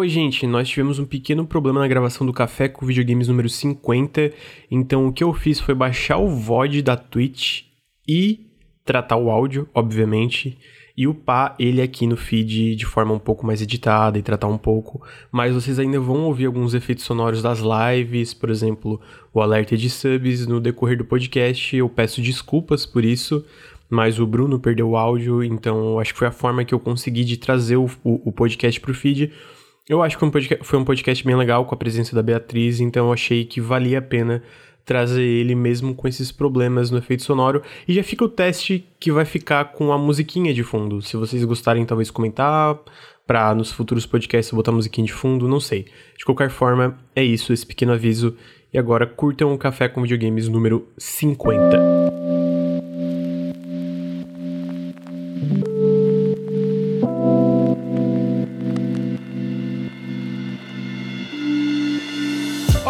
Oi, gente, nós tivemos um pequeno problema na gravação do Café com Videogames número 50, então o que eu fiz foi baixar o VOD da Twitch e tratar o áudio, obviamente, e upar ele aqui no feed de forma um pouco mais editada e tratar um pouco, mas vocês ainda vão ouvir alguns efeitos sonoros das lives, por exemplo, o alerta de subs no decorrer do podcast, eu peço desculpas por isso, mas o Bruno perdeu o áudio, então acho que foi a forma que eu consegui de trazer o, o, o podcast pro feed, eu acho que foi um podcast bem legal com a presença da Beatriz, então eu achei que valia a pena trazer ele mesmo com esses problemas no efeito sonoro. E já fica o teste que vai ficar com a musiquinha de fundo. Se vocês gostarem, talvez comentar para nos futuros podcasts botar musiquinha de fundo, não sei. De qualquer forma, é isso, esse pequeno aviso. E agora curtam o Café com Videogames número 50.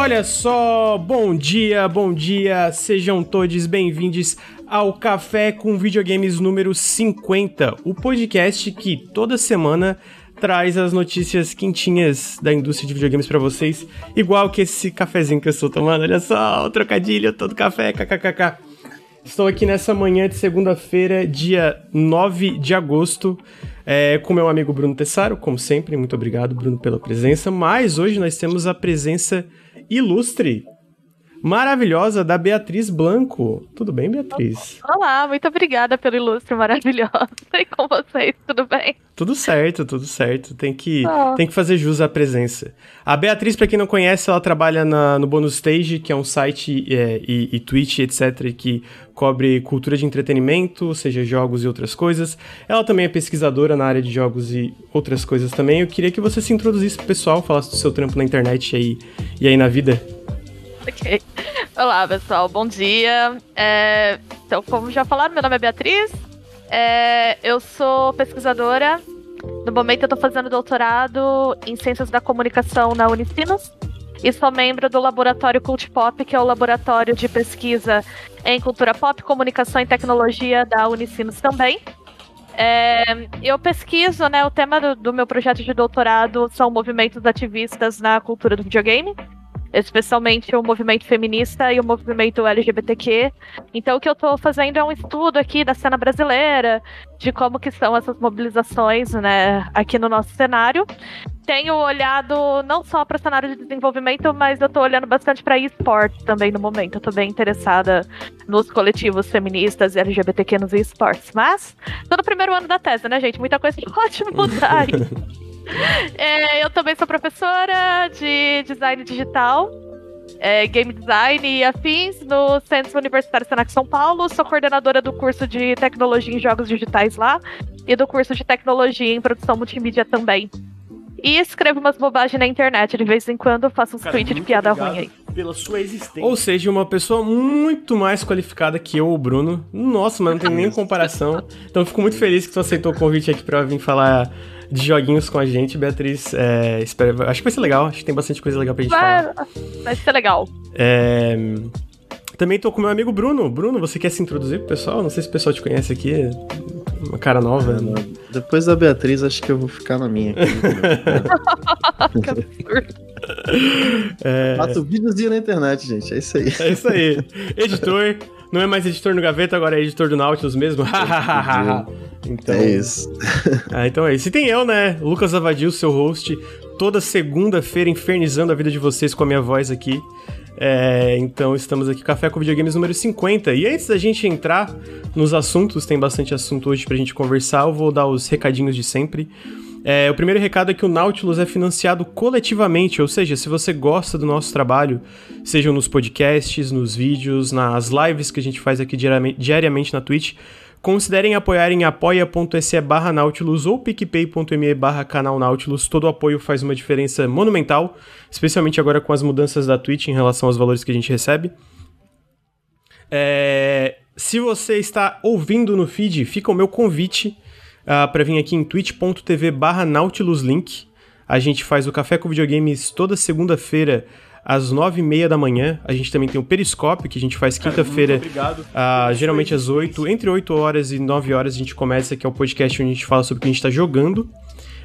Olha só, bom dia, bom dia, sejam todos bem-vindos ao Café com Videogames número 50, o podcast que toda semana traz as notícias quentinhas da indústria de videogames para vocês, igual que esse cafezinho que eu estou tomando, olha só, o trocadilho todo café, kkkk. Estou aqui nessa manhã de segunda-feira, dia 9 de agosto, é, com meu amigo Bruno Tessaro, como sempre, muito obrigado, Bruno, pela presença, mas hoje nós temos a presença ilustre, maravilhosa da Beatriz Blanco. Tudo bem, Beatriz? Olá, muito obrigada pelo ilustre maravilhoso. E com vocês, tudo bem? Tudo certo, tudo certo. Tem que, oh. tem que fazer jus à presença. A Beatriz, para quem não conhece, ela trabalha na, no Bonus Stage, que é um site é, e, e Twitch, etc., que cobre cultura de entretenimento, seja jogos e outras coisas. Ela também é pesquisadora na área de jogos e outras coisas também. Eu queria que você se introduzisse pro pessoal, falasse do seu trampo na internet aí, e aí na vida. Ok. Olá, pessoal. Bom dia. É, então, como já falaram, meu nome é Beatriz. É, eu sou pesquisadora. No momento, eu estou fazendo doutorado em Ciências da Comunicação na Unicinos e sou membro do Laboratório Cult Pop, que é o laboratório de pesquisa em cultura pop, comunicação e tecnologia da Unicinos também. É, eu pesquiso, né, o tema do, do meu projeto de doutorado são movimentos ativistas na cultura do videogame especialmente o movimento feminista e o movimento LGBTQ. Então o que eu estou fazendo é um estudo aqui da cena brasileira, de como que são essas mobilizações, né, aqui no nosso cenário. Tenho olhado não só para o cenário de desenvolvimento, mas eu estou olhando bastante para esportes também no momento. Eu tô bem interessada nos coletivos feministas e LGBTQ nos esportes. Mas tô no primeiro ano da tese, né, gente? Muita coisa pode mudar. É, eu também sou professora de design digital, é, game design e afins no Centro Universitário Senac São Paulo. Sou coordenadora do curso de tecnologia em jogos digitais lá e do curso de tecnologia em produção multimídia também. E escrevo umas bobagens na internet. De vez em quando faço uns tweets de piada ruim aí. Pela sua existência. Ou seja, uma pessoa muito mais qualificada que eu, o Bruno. Nossa, mas não tem nem comparação. Então fico muito feliz que tu aceitou o convite aqui pra vir falar de joguinhos com a gente, Beatriz. É, espero, acho que vai ser legal, acho que tem bastante coisa legal pra gente vai, falar. Vai ser legal. É, também tô com meu amigo Bruno. Bruno, você quer se introduzir pro pessoal? Não sei se o pessoal te conhece aqui. Uma cara nova. Não, depois da Beatriz, acho que eu vou ficar na minha. Aqui. que absurdo. É... Faço vídeozinho na internet, gente. É isso aí. É isso aí. Editor. Não é mais editor no Gaveta, agora é editor do Nautilus mesmo. então, é isso. ah, então é isso. E tem eu, né? Lucas Avadil, seu host, toda segunda-feira infernizando a vida de vocês com a minha voz aqui. É, então estamos aqui, Café com Videogames número 50. E antes da gente entrar nos assuntos, tem bastante assunto hoje pra gente conversar, eu vou dar os recadinhos de sempre. É, o primeiro recado é que o Nautilus é financiado coletivamente, ou seja, se você gosta do nosso trabalho, sejam nos podcasts, nos vídeos, nas lives que a gente faz aqui diariamente na Twitch, considerem apoiar em apoia.se barra Nautilus ou picpay.me barra canal Nautilus. Todo apoio faz uma diferença monumental, especialmente agora com as mudanças da Twitch em relação aos valores que a gente recebe. É... Se você está ouvindo no feed, fica o meu convite uh, ah, para vir aqui em twitch.tv barra NautilusLink. A gente faz o Café com Videogames toda segunda-feira às nove e meia da manhã. A gente também tem o Periscópio, que a gente faz quinta-feira, uh, geralmente às oito. Entre oito horas e nove horas a gente começa, que é o podcast onde a gente fala sobre o que a gente está jogando.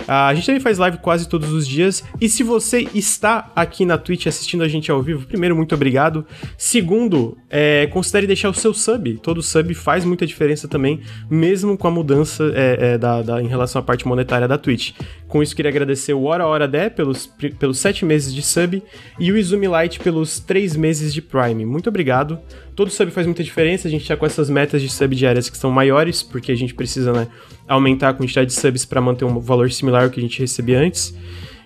A gente também faz live quase todos os dias. E se você está aqui na Twitch assistindo a gente ao vivo, primeiro, muito obrigado. Segundo, é, considere deixar o seu sub. Todo sub faz muita diferença também, mesmo com a mudança é, é, da, da, em relação à parte monetária da Twitch. Com isso, queria agradecer o Hora Hora Dé pelos, pelos 7 meses de sub e o Izumi Light pelos 3 meses de Prime. Muito obrigado. Todo sub faz muita diferença, a gente tá com essas metas de sub diárias que são maiores, porque a gente precisa, né, aumentar a quantidade de subs para manter um valor similar ao que a gente recebia antes.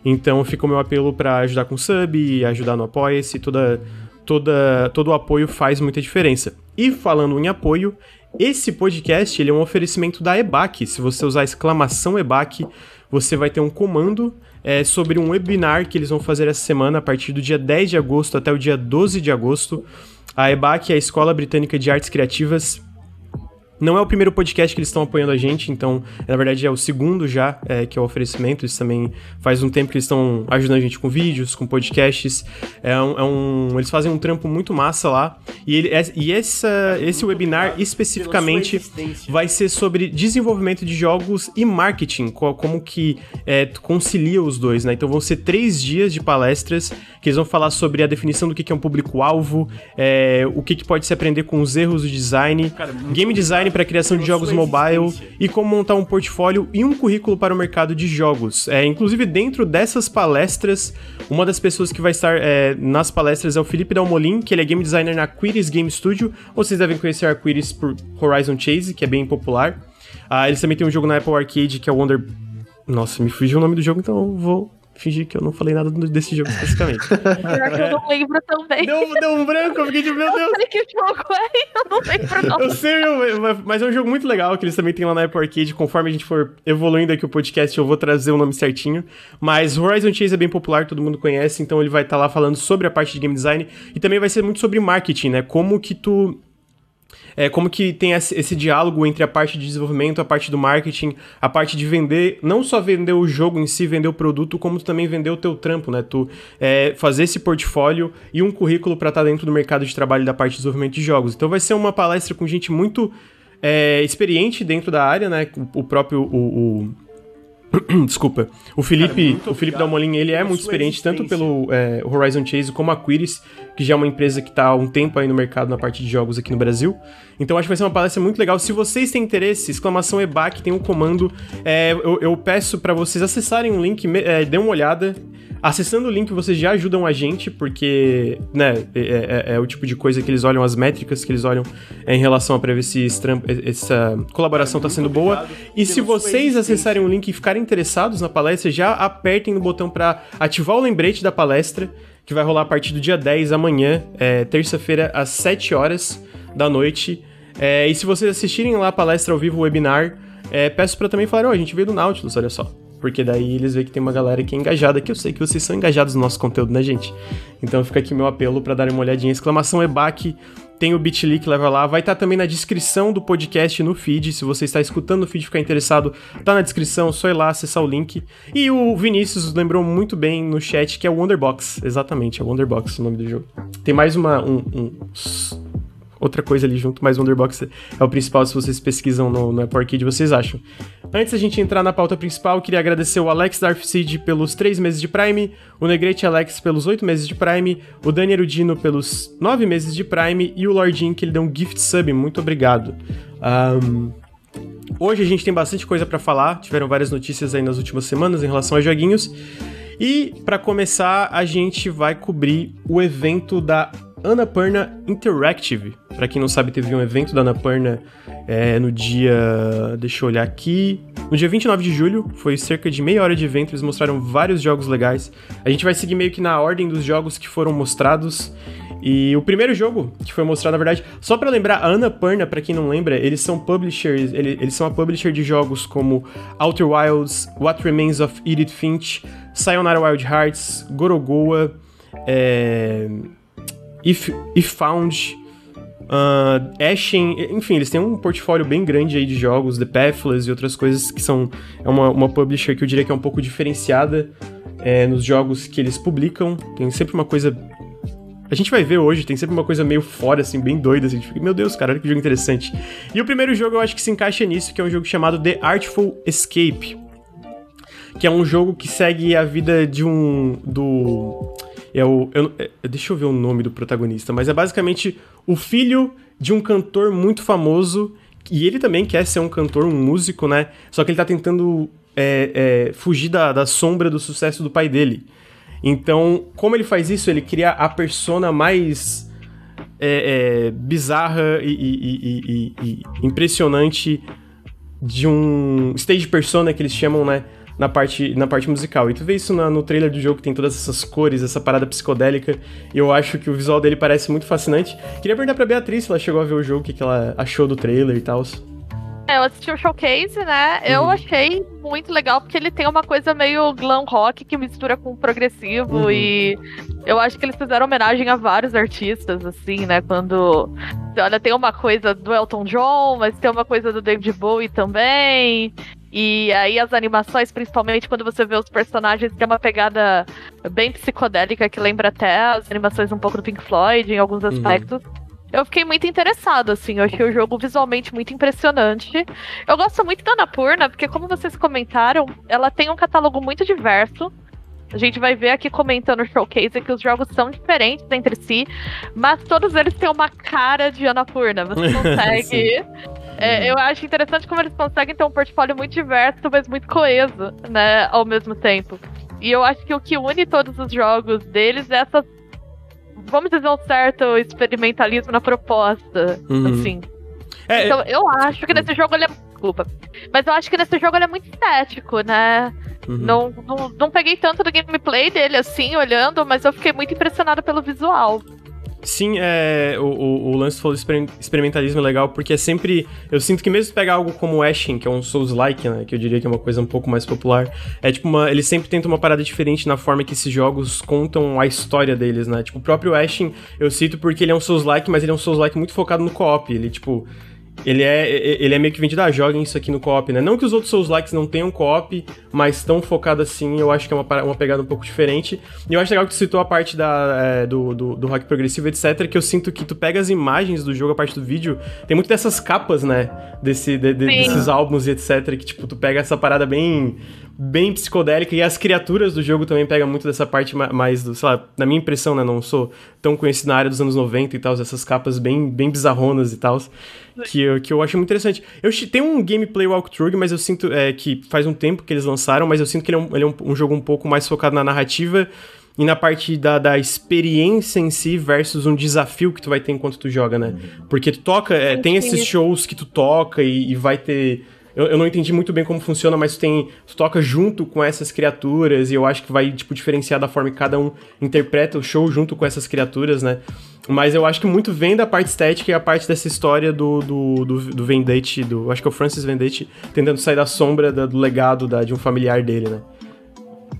Então fica o meu apelo para ajudar com sub, ajudar no Apoia-se, toda, toda, todo o apoio faz muita diferença. E falando em apoio, esse podcast ele é um oferecimento da EBAC. Se você usar exclamação EBAC, você vai ter um comando é, sobre um webinar que eles vão fazer essa semana, a partir do dia 10 de agosto até o dia 12 de agosto. A EBAC a Escola Britânica de Artes Criativas não é o primeiro podcast que eles estão apoiando a gente, então, na verdade, é o segundo já, é, que é o oferecimento. Isso também faz um tempo que eles estão ajudando a gente com vídeos, com podcasts. É um, é um eles fazem um trampo muito massa lá. E, ele, é, e essa, esse webinar especificamente vai ser sobre desenvolvimento de jogos e marketing, como que é, concilia os dois, né? Então vão ser três dias de palestras que eles vão falar sobre a definição do que é um público-alvo, é, o que, que pode se aprender com os erros do design, Cara, game design design para criação de jogos mobile e como montar um portfólio e um currículo para o mercado de jogos. É, inclusive, dentro dessas palestras, uma das pessoas que vai estar é, nas palestras é o Felipe Dalmolin, que ele é game designer na Quiris Game Studio. Vocês devem conhecer a Quiris por Horizon Chase, que é bem popular. Ah, eles também têm um jogo na Apple Arcade que é o Wonder. Nossa, me fugiu o nome do jogo, então eu vou fingir que eu não falei nada desse jogo especificamente. Pior que eu não lembro também. Deu, deu um branco, eu fiquei de meu Deus. Eu sei que jogo é, eu não lembro não. Eu sei, mas é um jogo muito legal que eles também têm lá na Apple Arcade. Conforme a gente for evoluindo aqui o podcast, eu vou trazer o nome certinho. Mas Horizon Chase é bem popular, todo mundo conhece, então ele vai estar tá lá falando sobre a parte de game design e também vai ser muito sobre marketing, né? Como que tu é, como que tem esse, diálogo entre a parte de desenvolvimento, a parte do marketing, a parte de vender, não só vender o jogo em si, vender o produto, como também vender o teu trampo, né? Tu é, fazer esse portfólio e um currículo para estar tá dentro do mercado de trabalho da parte de desenvolvimento de jogos. Então vai ser uma palestra com gente muito é, experiente dentro da área, né? O, o próprio o, o Desculpa. O Felipe, Cara, o Felipe Dalmolin, ele é muito experiente tanto pelo é, Horizon Chase como a Quiris, que já é uma empresa que está há um tempo aí no mercado na parte de jogos aqui no Brasil. Então acho que vai ser uma palestra muito legal. Se vocês têm interesse, exclamação EBAC tem um comando. É, eu, eu, peço para vocês acessarem o link, é, dê uma olhada. Acessando o link, vocês já ajudam a gente, porque, né, é, é, é, o tipo de coisa que eles olham, as métricas que eles olham em relação a pra ver se essa colaboração tá sendo boa. E se vocês acessarem o link e ficarem interessados na palestra, já apertem no botão para ativar o lembrete da palestra, que vai rolar a partir do dia 10, amanhã, é, terça-feira, às 7 horas da noite. É, e se vocês assistirem lá a palestra ao vivo, o webinar, é, peço para também falar, ó, oh, a gente veio do Nautilus, olha só. Porque daí eles veem que tem uma galera que é engajada, que eu sei que vocês são engajados no nosso conteúdo, né, gente? Então fica aqui meu apelo para darem uma olhadinha. Exclamação EBAC, tem o bit.ly que leva lá. Vai estar tá também na descrição do podcast no feed. Se você está escutando o feed e ficar interessado, tá na descrição, só ir lá acessar o link. E o Vinícius lembrou muito bem no chat que é o Wonderbox. Exatamente, é o Wonderbox o nome do jogo. Tem mais uma. Um, um outra coisa ali junto, mas Wonderbox é o principal se vocês pesquisam no, no Apple Arcade, vocês acham. Antes da gente entrar na pauta principal, queria agradecer o Alex Darfseed pelos 3 meses de Prime, o Negrete Alex pelos 8 meses de Prime, o Dani Erudino pelos 9 meses de Prime e o Lordin que ele deu um gift sub, muito obrigado. Um, hoje a gente tem bastante coisa para falar, tiveram várias notícias aí nas últimas semanas em relação a joguinhos. E para começar, a gente vai cobrir o evento da Annapurna Interactive. Para quem não sabe, teve um evento da Annapurna é, no dia. Deixa eu olhar aqui. No dia 29 de julho, foi cerca de meia hora de evento, eles mostraram vários jogos legais. A gente vai seguir meio que na ordem dos jogos que foram mostrados. E o primeiro jogo que foi mostrado, na verdade, só para lembrar, a Annapurna, para quem não lembra, eles são publishers, eles, eles são a publisher de jogos como Outer Wilds, What Remains of Edith Finch, Sayonara Wild Hearts, Gorogoa, é, If, If Found, uh, Ashen, enfim, eles têm um portfólio bem grande aí de jogos, The Pathless e outras coisas que são é uma, uma publisher que eu diria que é um pouco diferenciada é, nos jogos que eles publicam. Tem sempre uma coisa a gente vai ver hoje, tem sempre uma coisa meio fora, assim, bem doida, assim, fica, meu Deus, cara, olha que jogo interessante. E o primeiro jogo eu acho que se encaixa nisso, que é um jogo chamado The Artful Escape que é um jogo que segue a vida de um. do. É o. Eu, é, deixa eu ver o nome do protagonista, mas é basicamente o filho de um cantor muito famoso. E ele também quer ser um cantor, um músico, né? Só que ele tá tentando é, é, fugir da, da sombra do sucesso do pai dele. Então, como ele faz isso? Ele cria a persona mais é, é, bizarra e, e, e, e, impressionante de um stage persona que eles chamam, né? Na parte, na parte musical. E tu vê isso na, no trailer do jogo, que tem todas essas cores, essa parada psicodélica. E eu acho que o visual dele parece muito fascinante. Queria perguntar pra Beatriz se ela chegou a ver o jogo, o que, que ela achou do trailer e tal. É, eu assisti o showcase, né? Eu uhum. achei muito legal porque ele tem uma coisa meio glam rock que mistura com progressivo uhum. e eu acho que eles fizeram homenagem a vários artistas, assim, né? Quando. Olha, tem uma coisa do Elton John, mas tem uma coisa do David Bowie também. E aí as animações, principalmente quando você vê os personagens, tem uma pegada bem psicodélica que lembra até as animações um pouco do Pink Floyd em alguns uhum. aspectos. Uhum eu fiquei muito interessado, assim. Eu achei o jogo visualmente muito impressionante. Eu gosto muito da Anapurna, porque, como vocês comentaram, ela tem um catálogo muito diverso. A gente vai ver aqui comentando no showcase que os jogos são diferentes entre si, mas todos eles têm uma cara de Anapurna. Você consegue. É, eu acho interessante como eles conseguem ter um portfólio muito diverso, mas muito coeso, né, ao mesmo tempo. E eu acho que o que une todos os jogos deles é essa vamos dizer, um certo experimentalismo na proposta, uhum. assim. É, então, eu acho que nesse jogo ele é. Desculpa. Mas eu acho que nesse jogo ele é muito estético, né? Uhum. Não, não, não peguei tanto do gameplay dele assim, olhando, mas eu fiquei muito impressionada pelo visual. Sim, é, o, o, o lance falou de experimentalismo é legal, porque é sempre. Eu sinto que mesmo pegar algo como Ashen, que é um Souls-like, né? Que eu diria que é uma coisa um pouco mais popular, é tipo uma. Eles sempre tentam uma parada diferente na forma que esses jogos contam a história deles, né? Tipo, o próprio Ashen eu cito porque ele é um Souls-like, mas ele é um Souls-like muito focado no co-op. Ele, tipo ele é, ele é meio que vendido, ah, joguem isso aqui no co-op, né? Não que os outros Souls Likes não tenham co-op, mas tão focado assim, eu acho que é uma, uma pegada um pouco diferente. E eu acho legal que tu citou a parte da, é, do, do, do rock progressivo, etc., que eu sinto que tu pega as imagens do jogo, a parte do vídeo, tem muito dessas capas, né? Desse, de, de, desses álbuns e etc., que, tipo, tu pega essa parada bem bem psicodélica e as criaturas do jogo também pegam muito dessa parte mais do, sei lá, na minha impressão, né, não sou tão conhecido na área dos anos 90 e tal, essas capas bem, bem bizarronas e tal, que eu, que eu acho muito interessante. Eu tem um gameplay walkthrough, mas eu sinto é, que faz um tempo que eles lançaram, mas eu sinto que ele é um, ele é um, um jogo um pouco mais focado na narrativa e na parte da, da experiência em si versus um desafio que tu vai ter enquanto tu joga, né? Porque tu toca, é, tem esses shows que tu toca e, e vai ter eu, eu, não entendi muito bem como funciona, mas tem. Tu toca junto com essas criaturas, e eu acho que vai, tipo, diferenciar da forma que cada um interpreta o show junto com essas criaturas, né? Mas eu acho que muito vem da parte estética e a parte dessa história do, do, do, do do. Acho que é o Francis Vendetti, tentando sair da sombra da, do legado da, de um familiar dele, né?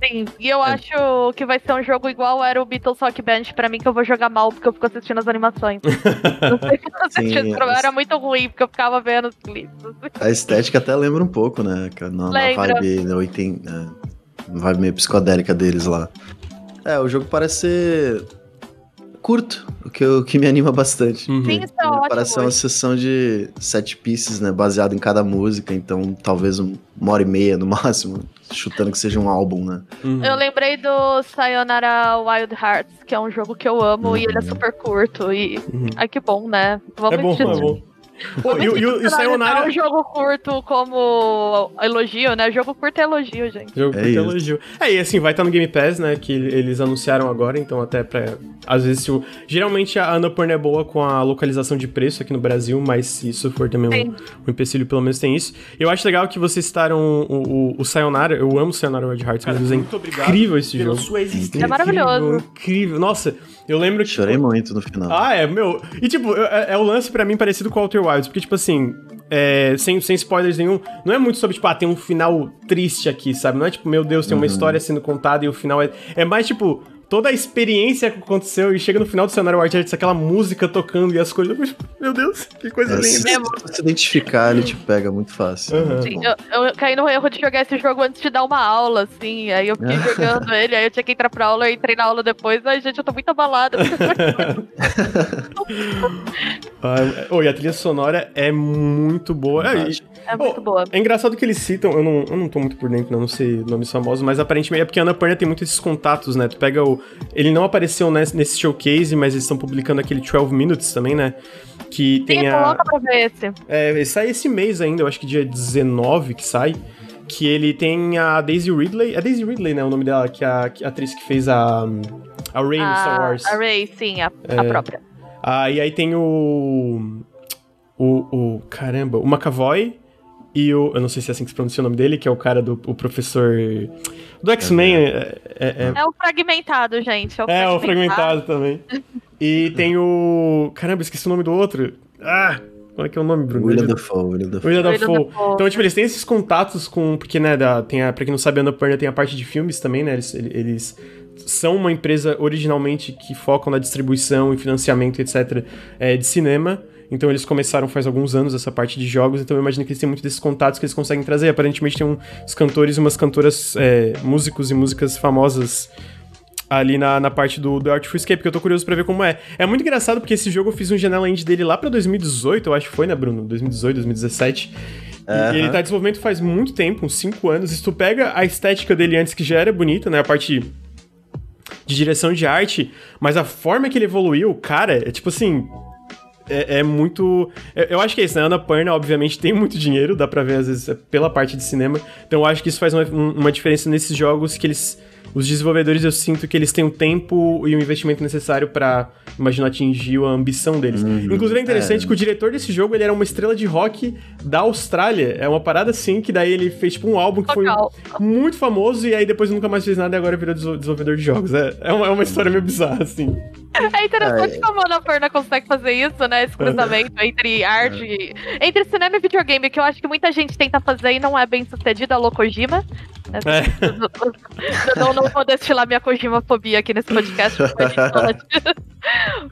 Sim, e eu é. acho que vai ser um jogo igual era o Beatles Rock Band pra mim, que eu vou jogar mal porque eu fico assistindo as animações. não sei se Sim, era muito ruim, porque eu ficava vendo os clipes. A estética até lembra um pouco, né? Na, na vibe, né, 80, né, vibe meio psicodélica deles lá. É, o jogo parece ser curto, o que, o que me anima bastante. Uhum. Sim, isso é ótimo. Parece ser uma sessão de sete pieces, né? Baseado em cada música, então talvez uma hora e meia no máximo chutando que seja um álbum, né? Uhum. Eu lembrei do Sayonara Wild Hearts, que é um jogo que eu amo uhum. e ele é uhum. super curto. E. Uhum. Ai, que bom, né? Vamos é bom, é bom. Pô, e, e, e o Sayonara. É um jogo curto como elogio, né? Jogo curto é elogio, gente. Jogo é curto é elogio. É, e assim, vai estar no Game Pass, né? Que eles anunciaram agora, então até pra. Às vezes, se o... geralmente a Annapurna é boa com a localização de preço aqui no Brasil, mas se isso for também um, um, empecilho, pelo menos tem isso. Eu acho legal que vocês citaram o, o, o Sayonara. Eu amo Sayonara Red Hearts, Cara, mas é incrível esse jogo. Sua existência. É maravilhoso. Incrível. Nossa. Eu lembro que. Chorei tipo... muito no final. Ah, é, meu. E, tipo, é, é o lance para mim parecido com o Outer Wilds, porque, tipo assim, é, sem, sem spoilers nenhum, não é muito sobre, tipo, ah, tem um final triste aqui, sabe? Não é tipo, meu Deus, tem uma uhum. história sendo contada e o final é. É mais, tipo, toda a experiência que aconteceu e chega no final do cenário White Arts, aquela música tocando e as coisas. Meu Deus, que coisa é, linda. Se, se se identificar, ele te pega muito fácil. Uhum. Sim, eu, eu, caí no erro de jogar esse jogo antes de dar uma aula, assim. Aí eu fiquei jogando ele, aí eu tinha que entrar pra aula e entrei na aula depois. Ai, gente, eu tô muito abalada. ah, oh, e a trilha sonora é muito boa. É, É muito oh, boa. É engraçado que eles citam, eu não, eu não tô muito por dentro, não, não sei nomes famosos, mas aparentemente é porque a Annapurna tem muitos esses contatos, né? Tu pega o. Ele não apareceu nesse, nesse showcase, mas eles estão publicando aquele 12 Minutes também, né? Que tem Sim, a. pra ver esse. É, sai esse mês ainda, eu acho que dia 19 que sai que ele tem a Daisy Ridley. É Daisy Ridley, né? O nome dela, que é a, a atriz que fez a. A Rey no Star Wars. A Rey, sim, a, é. a própria. Ah, e aí tem o. O. o caramba, o McAvoy e o. Eu não sei se é assim que se pronuncia o nome dele, que é o cara do o professor. Do X-Men. É, é, é, é, o fragmentado, gente. É o, é, fragmentado. o fragmentado também. E tem o. Caramba, esqueci o nome do outro. Ah! Qual é que é o nome, Bruno? William Dafoe. William Dafoe. William Dafoe. Então, tipo, eles têm esses contatos com... Porque, né, da, tem a, pra quem não sabe, a Annapurna tem a parte de filmes também, né? Eles, eles são uma empresa originalmente que focam na distribuição e financiamento, etc., é, de cinema. Então eles começaram faz alguns anos essa parte de jogos, então eu imagino que eles têm muitos desses contatos que eles conseguem trazer. Aparentemente tem uns cantores e umas cantoras, é, músicos e músicas famosas ali na, na parte do, do Artful Escape, que eu tô curioso pra ver como é. É muito engraçado porque esse jogo eu fiz um janela indie dele lá pra 2018, eu acho que foi, né, Bruno? 2018, 2017. Uhum. E ele tá em desenvolvimento faz muito tempo, uns 5 anos. E tu pega a estética dele antes, que já era bonita, né? A parte de direção de arte, mas a forma que ele evoluiu, cara, é tipo assim. É, é muito. É, eu acho que é isso, né? A Ana Perna, obviamente, tem muito dinheiro, dá pra ver, às vezes, pela parte de cinema. Então eu acho que isso faz uma, uma diferença nesses jogos que eles os desenvolvedores eu sinto que eles têm o tempo e o investimento necessário para imagino atingir a ambição deles. Uhum, Inclusive é interessante é. que o diretor desse jogo ele era uma estrela de rock da Austrália. É uma parada assim que daí ele fez tipo um álbum que foi muito famoso e aí depois nunca mais fez nada e agora virou desenvolvedor de jogos. É, é, uma, é uma história meio bizarra assim. É interessante é. como a Ana Perna consegue fazer isso, né? Esse cruzamento entre arte, entre cinema e videogame, que eu acho que muita gente tenta fazer e não é bem sucedido, a Lokojima. É. Não, não vou destilar minha Kojima-fobia aqui nesse podcast.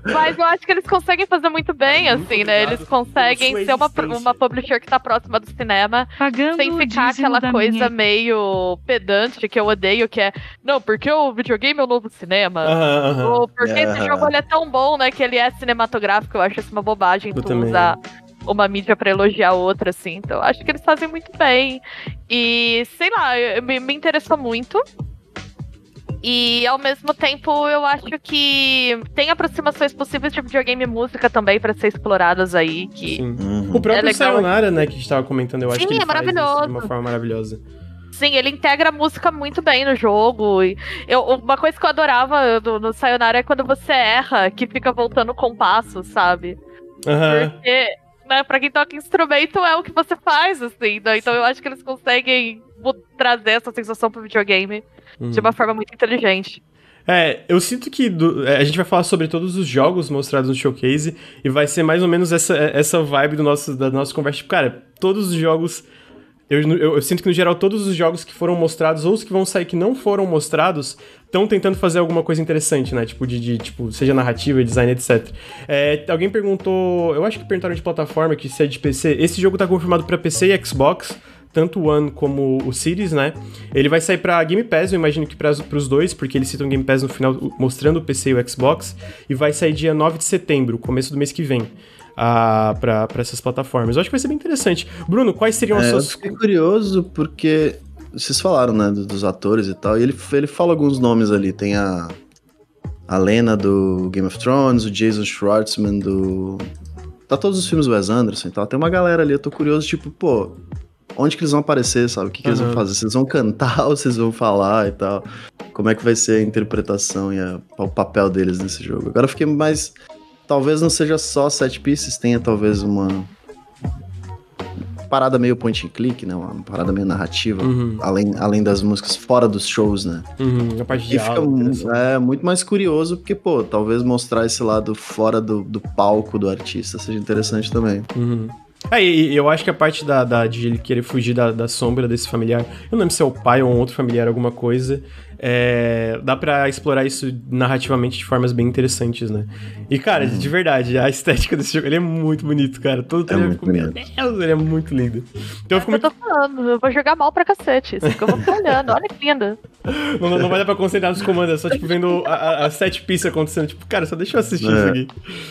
Mas eu acho que eles conseguem fazer muito bem, assim, né? Eles conseguem ser uma, uma publisher que tá próxima do cinema, Pagando sem ficar aquela coisa minha... meio pedante que eu odeio, que é, não, porque o videogame é o novo cinema. Uh -huh, uh -huh. Ou porque uh -huh. esse jogo ele é tão bom, né, que ele é cinematográfico. Eu acho isso uma bobagem eu tu também. usar uma mídia para elogiar outra, assim. Então, acho que eles fazem muito bem. E, sei lá, me, me interessou muito. E ao mesmo tempo, eu acho que tem aproximações possíveis de videogame e música também para ser exploradas aí. Que uhum. O próprio é Sayonara, né, que a gente tava comentando, eu acho Sim, que ele é maravilhoso. de uma forma maravilhosa. Sim, ele integra a música muito bem no jogo. E eu, uma coisa que eu adorava no, no Sayonara é quando você erra, que fica voltando o compasso, sabe? Uhum. Porque né, pra quem toca instrumento é o que você faz, assim, né? Então eu acho que eles conseguem trazer essa sensação pro videogame uhum. de uma forma muito inteligente. É, eu sinto que do, é, a gente vai falar sobre todos os jogos mostrados no showcase e vai ser mais ou menos essa, essa vibe do nosso, da nossa conversa. Tipo, cara, todos os jogos. Eu, eu, eu, sinto que, no geral, todos os jogos que foram mostrados ou os que vão sair que não foram mostrados estão tentando fazer alguma coisa interessante, né? Tipo, de, de tipo, seja narrativa, design, etc. É, alguém perguntou, eu acho que perguntaram de plataforma, que se é de PC. Esse jogo tá confirmado para PC e Xbox tanto o One como o Series, né? Ele vai sair pra Game Pass, eu imagino que para os dois, porque eles citam Game Pass no final mostrando o PC e o Xbox, e vai sair dia 9 de setembro, começo do mês que vem. Para essas plataformas. Eu acho que vai ser bem interessante. Bruno, quais seriam as é, suas. Eu fiquei curioso porque vocês falaram, né, dos atores e tal, e ele, ele fala alguns nomes ali. Tem a, a Lena do Game of Thrones, o Jason Schwartzman do. Tá todos os filmes do Wes Anderson e tal. Tem uma galera ali, eu tô curioso, tipo, pô, onde que eles vão aparecer, sabe? O que, que uhum. eles vão fazer? Vocês vão cantar ou vocês vão falar e tal? Como é que vai ser a interpretação e a, o papel deles nesse jogo? Agora eu fiquei mais. Talvez não seja só set pieces, tenha talvez uma parada meio point and click, né? Uma parada meio narrativa, uhum. além, além das músicas fora dos shows, né? Uhum, a parte de e fica é, muito mais curioso, porque, pô, talvez mostrar esse lado fora do, do palco do artista seja interessante também. Uhum. É, e eu acho que a parte da, da, de ele querer fugir da, da sombra desse familiar, eu não lembro se é o pai ou um outro familiar, alguma coisa, é, dá para explorar isso narrativamente de formas bem interessantes, né? E, cara, uhum. de verdade, a estética desse jogo, ele é muito bonito, cara. Todo é muito meu Deus, ele é muito lindo. Então, eu, fico muito... eu tô falando, eu vou jogar mal pra cacete, isso que eu vou ficar olhando, olha que linda. Não, não, não, vai dar pra concentrar nos comandos, é só, tipo, vendo a, a set piece acontecendo, tipo, cara, só deixa eu assistir é. isso aqui.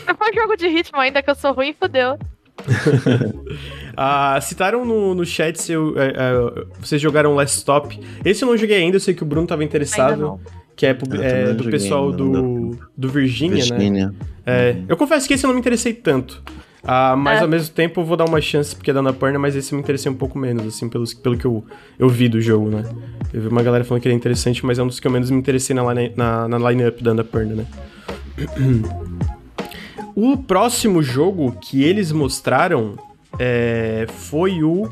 Se for jogo de ritmo ainda que eu sou ruim, fodeu. ah, citaram no, no chat se eu, é, é, vocês jogaram Last Stop. Esse eu não joguei ainda, eu sei que o Bruno tava interessado. Que é, é do pessoal do, do Virginia, Virginia. né? É, eu confesso que esse eu não me interessei tanto. Ah, mas é. ao mesmo tempo eu vou dar uma chance porque é da Annapurna, mas esse eu me interessei um pouco menos, assim, pelo, pelo que eu, eu vi do jogo, né? Eu vi uma galera falando que ele é interessante, mas é um dos que eu menos me interessei na, line, na, na line-up da Annapurna, né? O próximo jogo que eles mostraram é, foi o.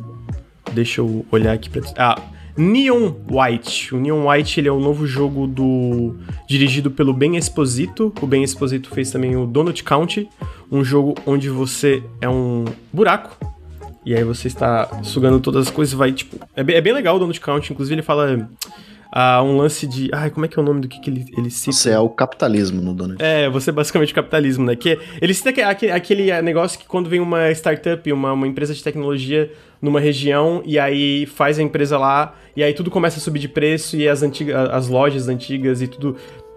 Deixa eu olhar aqui pra. Ah, Neon White. O Neon White ele é o novo jogo do dirigido pelo Ben Esposito. O Ben Esposito fez também o Donut County, um jogo onde você é um buraco e aí você está sugando todas as coisas, vai tipo, é bem, é bem legal o Donut County, inclusive ele fala a um lance de. Ai, como é que é o nome do que, que ele, ele cita? Você é o capitalismo no Donut. É, você é basicamente o capitalismo, né? Que ele cita aquele, aquele negócio que quando vem uma startup, uma, uma empresa de tecnologia numa região, e aí faz a empresa lá, e aí tudo começa a subir de preço, e as, antigas, as lojas antigas e tudo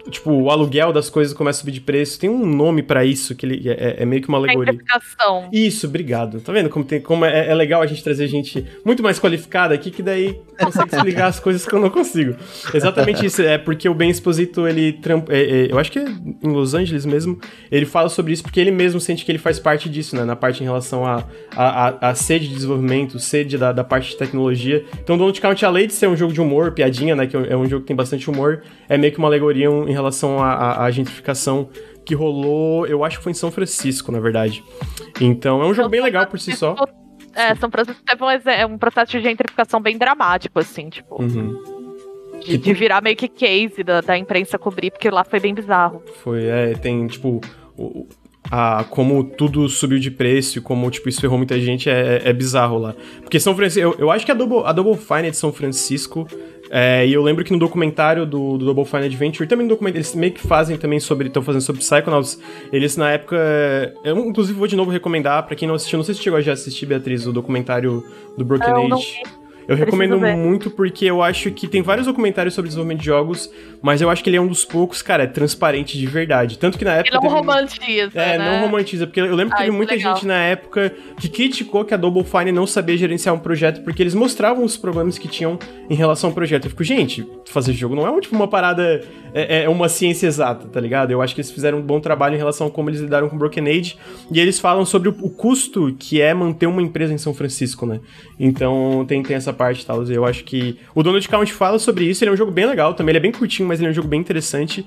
tipo, o aluguel das coisas começa a subir de preço. Tem um nome para isso, que ele é, é, meio que uma alegoria. Gentrificação. Isso, obrigado. Tá vendo como, tem, como é, é, legal a gente trazer gente muito mais qualificada aqui, que daí consegue explicar as coisas que eu não consigo. Exatamente isso. É porque o Ben Exposito, ele... É, é, eu acho que é em Los Angeles mesmo, ele fala sobre isso porque ele mesmo sente que ele faz parte disso, né? Na parte em relação à a, a, a, sede de desenvolvimento, sede da, da parte de tecnologia. Então, Don't Count, além de ser um jogo de humor, piadinha, né? Que é um jogo que tem bastante humor, é meio que uma alegoria em relação à, à gentrificação que rolou, eu acho que foi em São Francisco, na verdade. Então é um jogo bem legal por si só. É, São Francisco é um processo de gentrificação bem dramático, assim, tipo. Uhum. De, de, virar meio que case da, da imprensa cobrir, porque lá foi bem bizarro. Foi, é, tem, tipo. O, a, como tudo subiu de preço como, tipo, isso ferrou muita gente é, é bizarro lá. Porque São Francisco. Eu, eu acho que a Double, a Double Fine de São Francisco é, e eu lembro que no documentário do, do Double Fine Adventure, também no documentário, eles meio que fazem também sobre, estão fazendo sobre Psychonauts, eles na época, eu inclusive vou de novo recomendar para quem não assistiu, não sei se chegou a já assistir, Beatriz, o documentário do Broken Age. Não eu recomendo muito porque eu acho que tem vários documentários sobre desenvolvimento de jogos, mas eu acho que ele é um dos poucos, cara, é transparente de verdade. Tanto que na época. Ele não romantiza. É, né? não romantiza, porque eu lembro que Ai, teve muita legal. gente na época que criticou que a Double Fine não sabia gerenciar um projeto porque eles mostravam os problemas que tinham em relação ao projeto. Eu fico, gente, fazer jogo não é tipo uma parada. É, é uma ciência exata, tá ligado? Eu acho que eles fizeram um bom trabalho em relação a como eles lidaram com Broken Age. E eles falam sobre o, o custo que é manter uma empresa em São Francisco, né? Então tem, tem essa parte e tal. Eu acho que o Donut Count fala sobre isso. Ele é um jogo bem legal também. Ele é bem curtinho, mas ele é um jogo bem interessante.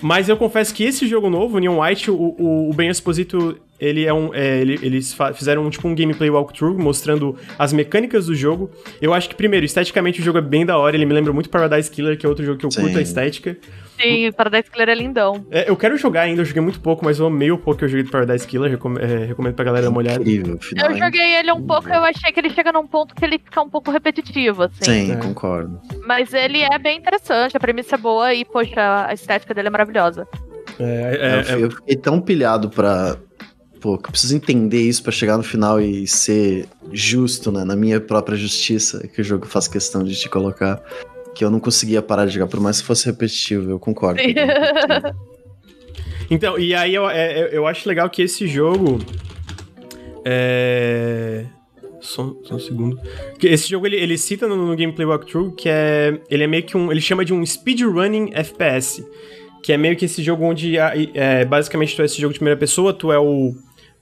Mas eu confesso que esse jogo novo, Neon White, o, o, o Ben Exposito, ele é um. É, ele, eles fizeram tipo um gameplay walkthrough mostrando as mecânicas do jogo. Eu acho que, primeiro, esteticamente o jogo é bem da hora. Ele me lembra muito Paradise Killer, que é outro jogo que eu Sim. curto a estética. Sim, Paradise Killer é lindão. É, eu quero jogar ainda, eu joguei muito pouco, mas eu amei o pouco que eu joguei do Paradise Killer, recomendo, é, recomendo pra galera dar uma olhada. Incrível, final, eu joguei ele um pouco, eu achei que ele chega num ponto que ele fica um pouco repetitivo, assim. Sim, é. concordo. Mas ele é bem interessante, a premissa é boa e, poxa, a estética dele é maravilhosa. É, é, eu, eu fiquei tão pilhado pra, pô, que eu preciso entender isso para chegar no final e ser justo, né, na minha própria justiça, que o jogo faz questão de te colocar que eu não conseguia parar de jogar, por mais que fosse repetitivo, eu concordo. então, e aí eu, é, eu acho legal que esse jogo. É. Só, só um segundo. Esse jogo ele, ele cita no, no, gameplay walkthrough que é. Ele é meio que um. Ele chama de um speedrunning FPS. Que é meio que esse jogo onde. É, basicamente tu é esse jogo de primeira pessoa, tu é o.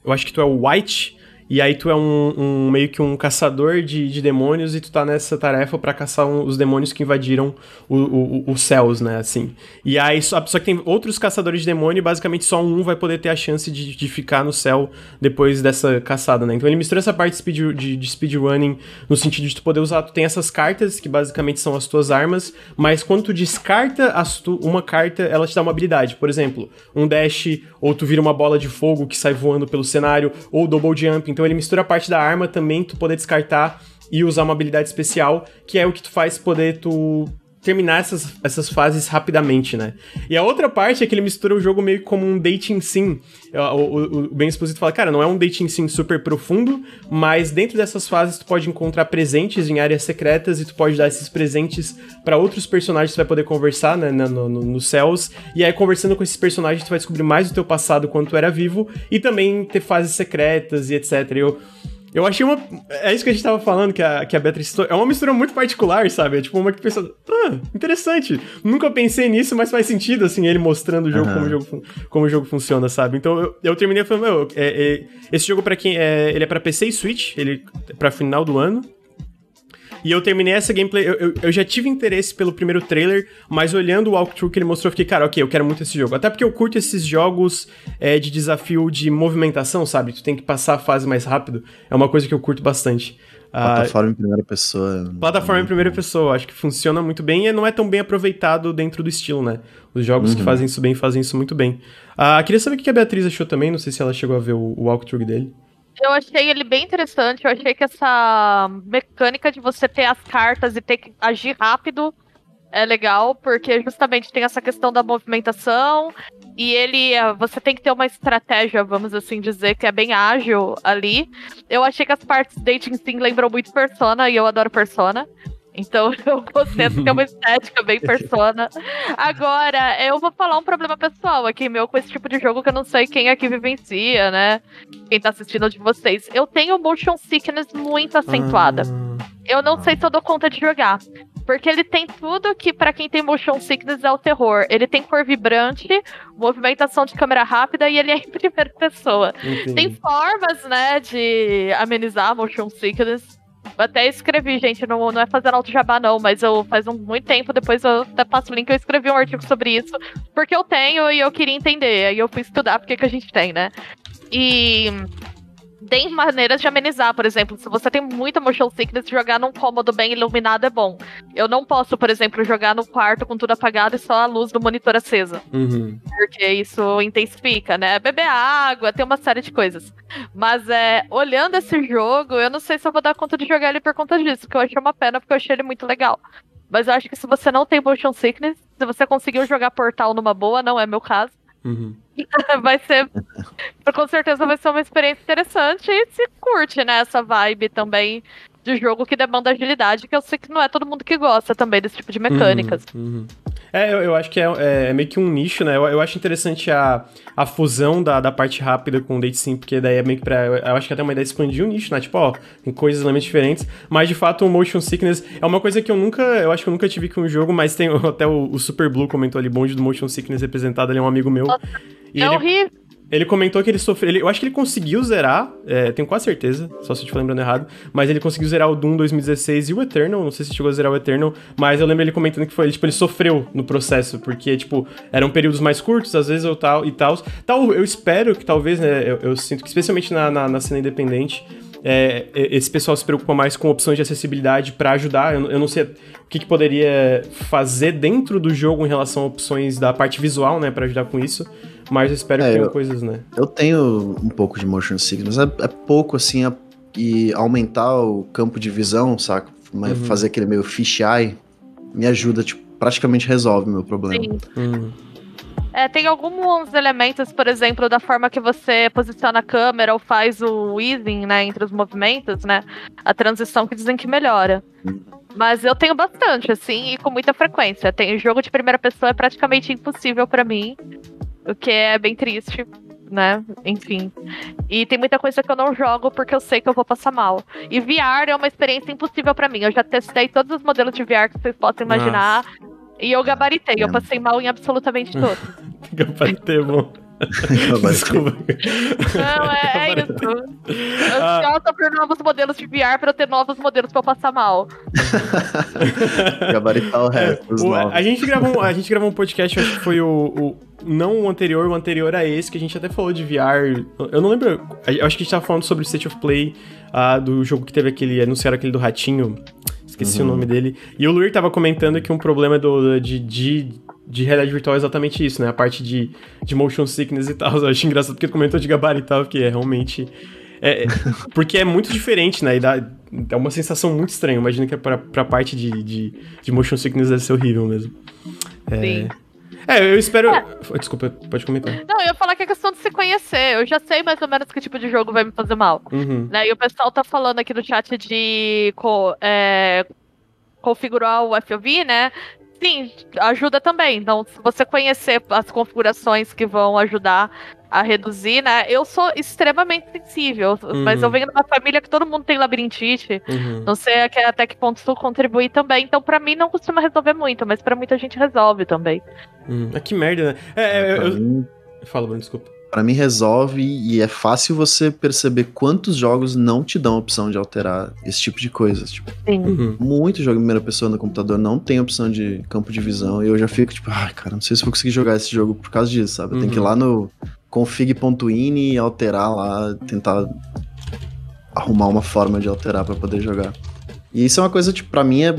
Eu acho que tu é o White e aí tu é um, um meio que um caçador de, de, demônios e tu tá nessa tarefa para caçar um, os demônios que invadiram os céus, né, assim. E aí, só, só que tem outros caçadores de demônio e basicamente só um vai poder ter a chance de, de ficar no céu depois dessa caçada, né. Então ele mistura essa parte de, speed, de, de speedrunning no sentido de tu poder usar, tu tem essas cartas que basicamente são as tuas armas, mas quando tu descarta as tu, uma carta, ela te dá uma habilidade. Por exemplo, um dash, ou tu vira uma bola de fogo que sai voando pelo cenário, ou double jump, então ele mistura a parte da arma também, tu poder descartar e usar uma habilidade especial, que é o que tu faz poder tu terminar essas, essas fases rapidamente, né? E a outra parte é que ele mistura o jogo meio como um dating sim. O, o, o Ben Exposito fala, cara, não é um dating sim super profundo, mas dentro dessas fases tu pode encontrar presentes em áreas secretas e tu pode dar esses presentes para outros personagens que tu vai poder conversar, né, no, no, nos céus. E aí, conversando com esses personagens, tu vai descobrir mais do teu passado quando tu era vivo e também ter fases secretas e etc. Eu eu achei uma. É isso que a gente tava falando, que a, que a Beatriz. É uma mistura muito particular, sabe? É tipo uma que pensa. Ah, interessante. Nunca pensei nisso, mas faz sentido, assim, ele mostrando o jogo, uhum. como, o jogo como o jogo funciona, sabe? Então eu, eu terminei falando, meu, é, é, esse jogo para quem. É, ele é pra PC e Switch, ele é pra final do ano. E eu terminei essa gameplay. Eu, eu, eu, já tive interesse pelo primeiro trailer, mas olhando o walkthrough que ele mostrou, eu fiquei, cara, ok, eu quero muito esse jogo. Até porque eu curto esses jogos é, de desafio de movimentação, sabe? Tu tem que passar a fase mais rápido. É uma coisa que eu curto bastante. Ah, plataforma em primeira pessoa. Plataforma em primeira pessoa, acho que funciona muito bem e não é tão bem aproveitado dentro do estilo, né? Os jogos uhum. que fazem isso bem fazem isso muito bem. Ah, queria saber o que a Beatriz achou também, não sei se ela chegou a ver o, o walkthrough dele. Eu achei ele bem interessante. Eu achei que essa mecânica de você ter as cartas e ter que agir rápido é legal, porque justamente tem essa questão da movimentação e ele, você tem que ter uma estratégia, vamos assim dizer, que é bem ágil ali. Eu achei que as partes dating sim lembram muito Persona e eu adoro Persona. Então eu gostei de ter uma estética bem persona. Agora, eu vou falar um problema pessoal aqui meu com esse tipo de jogo que eu não sei quem aqui vivencia, né? Quem tá assistindo de vocês. Eu tenho motion sickness muito acentuada. Ah. Eu não sei se eu dou conta de jogar. Porque ele tem tudo que para quem tem motion sickness é o terror. Ele tem cor vibrante, movimentação de câmera rápida e ele é em primeira pessoa. Entendi. Tem formas, né, de amenizar motion sickness até escrevi, gente, não, não é fazer alto jabá, não, mas eu faz um, muito tempo, depois eu até passo o link, eu escrevi um artigo sobre isso, porque eu tenho e eu queria entender. Aí eu fui estudar porque que a gente tem, né? E tem maneiras de amenizar, por exemplo, se você tem muita motion sickness, jogar num cômodo bem iluminado é bom. Eu não posso, por exemplo, jogar no quarto com tudo apagado e só a luz do monitor acesa. Uhum. Porque isso intensifica, né? Beber água, tem uma série de coisas. Mas é, olhando esse jogo, eu não sei se eu vou dar conta de jogar ele por conta disso, porque eu achei uma pena, porque eu achei ele muito legal. Mas eu acho que se você não tem motion sickness, se você conseguiu jogar Portal numa boa, não é meu caso, Uhum. vai ser. Com certeza vai ser uma experiência interessante e se curte, né? Essa vibe também de jogo que demanda agilidade, que eu sei que não é todo mundo que gosta também desse tipo de mecânicas. Uhum, uhum. É, eu, eu, acho que é, é, é, meio que um nicho, né? Eu, eu acho interessante a, a fusão da, da parte rápida com o Date Sim, porque daí é meio que pra. Eu acho que é até uma ideia de expandir o nicho, né? Tipo, ó, tem coisas elementos diferentes. Mas de fato, o Motion Sickness é uma coisa que eu nunca. Eu acho que eu nunca tive com um jogo, mas tem até o, o Super Blue comentou ali, bonde do Motion Sickness representado, ele é um amigo meu. É ele, horrível. Ele comentou que ele sofreu. Ele, eu acho que ele conseguiu zerar, é, tenho quase certeza, só se eu estiver lembrando errado. Mas ele conseguiu zerar o Doom 2016 e o Eternal. Não sei se chegou a zerar o Eternal, mas eu lembro ele comentando que foi, tipo, ele sofreu no processo, porque, tipo, eram períodos mais curtos, às vezes, ou tal, e tal. Tal, eu espero que talvez, né, eu, eu sinto que, especialmente na, na, na cena independente, é, esse pessoal se preocupa mais com opções de acessibilidade para ajudar. Eu, eu, não sei o que, que, poderia fazer dentro do jogo em relação a opções da parte visual, né, para ajudar com isso. Mas espero é, que tenham coisas, né? Eu tenho um pouco de motion sickness, é, é pouco assim, e aumentar o campo de visão, saca? Uhum. Fazer aquele meio fisheye me ajuda, tipo, praticamente resolve o meu problema. Sim. Uhum. É, tem alguns elementos, por exemplo, da forma que você posiciona a câmera ou faz o easing, né, entre os movimentos, né? A transição que dizem que melhora. Uhum. Mas eu tenho bastante, assim, e com muita frequência. Tem jogo de primeira pessoa é praticamente impossível para mim. O que é bem triste, né? Enfim. E tem muita coisa que eu não jogo porque eu sei que eu vou passar mal. E VR é uma experiência impossível para mim. Eu já testei todos os modelos de VR que vocês possam imaginar. Nossa. E eu gabaritei, eu passei mal em absolutamente todos. gabaritei, bom. Desculpa. Não, é, é isso. Ansiosa ah. por novos modelos de VR pra eu ter novos modelos pra eu passar mal. Gabaritar o resto. O, a, gente gravou, a gente gravou um podcast, acho que foi o, o, Não o anterior, o anterior a esse, que a gente até falou de VR. Eu não lembro. Eu acho que a gente tava falando sobre o State of Play uh, do jogo que teve aquele. Anunciaram aquele do Ratinho. Esqueci uhum. o nome dele. E o Luir tava comentando que um problema do, de, de de realidade virtual é exatamente isso, né? A parte de, de motion sickness e tal. Eu acho engraçado porque comentou de gabarital, que é realmente. É, porque é muito diferente, né? E dá, é uma sensação muito estranha. Imagina que é pra, pra parte de, de, de motion sickness deve ser horrível mesmo. É, Sim. É, eu espero. É. Desculpa, pode comentar. Não, eu ia falar que é questão de se conhecer. Eu já sei mais ou menos que tipo de jogo vai me fazer mal. Uhum. Né? E o pessoal tá falando aqui no chat de co é, configurar o FOV, né? Sim, ajuda também. Então, se você conhecer as configurações que vão ajudar a reduzir, né? Eu sou extremamente sensível, uhum. mas eu venho de uma família que todo mundo tem labirintite. Uhum. Não sei até que ponto isso contribui também. Então, para mim, não costuma resolver muito, mas para muita gente resolve também. Hum, é que merda, né? É, é, eu, eu... Fala, Bruno, desculpa para mim resolve e é fácil você perceber quantos jogos não te dão a opção de alterar esse tipo de coisas. Tipo, uhum. Muito jogo em primeira pessoa no computador não tem opção de campo de visão e eu já fico tipo, ai, ah, cara, não sei se vou conseguir jogar esse jogo por causa disso, sabe? Eu uhum. tenho que ir lá no config.ini e alterar lá, tentar arrumar uma forma de alterar para poder jogar. E isso é uma coisa, tipo, pra mim é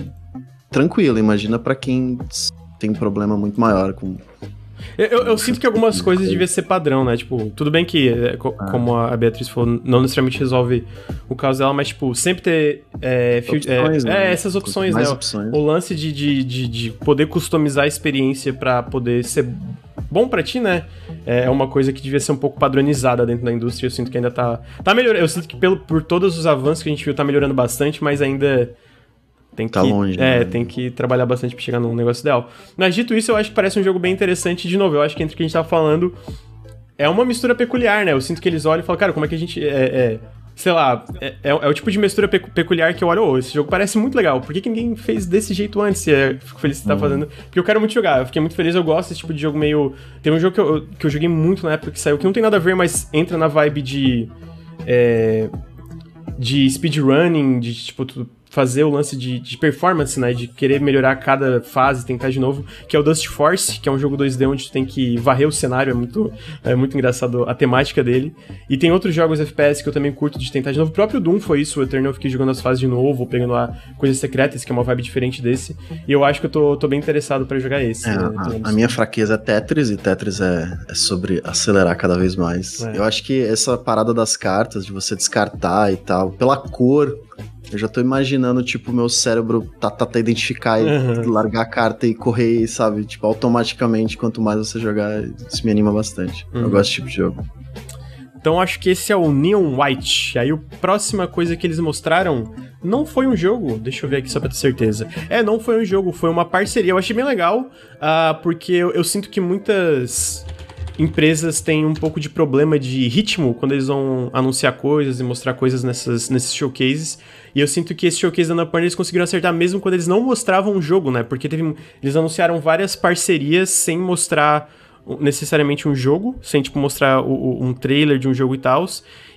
tranquilo, imagina para quem tem problema muito maior com eu, eu, sinto que algumas coisas deviam ser padrão, né? Tipo, tudo bem que, é, ah. como a Beatriz falou, não necessariamente resolve o caso dela, mas, tipo, sempre ter. É, opções, é, né? é essas opções, Mais né? Opções. O lance de, de, de, de, poder customizar a experiência para poder ser bom para ti, né? É uma coisa que devia ser um pouco padronizada dentro da indústria. Eu sinto que ainda tá. Tá melhorando. Eu sinto que pelo, por todos os avanços que a gente viu, tá melhorando bastante, mas ainda tem tá que, longe. É, né? tem que trabalhar bastante pra chegar num negócio ideal. Mas dito isso, eu acho que parece um jogo bem interessante. De novo, eu acho que entre o que a gente tava falando, é uma mistura peculiar, né? Eu sinto que eles olham e falam, cara, como é que a gente. É, é sei lá, é, é, é, o tipo de mistura peculiar que eu olho, oh, esse jogo parece muito legal. Por que, que ninguém fez desse jeito antes? É, fico feliz que você tá uhum. fazendo. Porque eu quero muito jogar. Eu fiquei muito feliz, eu gosto desse tipo de jogo meio. Tem um jogo que eu, que eu joguei muito na época que saiu, que não tem nada a ver, mas entra na vibe de. É, de speedrunning, de tipo, tu fazer o lance de, de, performance, né? De querer melhorar cada fase, tentar de novo, que é o Dust Force, que é um jogo 2D onde tu tem que varrer o cenário, é muito, é muito engraçado a temática dele. E tem outros jogos FPS que eu também curto de tentar de novo. O próprio Doom foi isso, o Eternal eu fiquei jogando as fases de novo, pegando lá coisas secretas, que é uma vibe diferente desse. E eu acho que eu tô, tô bem interessado para jogar esse. É, né? a, a, minha fraqueza é Tetris, e Tetris é, é sobre acelerar cada vez mais. É. Eu acho que essa parada das cartas, de você descartar e tal, pela cor, eu já tô imaginando, tipo, meu cérebro tá, tá, tá identificar e uhum. largar a carta e correr, sabe? Tipo, automaticamente, quanto mais você jogar, isso me anima bastante. Uhum. Eu gosto desse tipo de jogo. Então acho que esse é o Neon White. Aí a próxima coisa que eles mostraram não foi um jogo, deixa eu ver aqui só pra ter certeza. É, não foi um jogo, foi uma parceria. Eu achei bem legal, uh, porque eu, eu sinto que muitas empresas têm um pouco de problema de ritmo quando eles vão anunciar coisas e mostrar coisas nessas, nesses showcases. E eu sinto que esse showcase da Annapurna eles conseguiram acertar mesmo quando eles não mostravam um jogo, né? Porque teve, eles anunciaram várias parcerias sem mostrar necessariamente um jogo, sem tipo mostrar o, o, um trailer de um jogo e tal.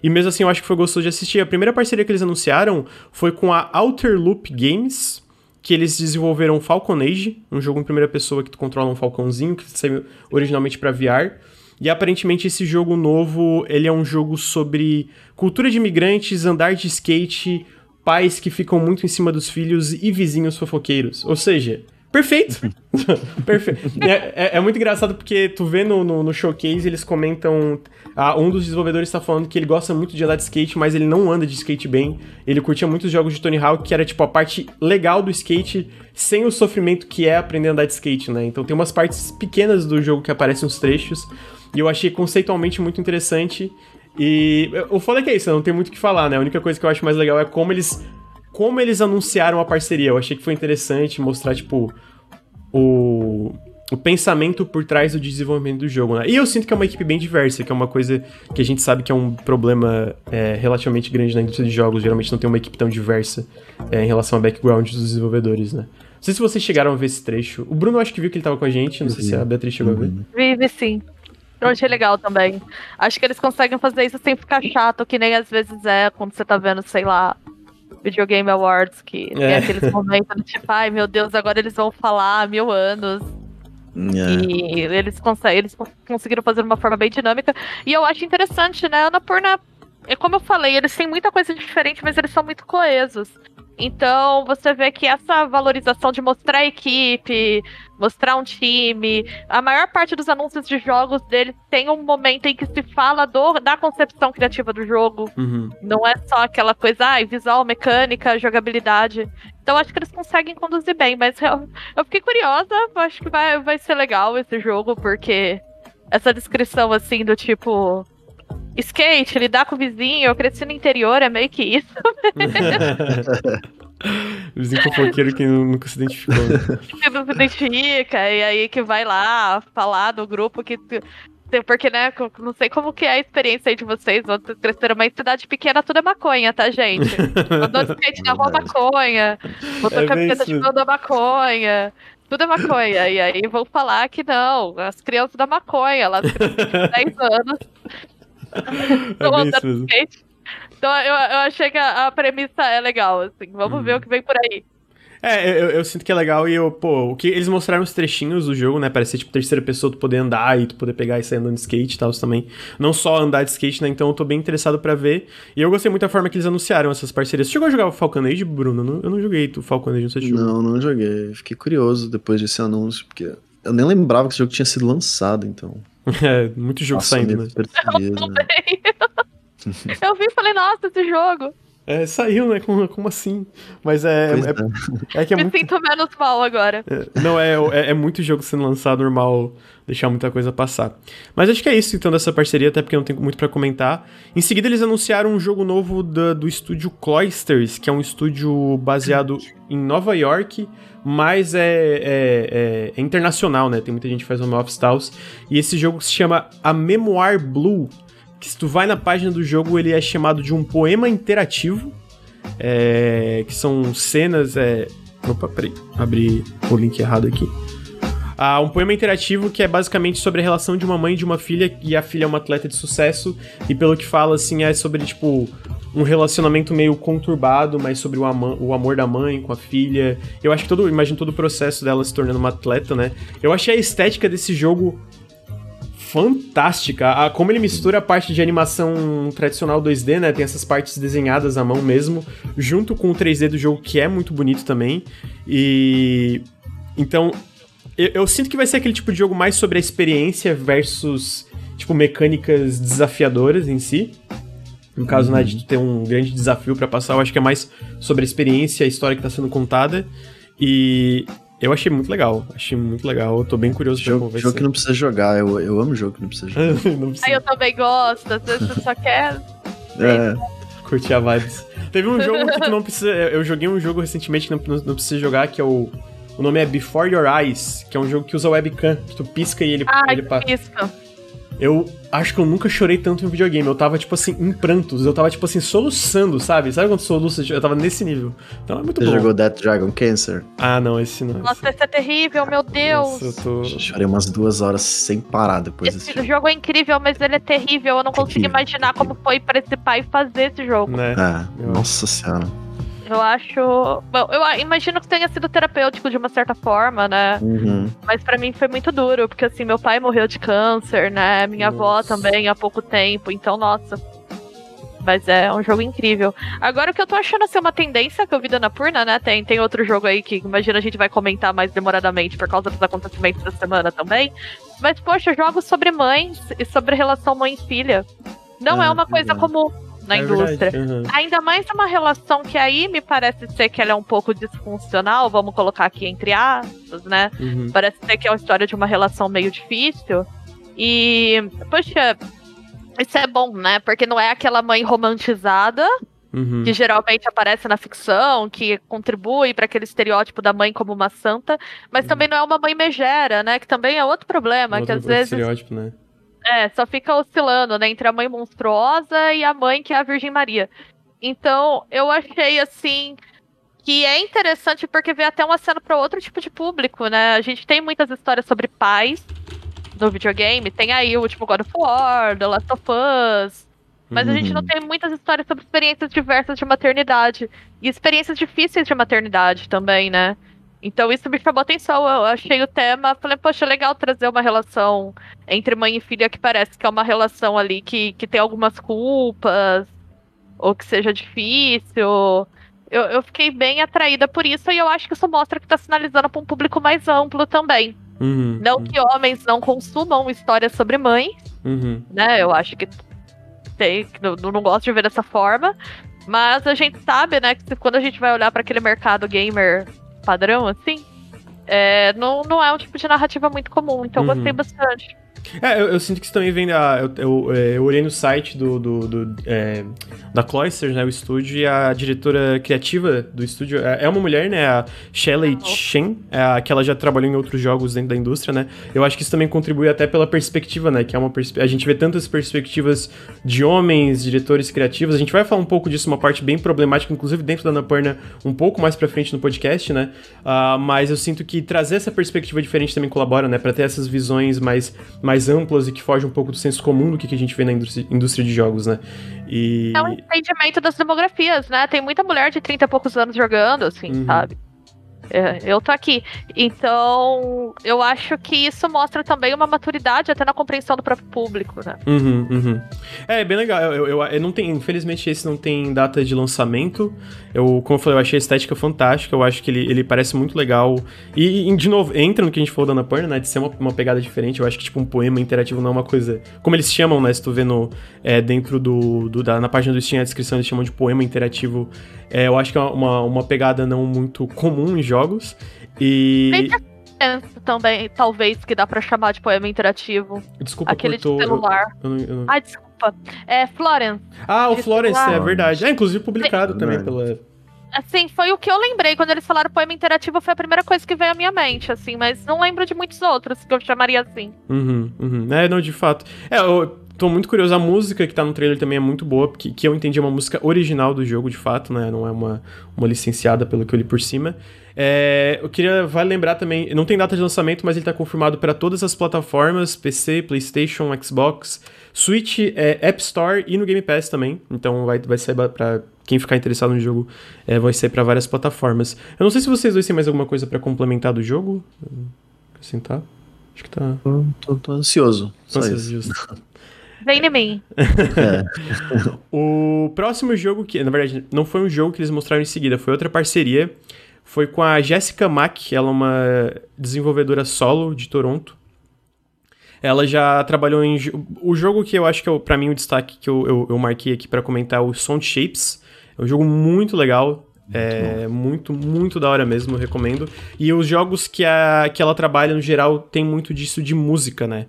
E mesmo assim eu acho que foi gostoso de assistir. A primeira parceria que eles anunciaram foi com a Outer Loop Games, que eles desenvolveram Falcon Age, um jogo em primeira pessoa que tu controla um falcãozinho, que saiu originalmente para VR. E aparentemente esse jogo novo, ele é um jogo sobre cultura de imigrantes, andar de skate, pais que ficam muito em cima dos filhos e vizinhos fofoqueiros. Ou seja, Perfeito! Perfeito. É, é, é, muito engraçado porque tu vê no, no, no showcase, eles comentam. Ah, um dos desenvolvedores está falando que ele gosta muito de andar de skate, mas ele não anda de skate bem. Ele curtia muitos jogos de Tony Hawk, que era tipo a parte legal do skate, sem o sofrimento que é aprender a andar de skate, né? Então tem umas partes pequenas do jogo que aparecem uns trechos. E eu achei conceitualmente muito interessante. E o foda é que é isso, não tem muito o que falar, né? A única coisa que eu acho mais legal é como eles como eles anunciaram a parceria. Eu achei que foi interessante mostrar, tipo, o, o pensamento por trás do desenvolvimento do jogo, né? E eu sinto que é uma equipe bem diversa, que é uma coisa que a gente sabe que é um problema é, relativamente grande na indústria de jogos. Geralmente não tem uma equipe tão diversa é, em relação ao background dos desenvolvedores, né? Não sei se vocês chegaram a ver esse trecho. O Bruno acho que viu que ele tava com a gente, não sei se a Beatriz chegou uhum. a ver. Vive sim. Eu achei legal também. Acho que eles conseguem fazer isso sem ficar chato, que nem às vezes é quando você tá vendo, sei lá, Videogame Awards, que é. tem aqueles momentos do tipo, ai meu Deus, agora eles vão falar há mil anos. É. E eles, conseguem, eles conseguiram fazer de uma forma bem dinâmica. E eu acho interessante, né? Ana Purna, é como eu falei, eles têm muita coisa diferente, mas eles são muito coesos. Então você vê que essa valorização de mostrar a equipe, mostrar um time, a maior parte dos anúncios de jogos dele tem um momento em que se fala do, da concepção criativa do jogo. Uhum. Não é só aquela coisa, ah, visual, mecânica, jogabilidade. Então acho que eles conseguem conduzir bem, mas eu, eu fiquei curiosa, acho que vai, vai ser legal esse jogo, porque essa descrição assim do tipo skate, lidar com o vizinho, eu cresci no interior, é meio que isso. vizinho fofoqueiro que nunca se identificou. Né? Que não se identifica, e aí que vai lá falar do grupo que. Porque, né, não sei como que é a experiência aí de vocês, outros cresceram, mas cidade pequena tudo é maconha, tá, gente? Andou de skate na rua maconha, botou é camiseta de mão da maconha, tudo é maconha. E aí vão falar que não, as crianças da maconha, lá de 10 anos, é então eu, eu achei que a, a, premissa é legal, assim. Vamos ver uhum. o que vem por aí. É, eu, eu, sinto que é legal e eu, pô, o que eles mostraram os trechinhos do jogo, né? Parece ser tipo terceira pessoa, tu poder andar e tu poder pegar e sair andando de skate e tal também. Não só andar de skate, né? Então eu tô bem interessado para ver. E eu gostei muito da forma que eles anunciaram essas parcerias. Você chegou a jogar o Falcon Age, Bruno? Eu não, eu não joguei o Falcon Age, não sei se Não, não joguei. Fiquei curioso depois desse anúncio, porque eu nem lembrava que esse jogo tinha sido lançado, então. É, muito jogo nossa, saindo, né? Eu, né? eu vi e falei, nossa, esse jogo. É, saiu, né? Como, como assim? Mas é. É, é, que é Me muito... sinto menos mal agora. É, não, é, é, é, muito jogo sendo lançado normal deixar muita coisa passar. Mas acho que é isso então dessa parceria, até porque não tenho muito para comentar. Em seguida, eles anunciaram um jogo novo do, do estúdio Cloisters, que é um estúdio baseado em Nova York, mas é, é, é, é internacional, né? Tem muita gente que faz home office e. E esse jogo se chama A Memoir Blue que se tu vai na página do jogo, ele é chamado de um poema interativo, é, que são cenas... É... Opa, peraí, abri o link errado aqui. Ah, um poema interativo que é basicamente sobre a relação de uma mãe e de uma filha, e a filha é uma atleta de sucesso, e pelo que fala, assim, é sobre, tipo, um relacionamento meio conturbado, mas sobre o, o, amor da mãe com a filha. Eu acho que todo, imagino todo o processo dela se tornando uma atleta, né? Eu achei a estética desse jogo fantástica. A, como ele mistura a parte de animação tradicional 2D, né? Tem essas partes desenhadas à mão mesmo, junto com o 3D do jogo, que é muito bonito também. E. Então, eu, eu sinto que vai ser aquele tipo de jogo mais sobre a experiência versus, tipo, mecânicas desafiadoras em si. No caso, uhum. né, de ter um grande desafio para passar, eu acho que é mais sobre a experiência, a história que tá sendo contada. E eu achei muito legal, achei muito legal. Eu tô bem curioso jogo, pra vai jogo que não precisa jogar, eu, eu amo jogo que não precisa jogar. não precisa. Aí eu também gosto, às vezes só quer. É. Curtir a vibes. Teve um jogo que tu não precisa. Eu joguei um jogo recentemente que não, não, não, precisa jogar, que é o. O nome é Before Your Eyes, que é um jogo que usa webcam, que tu pisca e ele. Ah, ele pisca. Eu acho que eu nunca chorei tanto em um videogame. Eu tava, tipo assim, em prantos. Eu tava, tipo assim, soluçando, sabe? Sabe quando soluça? Eu tava nesse nível. Então é muito Você bom. Você jogou Death Dragon Cancer? Ah, não, esse não. Nossa, esse é terrível, meu Deus. Nossa, eu tô... Chorei umas duas horas sem parar depois esse desse jogo. é incrível, mas ele é terrível. Eu não consigo imaginar como foi pra esse pai fazer esse jogo. Né? É, nossa senhora. Eu acho. Bom, eu imagino que tenha sido terapêutico de uma certa forma, né? Uhum. Mas para mim foi muito duro, porque assim, meu pai morreu de câncer, né? Minha nossa. avó também há pouco tempo, então, nossa. Mas é um jogo incrível. Agora, o que eu tô achando assim, uma tendência que eu vi da Napurna, né? Tem, tem outro jogo aí que imagina a gente vai comentar mais demoradamente por causa dos acontecimentos da semana também. Mas, poxa, jogos sobre mães e sobre relação mãe-filha. Não é, é uma coisa comum na é indústria. Uhum. Ainda mais uma relação que aí me parece ser que ela é um pouco disfuncional, vamos colocar aqui entre aspas, né? Uhum. Parece ser que é uma história de uma relação meio difícil. E, poxa, isso é bom, né? Porque não é aquela mãe romantizada. Uhum. Que geralmente aparece na ficção, que contribui para aquele estereótipo da mãe como uma santa, mas uhum. também não é uma mãe megera, né? Que também é outro problema, outro que às vezes estereótipo, né? É, só fica oscilando, né? Entre a mãe monstruosa e a mãe que é a Virgem Maria. Então, eu achei assim que é interessante porque vê até uma cena para outro tipo de público, né? A gente tem muitas histórias sobre pais no videogame, tem aí o último God of War, The Last of Us, mas uhum. a gente não uhum. tem muitas histórias sobre experiências diversas de maternidade e experiências difíceis de maternidade também, né? Então isso me chamou atenção. Eu achei o tema, falei, poxa, legal trazer uma relação entre mãe e filha que parece que é uma relação ali que, que tem algumas culpas, ou que seja difícil. eu, eu fiquei bem atraída por isso e eu acho que isso mostra que tá sinalizando para um público mais amplo também. Uhum, não uhum. que homens não consumam histórias sobre mães, uhum. né? Eu acho que tem, não, não gosto de ver dessa forma. Mas a gente sabe, né, que quando a gente vai olhar para aquele mercado gamer padrão, assim, é, não, não é um tipo de narrativa muito comum. Então uhum. gostei bastante. É, eu, eu, sinto que isso também vem da. Eu, eu, é, eu olhei no site do, do, do é, da Cloisters, né, o estúdio, e a diretora criativa do estúdio é, é uma mulher, né, a Shelley oh. Chen, é, que ela já trabalhou em outros jogos dentro da indústria, né. Eu acho que isso também contribui até pela perspectiva, né, que é uma perspe... a gente vê tantas perspectivas de homens, diretores criativos. A gente vai falar um pouco disso, uma parte bem problemática, inclusive dentro da Annapurna, um pouco mais pra frente no podcast, né. Uh, mas eu sinto que trazer essa perspectiva diferente também colabora, né, pra ter essas visões mais, mais amplas e que fogem um pouco do senso comum do que, a gente vê na indústria, indústria de jogos, né? E... É um entendimento das demografias, né? Tem muita mulher de 30 e poucos anos jogando, assim, uhum. sabe? É, eu tô aqui. Então, eu acho que isso mostra também uma maturidade até na compreensão do próprio público, né? Uhum, uhum. É, bem legal. Eu, eu, eu, não tenho, infelizmente, esse não tem data de lançamento. Eu, como eu falei, eu achei a estética fantástica. Eu acho que ele, ele parece muito legal. E, e, de novo, entra no que a gente falou da Annapurna, né? De ser uma, uma pegada diferente. Eu acho que, tipo, um poema interativo não é uma coisa. Como eles chamam, né? Se tu vê no, é, dentro do, do da, na página do Steam, a descrição eles chamam de poema interativo. É, eu acho que é uma, uma pegada não muito comum em jogos. E. também, talvez, que dá para chamar de poema interativo. Desculpa, Aquele cortou, de celular. Eu, eu, eu... Ai, desculpa. É Florence. Ah, o Florence, celular. é verdade. É, inclusive publicado Sim. também pela. Assim, foi o que eu lembrei quando eles falaram poema interativo, foi a primeira coisa que veio à minha mente, assim, mas não lembro de muitos outros que eu chamaria assim. Uhum, uhum. É, não, de fato. É, eu tô muito curioso. A música que tá no trailer também é muito boa, porque que eu entendi é uma música original do jogo, de fato, né? Não é uma, uma licenciada pelo que eu li por cima. É, eu queria, vale lembrar também, não tem data de lançamento, mas ele tá confirmado para todas as plataformas, PC, PlayStation, Xbox, Switch, é, App Store e no Game Pass também. Então vai, vai ser para quem ficar interessado no jogo, é, vai ser para várias plataformas. Eu não sei se vocês dois têm mais alguma coisa para complementar do jogo. Acrescentar? Acho que tá. Tô, tô, tô ansioso. Ansioso. Vem em mim. É. o próximo jogo que, na verdade, não foi um jogo que eles mostraram em seguida, foi outra parceria. Foi com a Jessica Mack, ela é uma desenvolvedora solo de Toronto. Ela já trabalhou em. O jogo que eu acho que é, para mim, o destaque que eu, eu, eu marquei aqui para comentar é o Sound Shapes. É um jogo muito legal. Muito é bom. muito, muito da hora mesmo, eu recomendo. E os jogos que, a, que ela trabalha, no geral, tem muito disso de música, né?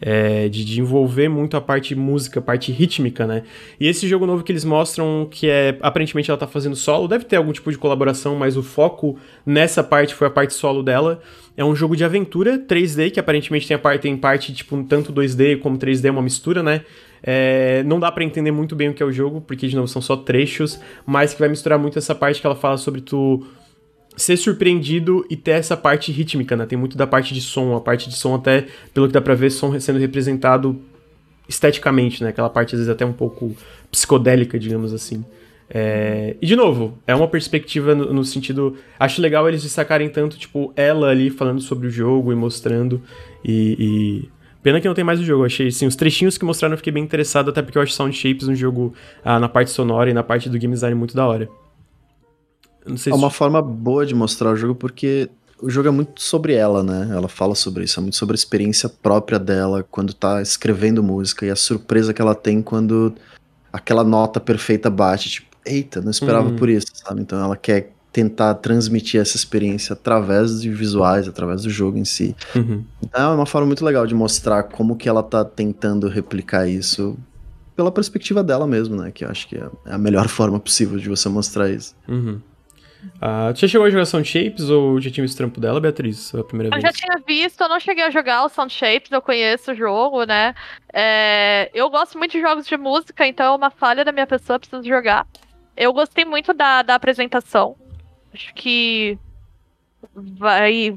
É, de, de, envolver muito a parte música, a parte rítmica, né? E esse jogo novo que eles mostram, que é aparentemente ela tá fazendo solo, deve ter algum tipo de colaboração, mas o foco nessa parte foi a parte solo dela. É um jogo de aventura 3D, que aparentemente tem a parte, tem parte tipo, tanto 2D como 3D, é uma mistura, né? É, não dá para entender muito bem o que é o jogo, porque de novo são só trechos, mas que vai misturar muito essa parte que ela fala sobre tu ser surpreendido e ter essa parte rítmica, né? Tem muito da parte de som, a parte de som até, pelo que dá pra ver, som sendo representado esteticamente, né? Aquela parte às vezes até um pouco psicodélica, digamos assim. É... E de novo, é uma perspectiva no, no, sentido. Acho legal eles destacarem tanto, tipo, ela ali falando sobre o jogo e mostrando. E. e... Pena que não tem mais o jogo. achei, assim, os trechinhos que mostraram eu fiquei bem interessado, até porque eu acho Sound Shapes um jogo ah, na parte sonora e na parte do game design muito da hora é uma forma boa de mostrar o jogo porque o jogo é muito sobre ela, né? Ela fala sobre isso, é muito sobre a experiência própria dela quando tá escrevendo música e a surpresa que ela tem quando aquela nota perfeita bate, tipo, eita, não esperava uhum. por isso, sabe? Então ela quer tentar transmitir essa experiência através de visuais, através do jogo em si. Uhum. Então é uma forma muito legal de mostrar como que ela tá tentando replicar isso pela perspectiva dela mesmo, né? Que eu acho que é a melhor forma possível de você mostrar isso. Uhum. Uh, tu já chegou a jogar Sound Shapes ou já tinha visto o trampo dela, Beatriz? A primeira eu vez? já tinha visto, eu não cheguei a jogar o Sound Shapes, eu conheço o jogo, né? É, eu gosto muito de jogos de música, então é uma falha da minha pessoa, preciso jogar. Eu gostei muito da, da apresentação. Acho que vai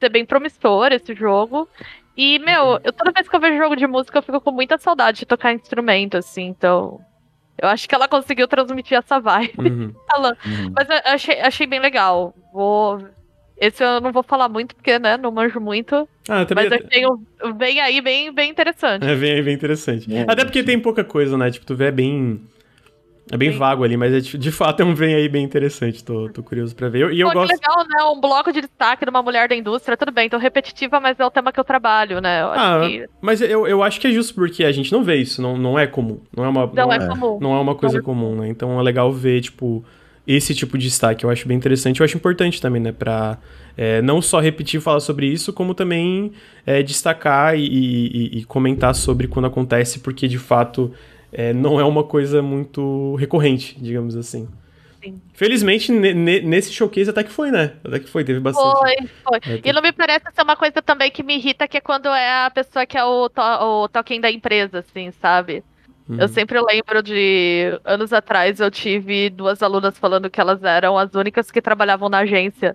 ser bem promissor esse jogo. E, meu, eu, toda vez que eu vejo jogo de música, eu fico com muita saudade de tocar instrumento, assim, então. Eu acho que ela conseguiu transmitir essa vibe. Uhum. uhum. Mas eu achei, achei bem legal. Vou. Esse eu não vou falar muito, porque, né, não manjo muito. Ah, também... Mas achei um, bem aí, bem, bem interessante. É, bem aí, bem interessante. É, Até porque tem pouca coisa, né? Tipo, tu vê bem. É bem vago ali, mas é, de, fato é um vem aí bem interessante. Tô, tô curioso pra ver. E eu, Pô, gosto. legal, né? Um bloco de destaque de uma mulher da indústria, tudo bem, tô repetitiva, mas é o tema que eu trabalho, né? Eu ah, que... mas eu, eu acho que é justo porque a gente não vê isso, não, não é comum. Não é uma, não, não é, é, comum. Não é uma coisa comum, né? Então é legal ver, tipo, esse tipo de destaque. Eu acho bem interessante. Eu acho importante também, né? Pra é, não só repetir e falar sobre isso, como também é, destacar e, e, e comentar sobre quando acontece, porque de fato é, não é uma coisa muito recorrente, digamos assim. Sim. Felizmente, nesse showcase até que foi, né? Até que foi, teve bastante. Foi, foi. É, e não me parece ser uma coisa também que me irrita, que é quando é a pessoa que é o, to o token da empresa, assim, sabe? Uhum. Eu sempre lembro de anos atrás eu tive duas alunas falando que elas eram as únicas que trabalhavam na agência.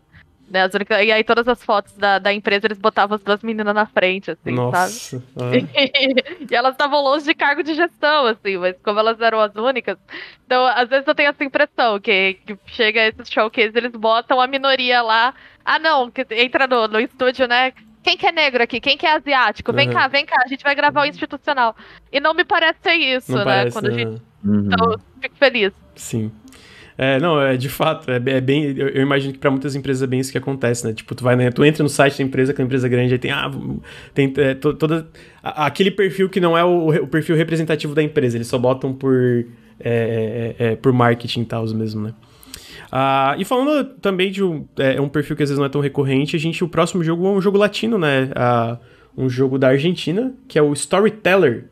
Né, as únicas... E aí todas as fotos da, da empresa eles botavam as duas meninas na frente, assim, Nossa, sabe? É. e elas estavam longe de cargo de gestão, assim, mas como elas eram as únicas. Então, às vezes eu tenho essa impressão que, que chega esses showcases, eles botam a minoria lá. Ah, não, que entra no, no estúdio, né? Quem que é negro aqui? Quem que é asiático? Vem uhum. cá, vem cá, a gente vai gravar o institucional. E não me parece ser isso, não né? Parece, Quando a gente. Uhum. Então, fico feliz. Sim. É, não, é de fato, é, é bem. Eu, eu, imagino que para muitas empresas é bem isso que acontece, né? Tipo, tu vai, né? Tu entra no site da empresa, que é uma empresa grande, aí tem, ah, tem é, to, toda. A, aquele perfil que não é o, o, perfil representativo da empresa, eles só botam por. É, é, é por marketing e tal mesmo, né? Ah, e falando também de um, é, um perfil que às vezes não é tão recorrente, a gente, o próximo jogo é um jogo latino, né? Ah, um jogo da Argentina, que é o Storyteller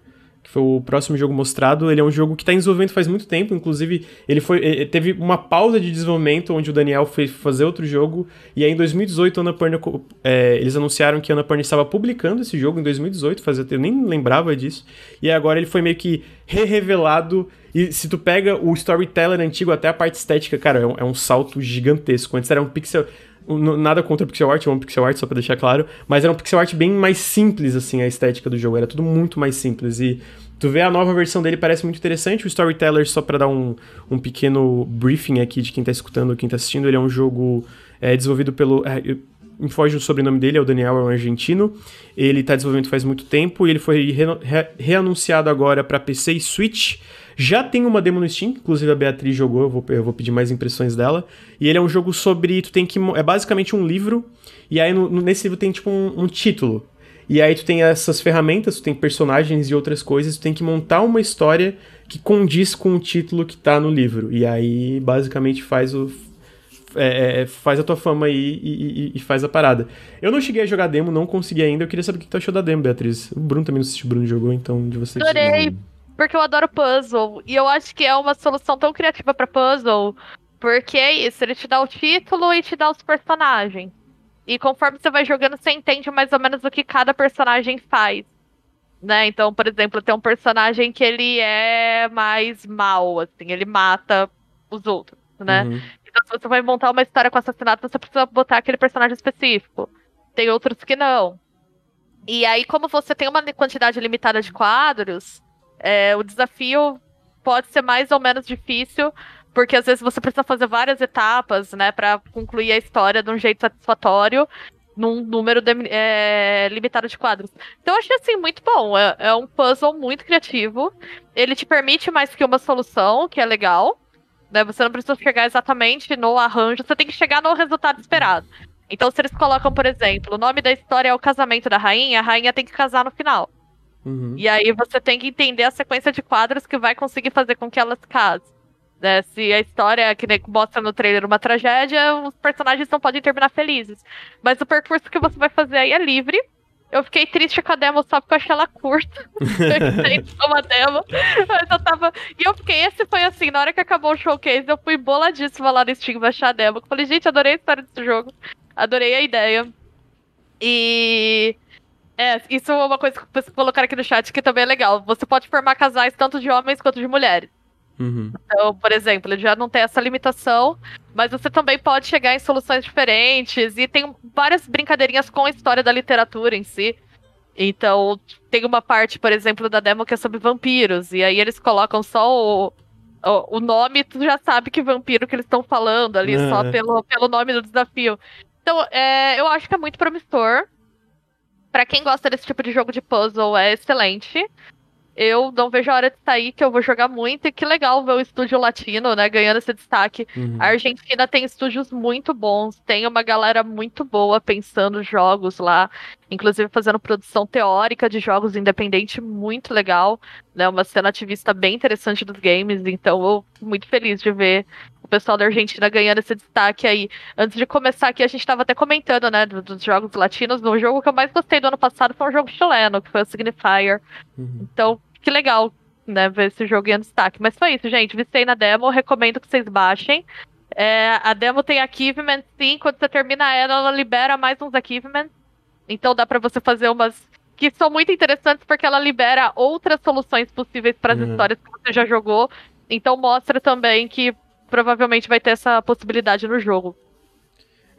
que foi o próximo jogo mostrado. Ele é um jogo que está em desenvolvimento faz muito tempo, inclusive ele foi ele teve uma pausa de desenvolvimento onde o Daniel fez fazer outro jogo e aí em 2018 a Annapurna, é, eles anunciaram que a Annapurna estava publicando esse jogo em 2018, fazia eu nem lembrava disso. E agora ele foi meio que re-revelado e se tu pega o storyteller antigo até a parte estética, cara, é um, é um salto gigantesco. Antes era um pixel nada contra pixel art, eu amo pixel art, só pra deixar claro, mas era um pixel art bem mais simples, assim, a estética do jogo, era tudo muito mais simples, e tu vê a nova versão dele, parece muito interessante, o Storyteller, só para dar um, um pequeno briefing aqui de quem tá escutando, quem tá assistindo, ele é um jogo é, desenvolvido pelo... É, me foge o sobrenome dele, é o Daniel, é um argentino. Ele está desenvolvendo faz muito tempo e ele foi re re reanunciado agora para PC e Switch. Já tem uma demo no Steam, inclusive a Beatriz jogou, eu vou, eu vou pedir mais impressões dela. E ele é um jogo sobre. Tu tem que. É basicamente um livro, e aí no, nesse livro tem tipo um, um título. E aí tu tem essas ferramentas, tu tem personagens e outras coisas, tu tem que montar uma história que condiz com o título que tá no livro. E aí basicamente faz o. É, é, faz a tua fama aí e, e, e, faz a parada. Eu não cheguei a jogar demo, não consegui ainda. Eu queria saber o que tu achou da demo, Beatriz. O Bruno também não assistiu, o Bruno jogou, então de você. Adorei, porque eu adoro puzzle. E eu acho que é uma solução tão criativa para puzzle. Porque é isso, ele te dá o título e te dá os personagens. E conforme você vai jogando, você entende mais ou menos o que cada personagem faz. Né? Então, por exemplo, tem um personagem que ele é mais mal, assim, ele mata os outros, né? Uhum. Então, se você vai montar uma história com assassinato, você precisa botar aquele personagem específico. Tem outros que não. E aí, como você tem uma quantidade limitada de quadros, é, o desafio pode ser mais ou menos difícil, porque às vezes você precisa fazer várias etapas, né, para concluir a história de um jeito satisfatório num número de, é, limitado de quadros. Então eu achei assim muito bom. É, é, um puzzle muito criativo. Ele te permite mais que uma solução, que é legal. Né? Você não precisa chegar exatamente no arranjo, você tem que chegar no resultado esperado. Então, se eles colocam, por exemplo, o nome da história é o casamento da rainha, a rainha tem que casar no final. Uhum. E aí você tem que entender a sequência de quadros que vai conseguir fazer com que elas casem. Né? Se a história, que mostra no trailer, uma tragédia, os personagens não podem terminar felizes. Mas o percurso que você vai fazer aí é livre. Eu fiquei triste com a demo só porque eu achei ela curta. uma demo. Mas eu tava. E eu fiquei, esse foi assim, na hora que acabou o showcase, eu fui boladíssima lá no Steam baixar a demo. Eu falei, gente, adorei a história desse jogo. Adorei a ideia. E é, isso é uma coisa que vocês colocaram aqui no chat que também é legal. Você pode formar casais tanto de homens quanto de mulheres. Uhum. Então, por exemplo, ele já não tem essa limitação, mas você também pode chegar em soluções diferentes e tem várias brincadeirinhas com a história da literatura em si. Então, tem uma parte, por exemplo, da demo que é sobre vampiros, e aí eles colocam só o, o, o nome, tu já sabe que vampiro que eles estão falando ali, é. só pelo, pelo nome do desafio. Então, é, eu acho que é muito promissor para quem gosta desse tipo de jogo de puzzle, é excelente. Eu não vejo a hora de sair, que eu vou jogar muito, e que legal ver o estúdio latino, né, ganhando esse destaque. Uhum. A Argentina tem estúdios muito bons, tem uma galera muito boa pensando jogos lá, inclusive fazendo produção teórica de jogos independente muito legal, né, uma cena ativista bem interessante dos games, então eu muito feliz de ver o pessoal da Argentina ganhando esse destaque aí. Antes de começar aqui, a gente estava até comentando, né, dos jogos latinos, o jogo que eu mais gostei do ano passado foi um jogo chileno, que foi o Signifier. Uhum. Então, que legal, né, ver esse jogo em destaque. Mas foi isso, gente. Vistei na demo, recomendo que vocês baixem. É, a demo tem achievements, sim. Quando você termina ela, ela libera mais uns achievements. Então dá para você fazer umas que são muito interessantes porque ela libera outras soluções possíveis para as uhum. histórias que você já jogou. Então mostra também que provavelmente vai ter essa possibilidade no jogo.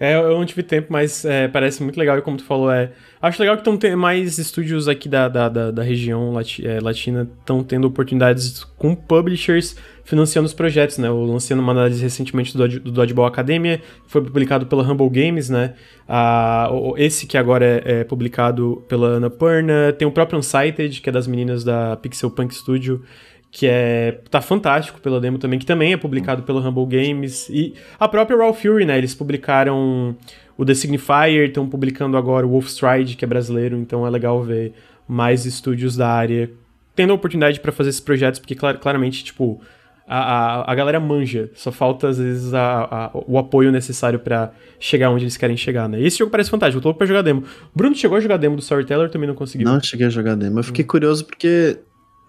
É, eu não tive tempo, mas é, parece muito legal, e como tu falou, é. Acho legal que estão mais estúdios aqui da, da, da, da região lati, é, latina estão tendo oportunidades com publishers financiando os projetos, né? Eu lancei uma análise recentemente do, do Dodgeball Academia, foi publicado pela Humble Games, né? Ah, esse que agora é, é publicado pela Annapurna, tem o próprio Unsighted, que é das meninas da Pixel Punk Studio, que é tá fantástico pela demo também, que também é publicado pelo Humble Games e a própria Raw Fury, né? Eles publicaram o The Signifier, estão publicando agora o Wolfstride, que é brasileiro, então é legal ver mais estúdios da área tendo a oportunidade para fazer esses projetos, porque clar, claramente, tipo, a, a, a, galera manja, só falta às vezes a, a o apoio necessário para chegar onde eles querem chegar, né? Esse jogo parece fantástico, eu tô louco pra jogar demo. Bruno chegou a jogar demo do Storyteller, também não conseguiu. Não cheguei a jogar demo, eu fiquei hum. curioso porque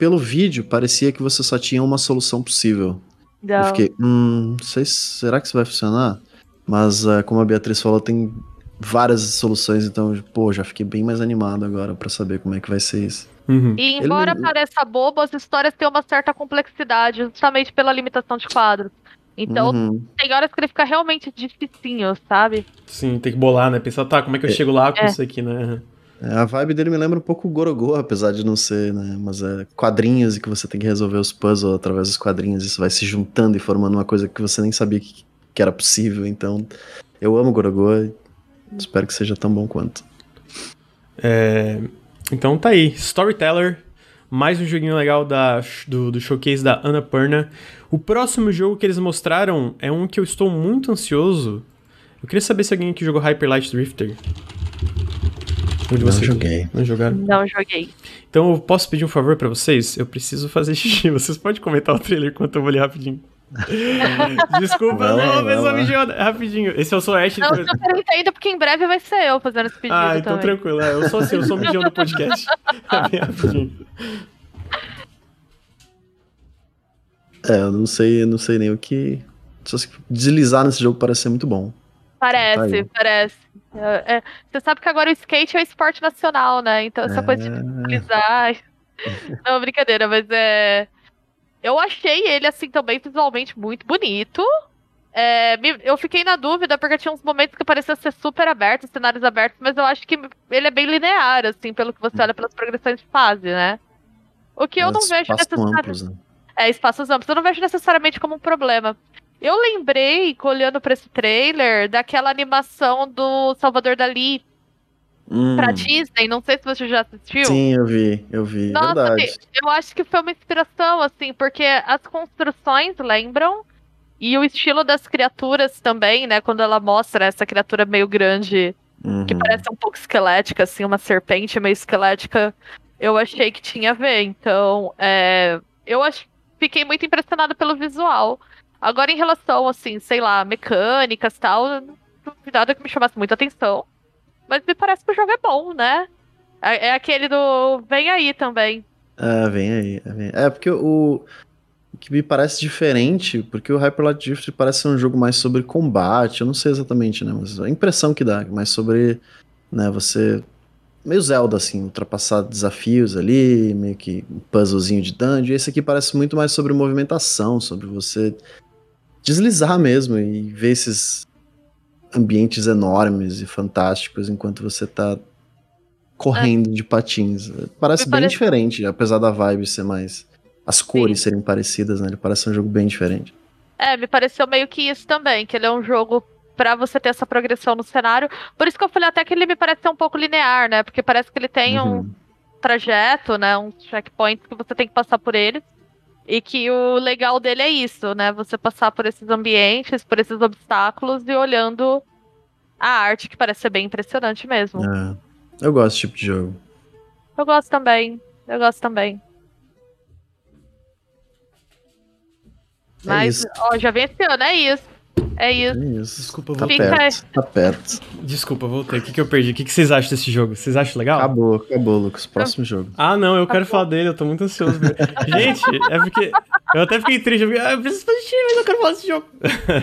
pelo vídeo, parecia que você só tinha uma solução possível. Não. Eu fiquei, hum, não sei, será que isso vai funcionar? Mas, uh, como a Beatriz falou, tem várias soluções, então, pô, já fiquei bem mais animado agora para saber como é que vai ser isso. Uhum. E embora Ele... pareça bobo, as histórias têm uma certa complexidade, justamente pela limitação de quadros. Então, uhum. tem horas que ele fica realmente dificinho, sabe? Sim, tem que bolar, né? Pensar, tá, como é que eu é. chego lá com é. isso aqui, né? É, a vibe dele me lembra um pouco o Gorogô, apesar de não ser, né? Mas é quadrinhos e que você tem que resolver os puzzles através dos quadrinhos. Isso vai se juntando e formando uma coisa que você nem sabia que, que era possível. Então, eu amo Gorogô e espero que seja tão bom quanto. É, então tá aí, Storyteller, mais um joguinho legal da, do, do showcase da Annapurna. O próximo jogo que eles mostraram é um que eu estou muito ansioso. Eu queria saber se alguém aqui jogou Hyper Light Drifter. Onde não você joguei. Não jogaram? Não joguei. Então eu posso pedir um favor para vocês? Eu preciso fazer xixi. Vocês podem comentar o trailer enquanto eu vou ler rapidinho. Desculpa, vai não, pessoa mijona. Rapidinho. Esse é o Soeste. Não, eu super entendo, porque em breve vai ser eu fazendo esse pedido. Ah, então também. tranquilo. É, eu sou assim, eu sou o mijão do podcast. rapidinho. É, eu não sei, eu não sei nem o que. Só se deslizar nesse jogo parece ser muito bom. Parece, tá parece. É, é, você sabe que agora o skate é o esporte nacional, né? Então essa é... coisa de deslizar. Não, brincadeira, mas é. Eu achei ele, assim, também visualmente muito bonito. É, eu fiquei na dúvida, porque tinha uns momentos que parecia ser super aberto, cenários abertos, mas eu acho que ele é bem linear, assim, pelo que você olha pelas progressões de fase, né? O que eu é, não vejo necessariamente. Né? É, espaços amplos. Eu não vejo necessariamente como um problema. Eu lembrei, olhando para esse trailer, daquela animação do Salvador Dali hum. pra Disney. Não sei se você já assistiu. Sim, eu vi, eu vi. Nossa, Verdade. eu acho que foi uma inspiração, assim, porque as construções lembram. E o estilo das criaturas também, né? Quando ela mostra essa criatura meio grande, uhum. que parece um pouco esquelética, assim, uma serpente meio esquelética, eu achei que tinha a ver. Então, é, eu ach... fiquei muito impressionada pelo visual. Agora, em relação, assim, sei lá, mecânicas e tal, nada que me chamasse muita atenção. Mas me parece que o jogo é bom, né? É, é aquele do Vem aí também. É, vem aí. É, vem é porque o, o que me parece diferente, porque o Hyper Light Drift parece ser um jogo mais sobre combate, eu não sei exatamente, né? Mas a impressão que dá, mais sobre, né, você meio Zelda, assim, ultrapassar desafios ali, meio que um puzzlezinho de dungeon. Esse aqui parece muito mais sobre movimentação, sobre você deslizar mesmo e ver esses ambientes enormes e fantásticos enquanto você tá correndo é. de patins. Parece Me bem parece... diferente, apesar da vibe ser mais. As cores Sim. serem parecidas, né? Ele parece um jogo bem diferente. É, me pareceu meio que isso também, que ele é um jogo para você ter essa progressão no cenário. Por isso que eu falei até que ele me parece ser um pouco linear, né? Porque parece que ele tem uhum. um trajeto, né? Um checkpoint que você tem que passar por ele. E que o legal dele é isso, né? Você passar por esses ambientes, por esses obstáculos e olhando a arte, que parece ser bem impressionante mesmo. É, eu gosto desse tipo de jogo. Eu gosto também. Eu gosto também. É Mas, ó, já esse ano, é isso. É isso. É isso. Desculpa, tá voltei. Perto, tá perto. Desculpa, voltei. O que, que eu perdi? O que, que vocês acham desse jogo? Vocês acham legal? Acabou, acabou, Lucas. Próximo jogo. Ah, não, eu quero falar dele, eu tô muito ansioso. Gente, é porque. Eu até fiquei triste. Eu, fiquei, ah, eu preciso fazer mas eu quero falar desse jogo.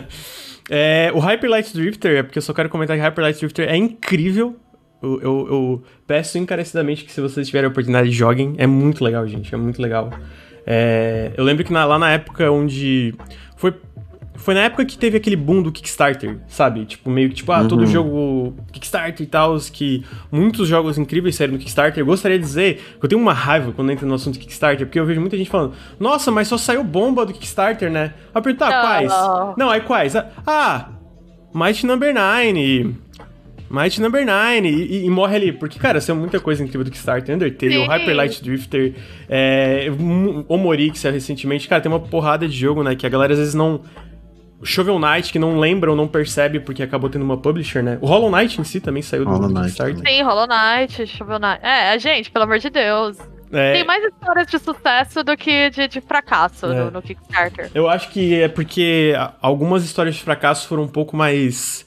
é, o Hyper Light Drifter, é porque eu só quero comentar que Hyper Light Drifter é incrível. Eu, eu, eu, peço encarecidamente que se vocês tiverem a oportunidade, joguem. É muito legal, gente. É muito legal. É, eu lembro que na, lá na época onde. Foi na época que teve aquele boom do Kickstarter, sabe? Tipo, meio que, tipo, ah, uhum. todo jogo Kickstarter e tal, que muitos jogos incríveis saíram no Kickstarter. Eu gostaria de dizer que eu tenho uma raiva quando entra no assunto Kickstarter, porque eu vejo muita gente falando, nossa, mas só saiu bomba do Kickstarter, né? Pergunto, ah, quais? Não, aí quais? Ah, Might Number 9, Might Number 9, e, e, morre ali. Porque, cara, saiu muita coisa incrível do Kickstarter. Undertale, Sim. Hyper Light Drifter, é, Omorix recentemente. Cara, tem uma porrada de jogo, né? Que a galera às vezes não Shovel Knight, que não lembra ou não percebe porque acabou tendo uma publisher, né? O Hollow Knight em si também saiu do, Hollow do Kickstarter. Sim, Hollow Knight, Shovel Knight. É, gente, pelo amor de Deus. É... Tem mais histórias de sucesso do que de, de fracasso é. no, no, Kickstarter. Eu acho que é porque algumas histórias de fracasso foram um pouco mais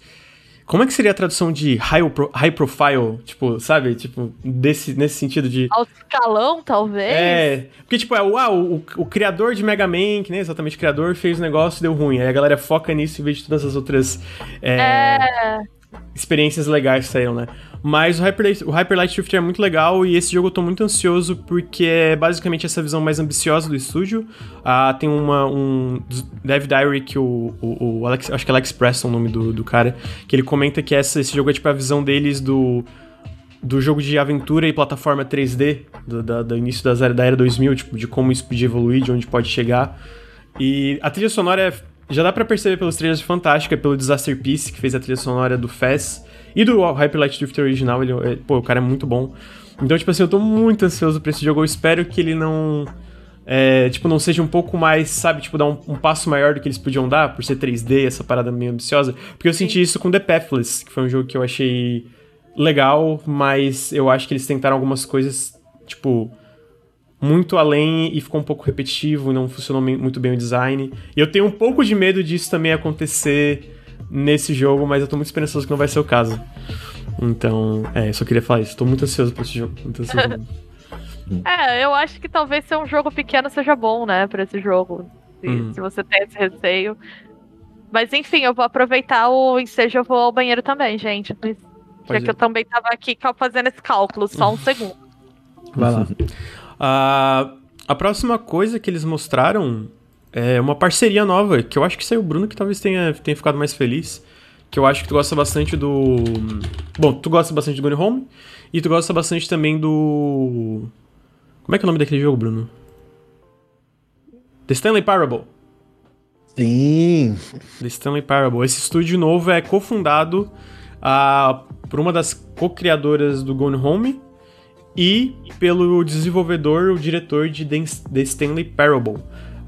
como é que seria a tradução de high, pro, high profile? Tipo, sabe? Tipo, desse, nesse sentido de. Ao escalão, talvez? É. Porque, tipo, é, o, o, o criador de Mega Man, que nem exatamente o criador, fez o negócio e deu ruim. Aí a galera foca nisso em vez de todas as outras. É. é... Experiências legais que saíram, né? Mas o Hyper, o Hyper Light Drifter é muito legal e esse jogo eu tô muito ansioso porque é basicamente essa visão mais ambiciosa do estúdio. Ah, tem uma, um Dev Diary que o, o, o Alex, acho que é Alex Preston o nome do, do cara, que ele comenta que essa, esse jogo é tipo a visão deles do do jogo de aventura e plataforma 3D do, da, do início das, da era 2000, tipo, de como isso podia evoluir, de onde pode chegar. E a trilha sonora é, já dá para perceber pelos trailers fantástica, pelo Disaster Piece, que fez a trilha sonora do Fez. E do Hyper Light Drifter original, ele, é, pô, o cara é muito bom. Então, tipo assim, eu tô muito ansioso pra esse jogo. Eu espero que ele não. É, tipo, não seja um pouco mais, sabe, tipo, dar um, um, passo maior do que eles podiam dar, por ser 3D, essa parada meio ambiciosa. Porque eu senti isso com The Pathless, que foi um jogo que eu achei legal, mas eu acho que eles tentaram algumas coisas, tipo, muito além e ficou um pouco repetitivo, não funcionou muito bem o design. E eu tenho um pouco de medo disso também acontecer nesse jogo, mas eu tô muito esperançoso que não vai ser o caso. Então, é, eu só queria falar isso. Tô muito ansioso pra esse jogo. Muito ansioso. é, eu acho que talvez ser um jogo pequeno seja bom, né, pra esse jogo. Se, hum. se você tem esse receio. Mas enfim, eu vou aproveitar o ensejo eu vou ao banheiro também, gente. Já que eu também tava aqui fazendo esse cálculo, só um segundo. Vai lá. Uh, a próxima coisa que eles mostraram é uma parceria nova, que eu acho que saiu o Bruno que talvez tenha, tenha ficado mais feliz. Que eu acho que tu gosta bastante do. Bom, tu gosta bastante do Gone Home. E tu gosta bastante também do. Como é que é o nome daquele jogo, Bruno? The Stanley Parable. Sim. The Stanley Parable. Esse estúdio novo é cofundado uh, por uma das co-criadoras do Gone Home e pelo desenvolvedor, o diretor de The Stanley Parable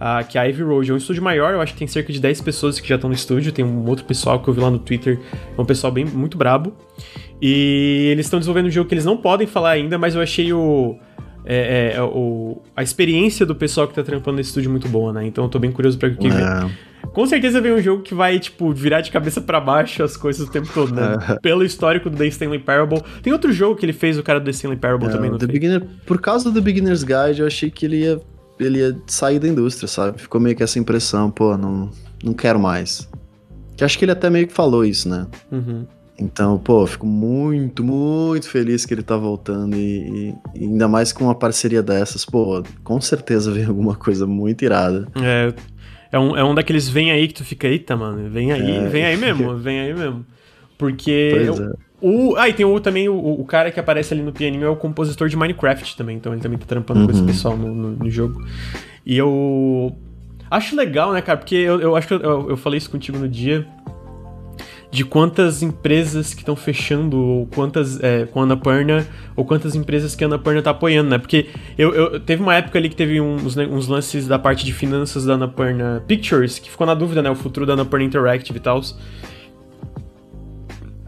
uh, que é a Ivy Road. É um estúdio maior, eu acho que tem cerca de 10 pessoas que já estão no estúdio. Tem um outro pessoal que eu vi lá no Twitter, é um pessoal bem muito brabo. E eles estão desenvolvendo um jogo que eles não podem falar ainda, mas eu achei o. É, é, é, o, a experiência do pessoal que tá trampando nesse estúdio muito boa, né? Então eu tô bem curioso pra o que vem. Com certeza vem um jogo que vai, tipo, virar de cabeça para baixo as coisas o tempo todo, né? Pelo histórico do The Stanley Parable. Tem outro jogo que ele fez, o cara do The Stanley Parable é, também, não The Beginner, Por causa do Beginner's Guide, eu achei que ele ia ele ia sair da indústria, sabe? Ficou meio que essa impressão, pô, não, não quero mais. Que acho que ele até meio que falou isso, né? Uhum. Então, pô, fico muito, muito feliz que ele tá voltando e, e, ainda mais com uma parceria dessas, pô, com certeza vem alguma coisa muito irada. É, é um, é um daqueles vem aí que tu fica, eita, mano, vem aí, é. vem aí mesmo, vem aí mesmo. Porque pois é. O, ah, e tem o, também o, o cara que aparece ali no pianinho é o compositor de Minecraft também, então ele também tá trampando uhum. com esse uhum. pessoal no, no, no, jogo. E eu acho legal, né, cara, porque eu, eu acho que eu, eu falei isso contigo no dia, de quantas empresas que estão fechando, ou quantas é, com a Annapurna, ou quantas empresas que a Annapurna tá apoiando, né? Porque eu, eu teve uma época ali que teve uns, né, uns lances da parte de finanças da Annapurna Pictures, que ficou na dúvida, né? O futuro da Annapurna Interactive e tal.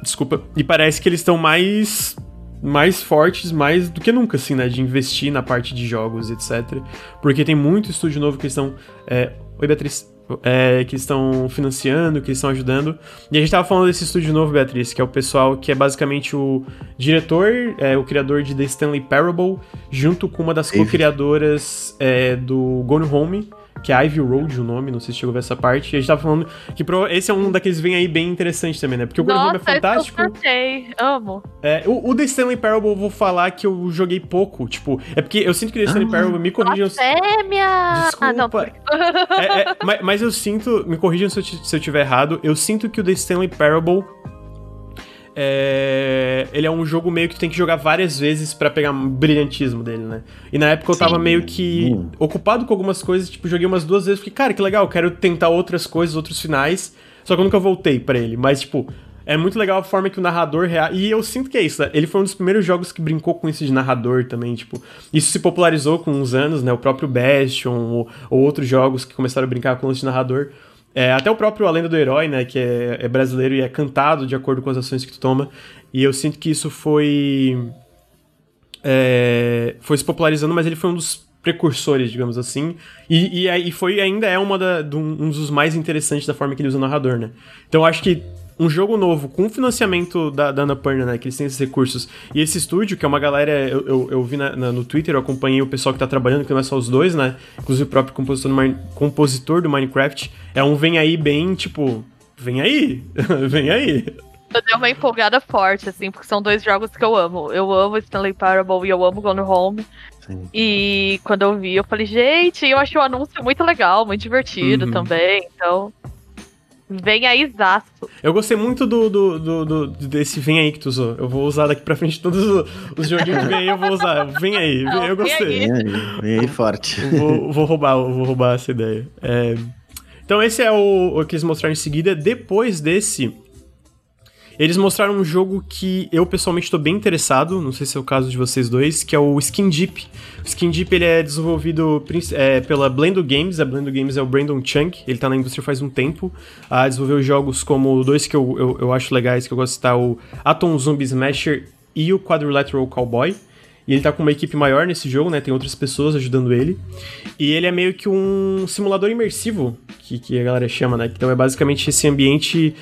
Desculpa. E parece que eles estão mais mais fortes, mais do que nunca, assim, né? De investir na parte de jogos, etc. Porque tem muito estúdio novo que estão. É... Oi, Beatriz é, que estão financiando, que estão ajudando. E a gente estava falando desse estúdio novo, Beatriz, que é o pessoal que é basicamente o diretor, é, o criador de The Stanley Parable, junto com uma das co-criadoras é, do Gone Home, que é Ivy Road o nome, não sei se chegou a ver essa parte. E a gente tava falando que pro, esse é um daqueles vem aí bem interessante também, né? Porque o Nossa, é fantástico. Eu gostei, amo. É, o, o The Stanley Parable eu vou falar que eu joguei pouco, tipo, é porque eu sinto que The Stanley ah, Parable me corrijam. Fêmea! Desculpa. Ah, não. é, é, mas, mas, eu sinto, me corrijam se eu, se eu tiver errado, eu sinto que o The Stanley Parable é... ele é um jogo meio que tu tem que jogar várias vezes para pegar um brilhantismo dele, né? E na época eu tava Sim. meio que hum. ocupado com algumas coisas, tipo, joguei umas duas vezes, fiquei, cara, que legal, quero tentar outras coisas, outros finais, só que eu nunca voltei para ele. Mas, tipo, é muito legal a forma que o narrador rea... E eu sinto que é isso, né? Ele foi um dos primeiros jogos que brincou com isso de narrador também, tipo... Isso se popularizou com uns anos, né? O próprio Bastion ou, ou outros jogos que começaram a brincar com isso de narrador. É, até o próprio A Lenda do Herói, né, que é, é, brasileiro e é cantado de acordo com as ações que tu toma. E eu sinto que isso foi. É, foi se popularizando, mas ele foi um dos precursores, digamos assim. E, e, e foi ainda é uma da, um dos mais interessantes da forma que ele usa o narrador, né? Então eu acho que um jogo novo com financiamento da, da Annapurna, né? Que eles têm esses recursos. E esse estúdio, que é uma galera. Eu, eu, eu vi na, na, no Twitter, eu acompanhei o pessoal que tá trabalhando, que não é só os dois, né? Inclusive o próprio compositor do, compositor do Minecraft. É um vem aí bem, tipo. Vem aí! vem aí! Eu dei uma empolgada forte, assim, porque são dois jogos que eu amo. Eu amo Stanley Parable e eu amo Gone Home. Sim. E quando eu vi, eu falei, gente, eu achei o anúncio muito legal, muito divertido uhum. também. Então, Vem aí, zaço. Eu gostei muito do, do, do, do, desse vem aí que tu usou. Eu vou usar daqui pra frente todos os, os joguinhos que vem aí, eu vou usar. Vem aí, vem, Não, eu gostei. Vem aí, vem aí forte. Vou, vou, roubar, vou roubar essa ideia. É... Então esse é o, o que eles mostraram em seguida. Depois desse, eles mostraram um jogo que eu pessoalmente estou bem interessado, não sei se é o caso de vocês dois, que é o Skin Deep. O Skin Deep ele é desenvolvido é, pela Blendo Games, a Blendo Games é o Brandon Chunk, ele está na indústria faz um tempo, uh, desenvolveu jogos como dois que eu, eu, eu, acho legais, que eu gosto de citar, o Atom Zombie Smasher e o Quadrilateral Cowboy. E ele tá com uma equipe maior nesse jogo, né? Tem outras pessoas ajudando ele. E ele é meio que um simulador imersivo, que, que a galera chama, né? Então é basicamente esse ambiente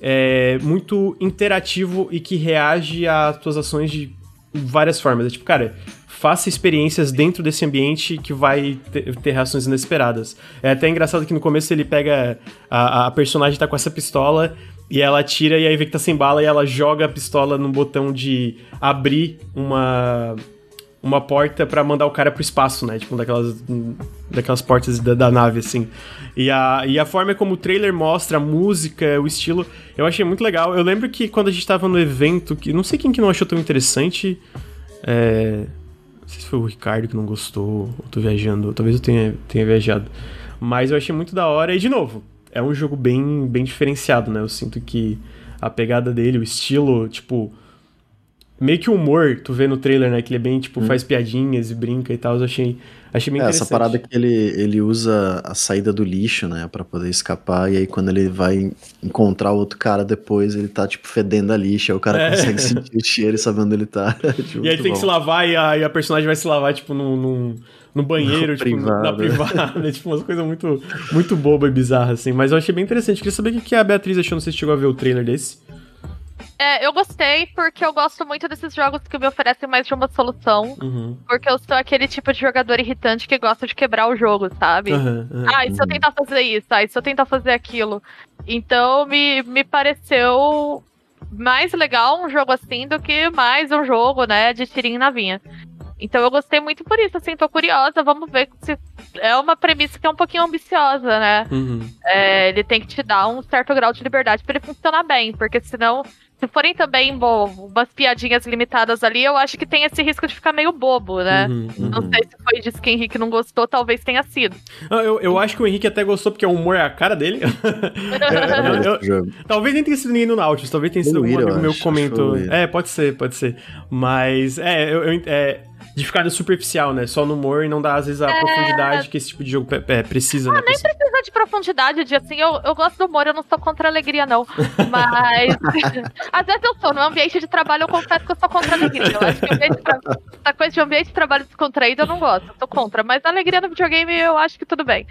é, muito interativo e que reage às tuas ações de várias formas. É tipo, cara, faça experiências dentro desse ambiente que vai ter, ter, reações inesperadas. É até engraçado que no começo ele pega. A, a personagem tá com essa pistola e ela tira e aí vê que tá sem bala e ela joga a pistola no botão de abrir uma uma porta para mandar o cara pro espaço, né? Tipo, daquelas, daquelas portas da, da, nave, assim. E a, e a forma como o trailer mostra a música, o estilo, eu achei muito legal. Eu lembro que quando a gente tava no evento, que não sei quem que não achou tão interessante. É, não sei se foi o Ricardo que não gostou, ou tô viajando, talvez eu tenha, tenha viajado. Mas eu achei muito da hora, e de novo, é um jogo bem, bem diferenciado, né? Eu sinto que a pegada dele, o estilo, tipo meio que o humor, tu vê no trailer, né? Que ele é bem, tipo, hum. faz piadinhas e brinca e tal. Eu achei, achei bem é, interessante. Essa parada que ele, ele usa a saída do lixo, né? Pra poder escapar. E aí, quando ele vai encontrar outro cara depois, ele tá, tipo, fedendo a lixa. Aí o cara é. consegue sentir o cheiro e saber onde ele tá. tipo, e aí tem bom. que se lavar e a, e a personagem vai se lavar, tipo, num... num no banheiro, no tipo, privado. na privada, tipo, umas coisas muito, muito boba e bizarra, assim. Mas eu achei bem interessante. Queria saber o que a Beatriz achou, não sei se chegou a ver o trailer desse. É, eu gostei porque eu gosto muito desses jogos que me oferecem mais de uma solução. Uhum. Porque eu sou aquele tipo de jogador irritante que gosta de quebrar o jogo, sabe? Uhum, uhum. Ah, e se eu tentar fazer isso? Ah, e se eu tentar fazer aquilo? Então me, me pareceu mais legal um jogo assim do que mais um jogo, né, de tirinho na vinha. Então eu gostei muito por isso, assim, tô curiosa, vamos ver se é uma premissa que é um pouquinho ambiciosa, né? Uhum. É, ele tem que te dar um certo grau de liberdade para ele funcionar bem, porque senão se forem também bom, umas piadinhas limitadas ali, eu acho que tem esse risco de ficar meio bobo, né? Uhum, uhum. Não sei se foi disso que o Henrique não gostou, talvez tenha sido. Ah, eu, eu acho que o Henrique até gostou porque o humor é a cara dele. eu, eu, talvez nem tenha sido ninguém no Nautilus, talvez tenha sido amigo meu que comentou. É, pode ser, pode ser. Mas, é, eu, eu é, de ficar no superficial, né? Só no humor e não dar, às vezes, a é... profundidade que esse tipo de jogo é, precisa, ah, né? Nem precisa de profundidade, de assim, eu, eu gosto do humor, eu não sou contra a alegria, não. Mas. às vezes eu sou. No ambiente de trabalho, eu confesso que eu sou contra a alegria. Eu acho que essa coisa de ambiente de trabalho descontraído eu não gosto, eu sou contra. Mas a alegria no videogame eu acho que tudo bem.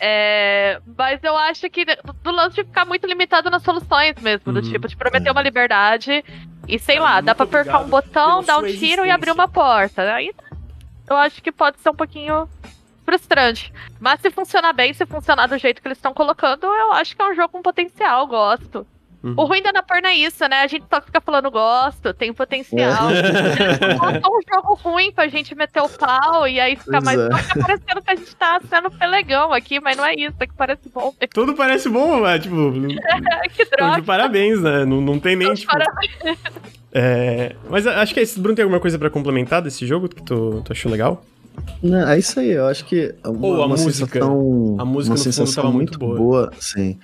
É, mas eu acho que do lance de ficar muito limitado nas soluções mesmo, do uhum. tipo, de prometer é. uma liberdade e sei lá, dá pra apertar um botão, dar um tiro existência. e abrir uma porta. Aí eu acho que pode ser um pouquinho frustrante. Mas se funcionar bem, se funcionar do jeito que eles estão colocando, eu acho que é um jogo com potencial, gosto. Uhum. O ruim da Annapurna é isso, né? A gente só fica falando gosto, tem potencial. É. um jogo ruim pra gente meter o pau e aí fica pois mais. É. Fica parecendo que a gente tá sendo pelegão aqui, mas não é isso, é que parece bom. Tudo parece bom, mas tipo. que droga. Parabéns, né? Não, não tem nem, tipo. Parabéns. É, mas acho que é isso. Bruno tem alguma coisa pra complementar desse jogo que tu, tu achou legal? Não, é isso aí, eu acho que uma, oh, a uma música, sensação, a música uma sensação muito, muito boa. boa, sim.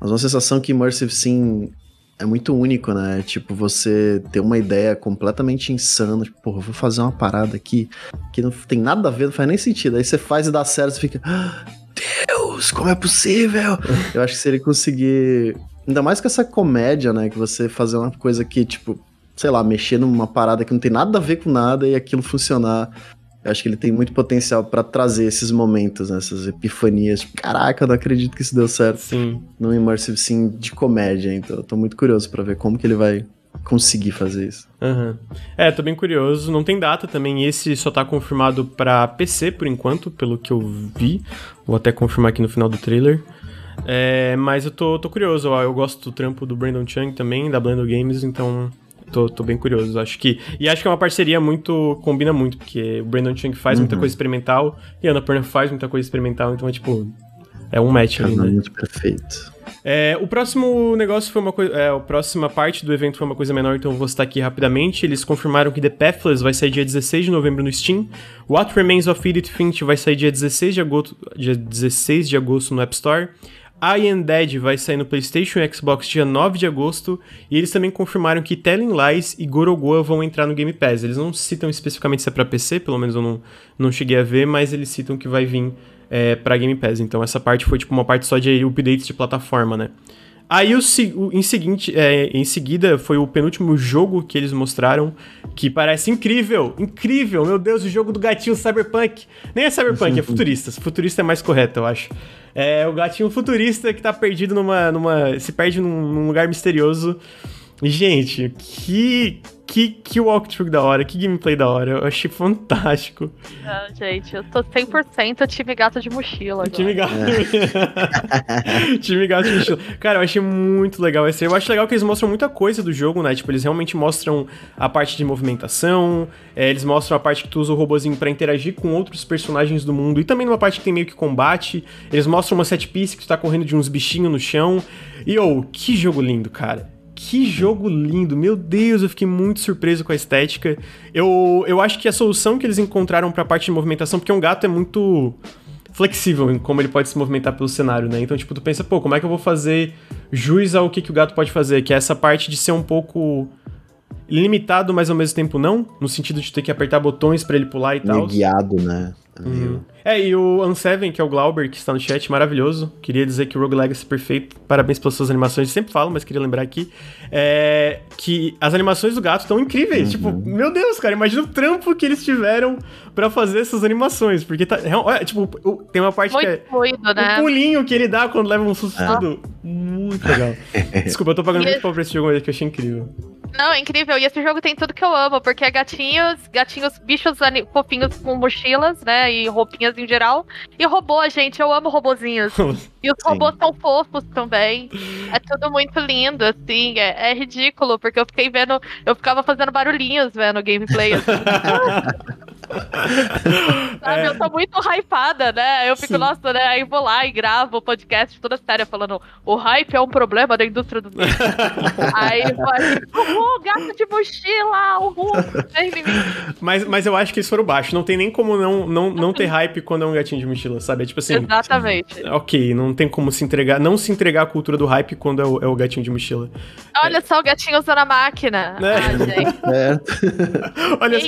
Mas uma sensação que Immersive Sim é muito único, né? Tipo, você ter uma ideia completamente insana, tipo, porra, vou fazer uma parada aqui que não tem nada a ver, não faz nem sentido. Aí você faz e dá certo, você fica, ah, Deus, como é possível? Eu acho que se ele conseguir, ainda mais com essa comédia, né, que você fazer uma coisa que, tipo, sei lá, mexer numa parada que não tem nada a ver com nada e aquilo funcionar eu acho que ele tem muito potencial para trazer esses momentos, né, essas epifanias. Caraca, eu não acredito que isso deu certo. Sim. No Immersive Sim de comédia, então eu tô muito curioso para ver como que ele vai conseguir fazer isso. Uhum. É, tô bem curioso. Não tem data também. Esse só tá confirmado para PC por enquanto, pelo que eu vi. Vou até confirmar aqui no final do trailer. É, mas eu tô, tô curioso. Eu gosto do trampo do Brandon Chung também, da Blender Games, então tô, tô bem curioso. Acho que. E acho que é uma parceria muito. combina muito, porque o Brandon Chung faz uhum. muita coisa experimental e a Ana Perna faz muita coisa experimental, então é tipo. É um match ali, né? muito perfeito. É, o próximo negócio foi uma coisa. É, a próxima parte do evento foi uma coisa menor, então eu vou citar aqui rapidamente. Eles confirmaram que The Pathless vai sair dia 16 de novembro no Steam. What Remains of Edith Finch vai sair dia 16 de agosto, dia 16 de agosto no App Store. I Am Dead vai sair no PlayStation e Xbox dia 9 de agosto, e eles também confirmaram que Telling Lies e Gorogoa vão entrar no Game Pass. Eles não citam especificamente se é para PC, pelo menos eu não, não cheguei a ver, mas eles citam que vai vir é, para Game Pass. Então essa parte foi tipo uma parte só de updates de plataforma, né? Aí o, o, em, seguinte, é, em seguida foi o penúltimo jogo que eles mostraram, que parece incrível, incrível, meu Deus, o jogo do gatinho Cyberpunk. Nem é Cyberpunk, é futurista. Futurista é mais correto, eu acho. É o gatinho futurista que tá perdido numa. numa se perde num, num lugar misterioso. Gente, que que, que walkthrough da hora, que gameplay da hora. Eu achei fantástico. Não, gente, eu tô 100% time gato de mochila. Agora. Time gato. É. time gato de mochila. Cara, eu achei muito legal esse. Eu acho legal que eles mostram muita coisa do jogo, né? Tipo, eles realmente mostram a parte de movimentação, é, eles mostram a parte que tu usa o robozinho para interagir com outros personagens do mundo, e também numa parte que tem meio que combate. Eles mostram uma set piece que tu tá correndo de uns bichinhos no chão. E, oh, que jogo lindo, cara. Que jogo lindo, meu Deus, eu fiquei muito surpreso com a estética. Eu, eu acho que a solução que eles encontraram para a parte de movimentação, porque um gato é muito flexível em como ele pode se movimentar pelo cenário, né? Então, tipo, tu pensa, pô, como é que eu vou fazer jus ao que, que o gato pode fazer? Que é essa parte de ser um pouco limitado, mas ao mesmo tempo não, no sentido de ter que apertar botões para ele pular e tal. guiado, né? Uhum. É, e o Unseven, que é o Glauber, que está no chat, maravilhoso. Queria dizer que o Rogue Legacy é perfeito. Parabéns pelas suas animações. Eu sempre falo, mas queria lembrar aqui. É, que as animações do gato estão incríveis. Uhum. Tipo, meu Deus, cara, imagina o trampo que eles tiveram para fazer essas animações. Porque tá. É, tipo, tem uma parte Muito que é. Fluido, né? O pulinho que ele dá quando leva um susto. É. Muito legal. Desculpa, eu tô pagando muito pau pra esse jogo aí, que eu achei incrível. Não, é incrível. E esse jogo tem tudo que eu amo, porque é gatinhos, gatinhos, bichos fofinhos com mochilas, né? E roupinhas em geral. E robô, gente, eu amo robozinhos. e os Sim. robôs são fofos também. É tudo muito lindo, assim. É, é, ridículo, porque eu fiquei vendo. Eu ficava fazendo barulhinhos vendo gameplay. Assim. Sabe, é. eu tô muito hypada, né? Eu fico, Sim. nossa, né? Aí vou lá e gravo o podcast toda séria falando o hype é um problema da indústria do aí vai, uhul, gato de mochila, uhul. mas, mas eu acho que eles foram baixos. Não tem nem como não, não, não ter hype quando é um gatinho de mochila, sabe? É tipo assim. Exatamente. Ok, não tem como se entregar, não se entregar a cultura do hype quando é o, é o gatinho de mochila. Olha é. só o gatinho usando a máquina. É. Ah, gente. É. Olha,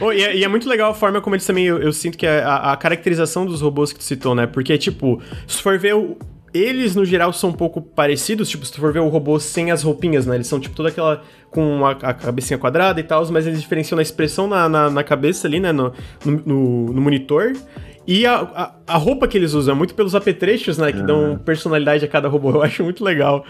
Oh, e, é, e, é, muito legal a forma como eles também. Eu, eu sinto que é a, a, caracterização dos robôs que tu citou, né? Porque, tipo, se for ver. O, eles, no geral, são um pouco parecidos. Tipo, se tu for ver o robô sem as roupinhas, né? Eles são, tipo, toda aquela. com a, a cabecinha quadrada e tal, mas eles diferenciam na expressão na, na, na cabeça ali, né? No, no, no monitor. E a, a, a, roupa que eles usam é muito pelos apetrechos, né? Que dão ah. personalidade a cada robô. Eu acho muito legal.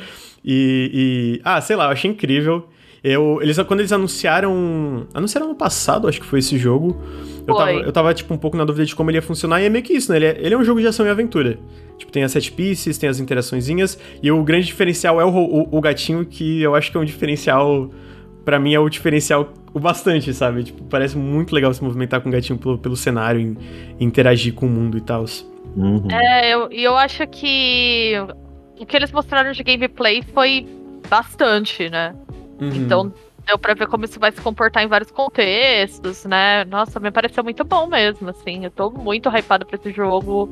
E, e. Ah, sei lá, eu achei incrível. Eu, eles, quando eles anunciaram. Anunciaram no passado, acho que foi esse jogo. Eu tava, eu tava, tipo, um pouco na dúvida de como ele ia funcionar, e é meio que isso, né? Ele é, ele é um jogo de ação e aventura. Tipo, tem as set pieces, tem as interaçõezinhas, e o grande diferencial é o, o, o gatinho, que eu acho que é um diferencial. para mim, é o diferencial o bastante, sabe? Tipo, parece muito legal se movimentar com o gatinho pelo, pelo cenário e, interagir com o mundo e tal. Uhum. É, eu, eu acho que o que eles mostraram de gameplay foi bastante, né? Uhum. Então deu pra ver como isso vai se comportar em vários contextos, né? Nossa, me pareceu muito bom mesmo, assim. Eu tô muito hypada pra esse jogo.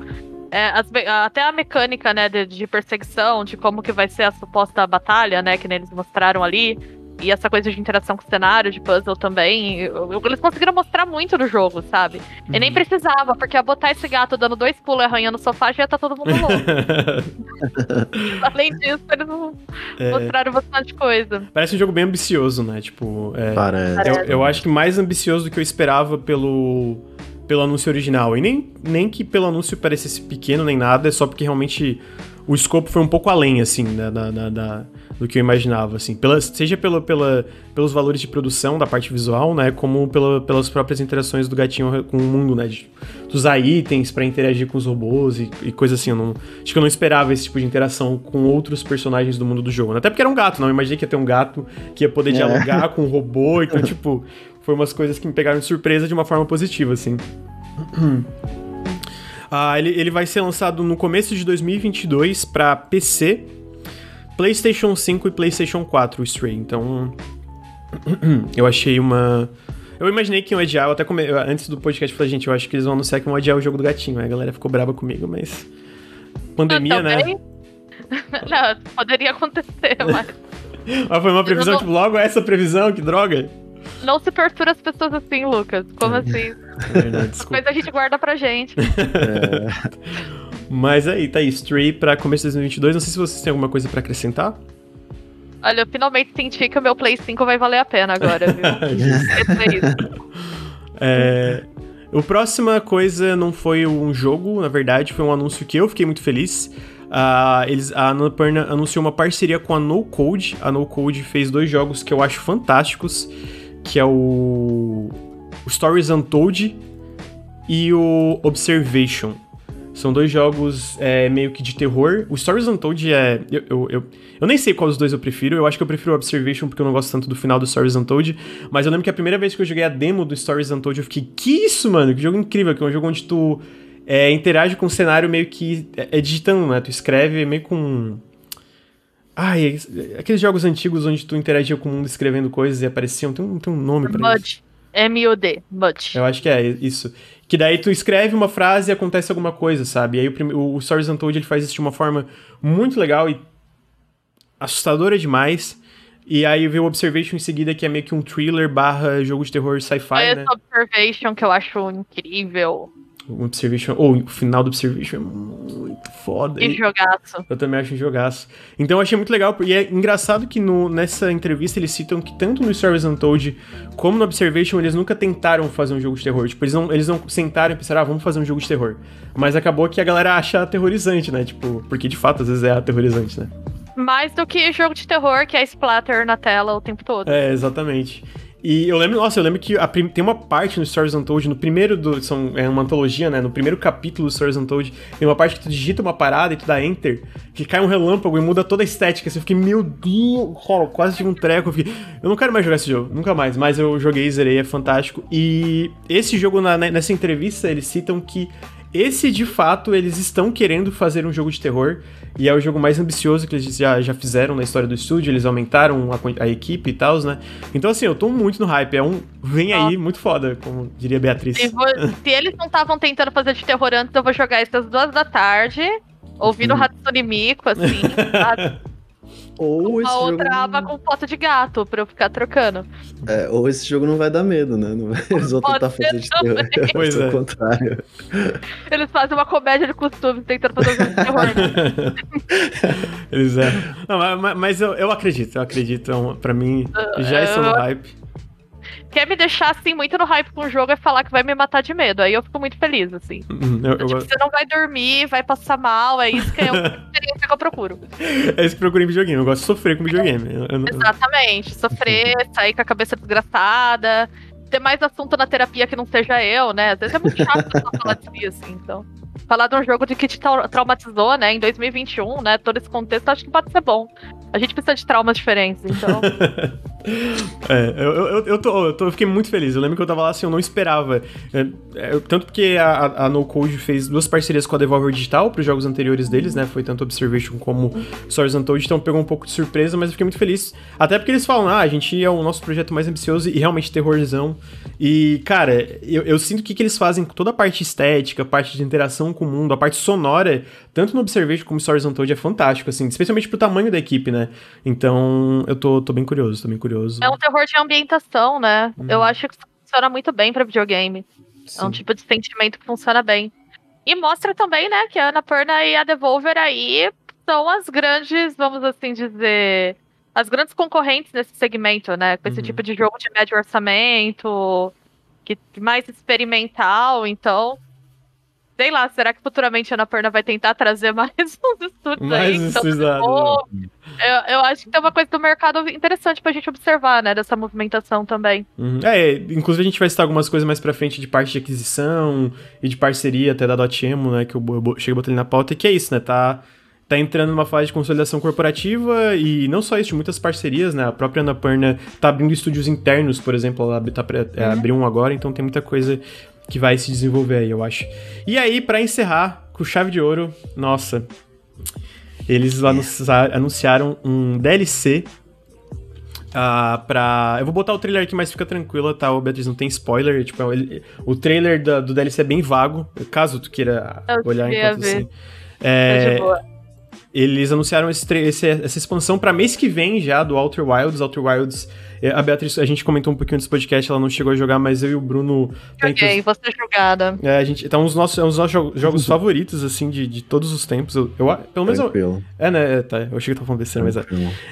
É, as, até a mecânica, né, de, de, perseguição, de como que vai ser a suposta batalha, né, que eles mostraram ali. E essa coisa de interação com o cenário, de puzzle também. Eles conseguiram mostrar muito no jogo, sabe? Uhum. E nem uhum. precisava, porque a botar esse gato dando dois pulos e arranhando o sofá já ia tá todo mundo louco. Além disso, eles é... mostraram bastante coisa. Parece um jogo bem ambicioso, né? Tipo, é... Parece. Eu, eu acho que mais ambicioso do que eu esperava pelo pelo anúncio original. E nem, nem que pelo anúncio parecesse pequeno nem nada, é só porque realmente o escopo foi um pouco além, assim, da, da, da, do que eu imaginava, assim. Pela, seja pela, pela, pelos valores de produção da parte visual, né? Como pela, pelas próprias interações do gatinho com o mundo, né? De, de usar itens para interagir com os robôs e, e coisa assim. Não, acho que eu não esperava esse tipo de interação com outros personagens do mundo do jogo. Né? Até porque era um gato, não. Eu imaginei que ia ter um gato que ia poder é. dialogar com um robô. Então, tipo, foi umas coisas que me pegaram de surpresa de uma forma positiva, assim. Ah, ele, ele vai ser lançado no começo de 2022 para PC, PlayStation 5 e PlayStation 4, o Stray. Então, eu achei uma. Eu imaginei que iam adiar, eu até come... antes do podcast falei, gente, eu acho que eles vão anunciar que vão adiar o jogo do gatinho. Aí a galera ficou brava comigo, mas. Pandemia, né? não, poderia acontecer, mas. mas foi uma previsão, não... tipo, logo essa previsão, que droga. Não se tortura as pessoas assim, Lucas. Como é. assim? É verdade. Depois a gente guarda pra gente. É. Mas aí, tá aí, Stray pra começo de 2022. Não sei se vocês têm alguma coisa pra acrescentar. Olha, eu finalmente senti que o meu Play 5 vai valer a pena agora, viu? é, o próxima coisa não foi um jogo, na verdade, foi um anúncio que eu fiquei muito feliz. Uh, eles, a Annapurna anunciou uma parceria com a No Code. A No Code fez dois jogos que eu acho fantásticos, que é o, o Stories Untold e o Observation. São dois jogos é, meio que de terror. O Stories Untold é. Eu, eu, eu, eu, nem sei qual dos dois eu prefiro. Eu acho que eu prefiro o Observation porque eu não gosto tanto do final do Stories Untold. Mas eu lembro que a primeira vez que eu joguei a demo do Stories Untold, eu fiquei, que isso, mano? Que jogo incrível! Que é um jogo onde tu é, interage com o cenário meio que. É, é digitando, né? Tu escreve meio com. Ai, é, aqueles jogos antigos onde tu interagia com o mundo escrevendo coisas e apareciam. Tem um, tem um nome pra isso. M-U-D, Mud. Eu acho que é isso. Que daí tu escreve uma frase e acontece alguma coisa, sabe? E aí o, o Stories Untold ele faz isso de uma forma muito legal e assustadora demais. E aí vem o Observation em seguida, que é meio que um thriller barra jogo de terror sci-fi, né? Observation que eu acho incrível. O Observation. Ou o final do Observation é muito foda. E jogaço. Eu também acho um jogaço. Então eu achei muito legal. E é engraçado que no, nessa entrevista eles citam que tanto no Stories Untold como no Observation eles nunca tentaram fazer um jogo de terror. Tipo, eles não, eles não sentaram e pensaram, ah, vamos fazer um jogo de terror. Mas acabou que a galera acha aterrorizante, né? Tipo, porque de fato às vezes é aterrorizante, né? Mais do que jogo de terror, que é splatter na tela o tempo todo. É, exatamente. E eu lembro, nossa, eu lembro que prim... tem uma parte no Stories Untold, no primeiro do. São, é uma antologia, né? No primeiro capítulo do Stories Untold, tem uma parte que tu digita uma parada e tu dá enter, que cai um relâmpago e muda toda a estética. Assim, eu fiquei, meu Deus, quase tive um treco. Eu, fiquei, eu não quero mais jogar esse jogo, nunca mais. Mas eu joguei, zerei, é fantástico. E esse jogo, na, nessa entrevista, eles citam que esse, de fato, eles estão querendo fazer um jogo de terror. E é o jogo mais ambicioso que eles já, já fizeram na história do estúdio. Eles aumentaram a, a equipe e tal, né? Então, assim, eu tô muito no hype. É um. Vem aí, muito foda, como diria Beatriz. Se, vou, se eles não estavam tentando fazer de terror antes, eu vou jogar isso às duas da tarde. Ouvindo hum. Hatsune Miku, assim. Ou uma esse outra jogo... aba com foto de gato pra eu ficar trocando. É, ou esse jogo não vai dar medo, né? Vai... Eles vão tentar fazer de terror. Pois é. contrário. Eles fazem uma comédia de costumes tentando fazer um jogo de terror. Eles é. Não, mas, mas eu, eu acredito, eu acredito. É pra mim, já estou no hype quer me deixar, assim, muito no hype com o jogo é falar que vai me matar de medo. Aí eu fico muito feliz, assim. Uhum, eu, eu... Tipo, você não vai dormir, vai passar mal, é isso que é experiência que eu procuro. É isso que eu procuro em videogame, eu gosto de sofrer com videogame. Eu, Exatamente, sofrer, sair com a cabeça desgraçada, ter mais assunto na terapia que não seja eu, né? Às vezes é muito chato falar disso, assim, então falar de um jogo de que te traumatizou, né, em 2021, né, todo esse contexto, acho que pode ser bom. A gente precisa de traumas diferentes, então. É, eu, eu, eu, tô, eu, tô, eu fiquei muito feliz. Eu lembro que eu tava lá assim, eu não esperava. É, é, tanto porque a, a No Code fez duas parcerias com a Devolver Digital para os jogos anteriores deles, né? Foi tanto Observation como Swords Untold, então pegou um pouco de surpresa, mas eu fiquei muito feliz. Até porque eles falam, ah, a gente é o nosso projeto mais ambicioso e realmente terrorzão. E, cara, eu, eu sinto que, que eles fazem toda a parte estética, a parte de interação com o mundo, a parte sonora, tanto no Observation como Stories Untold é fantástico, assim, especialmente pro tamanho da equipe, né? Então, eu tô, tô bem curioso, tô bem curioso. É um terror de ambientação, né? Uhum. Eu acho que funciona muito bem para videogame. Sim. É um tipo de sentimento que funciona bem. E mostra também, né, que a Annapurna e a Devolver aí são as grandes, vamos assim dizer, as grandes concorrentes nesse segmento, né? Com esse uhum. tipo de jogo de médio orçamento, que mais experimental, então sei lá, será que futuramente a Annapurna vai tentar trazer mais uns estúdios mais aí? Então, eu, eu acho que tem uma coisa do mercado interessante pra gente observar, né? Dessa movimentação também. Uhum. É, inclusive a gente vai citar algumas coisas mais pra frente de parte de aquisição e de parceria até da Dotemu, né? Que eu, eu cheguei botar ali na pauta, e que é isso, né? Tá tá entrando numa fase de consolidação corporativa e não só isso, muitas parcerias, né? A própria Annapurna tá abrindo estúdios internos, por exemplo, ela tá, é, uhum. abriu um agora, então tem muita coisa que vai se desenvolver aí, eu acho. E aí, para encerrar, com chave de ouro, nossa, eles anunciaram um DLC Uh, pra. Eu vou botar o trailer aqui, mas fica tranquila, tá? O Beatriz não tem spoiler. Tipo, ele... o trailer da, do DLC é bem vago, caso tu queira eu olhar enquanto ver. assim. É, eles anunciaram esse, esse, essa expansão para mês que vem já do Outer Wilds. Outer Wilds, é, a Beatriz, a gente comentou um pouquinho nesse podcast, ela não chegou a jogar, mas eu e o Bruno. Tá Joguei, você jogada. É, a gente. Tá uns nossos, é um dos nossos jogos favoritos, assim, de, de todos os tempos. Eu, eu pelo menos. Eu, é, né? Tá, eu achei que tava falando besteira, mas é.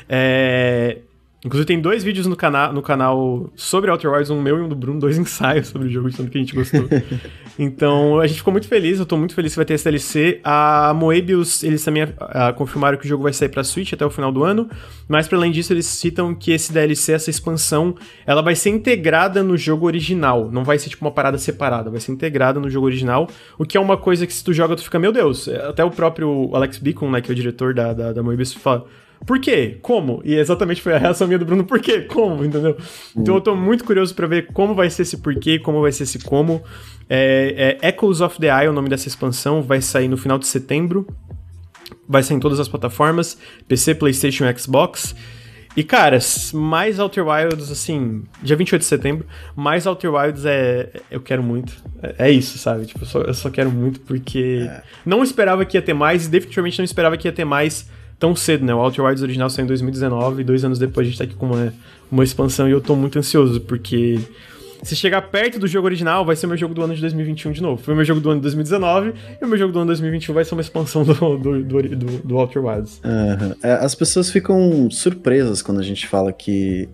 é. Inclusive tem dois vídeos no, cana no canal sobre Outer Wilds, um meu e um do Bruno, dois ensaios sobre o jogo, de tanto que a gente gostou. então a gente ficou muito feliz, eu tô muito feliz que vai ter esse DLC. A Moebius, eles também uh, confirmaram que o jogo vai sair pra Switch até o final do ano, mas para além disso eles citam que esse DLC, essa expansão, ela vai ser integrada no jogo original, não vai ser tipo uma parada separada, vai ser integrada no jogo original, o que é uma coisa que se tu joga tu fica, meu Deus, até o próprio Alex Beacon, né, que é o diretor da, da, da Moebius, fala por quê? Como? E exatamente foi a reação minha do Bruno, por quê? Como? Entendeu? Então eu tô muito curioso para ver como vai ser esse porquê, como vai ser esse como. É, é Echoes of the Eye, o nome dessa expansão, vai sair no final de setembro. Vai sair em todas as plataformas: PC, PlayStation e Xbox. E, cara, mais Outer Wilds, assim, dia 28 de setembro, mais Outer Wilds é. Eu quero muito. É, é isso, sabe? Tipo, eu só, eu só quero muito porque. É. Não esperava que ia ter mais, e definitivamente não esperava que ia ter mais tão cedo, né? O Outer Wilds original saiu em 2019 e dois anos depois a gente tá aqui com uma, uma expansão e eu tô muito ansioso, porque se chegar perto do jogo original, vai ser meu jogo do ano de 2021 de novo. Foi meu jogo do ano de 2019 e o meu jogo do ano de 2021 vai ser uma expansão do, do, do, do, do Outer Wilds. Uhum. É, as pessoas ficam surpresas quando a gente fala que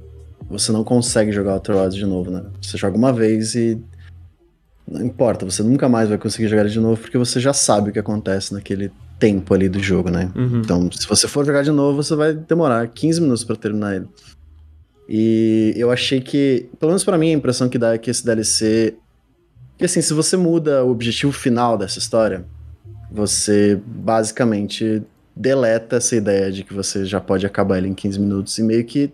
você não consegue jogar Outer Wilds de novo, né? Você joga uma vez e não importa, você nunca mais vai conseguir jogar ele de novo porque você já sabe o que acontece naquele tempo ali do jogo, né? Uhum. Então, se você for jogar de novo, você vai demorar 15 minutos para terminar ele. E eu achei que, pelo menos para mim, a impressão que dá é que esse DLC. Que assim, se você muda o objetivo final dessa história, você basicamente deleta essa ideia de que você já pode acabar ele em 15 minutos e meio que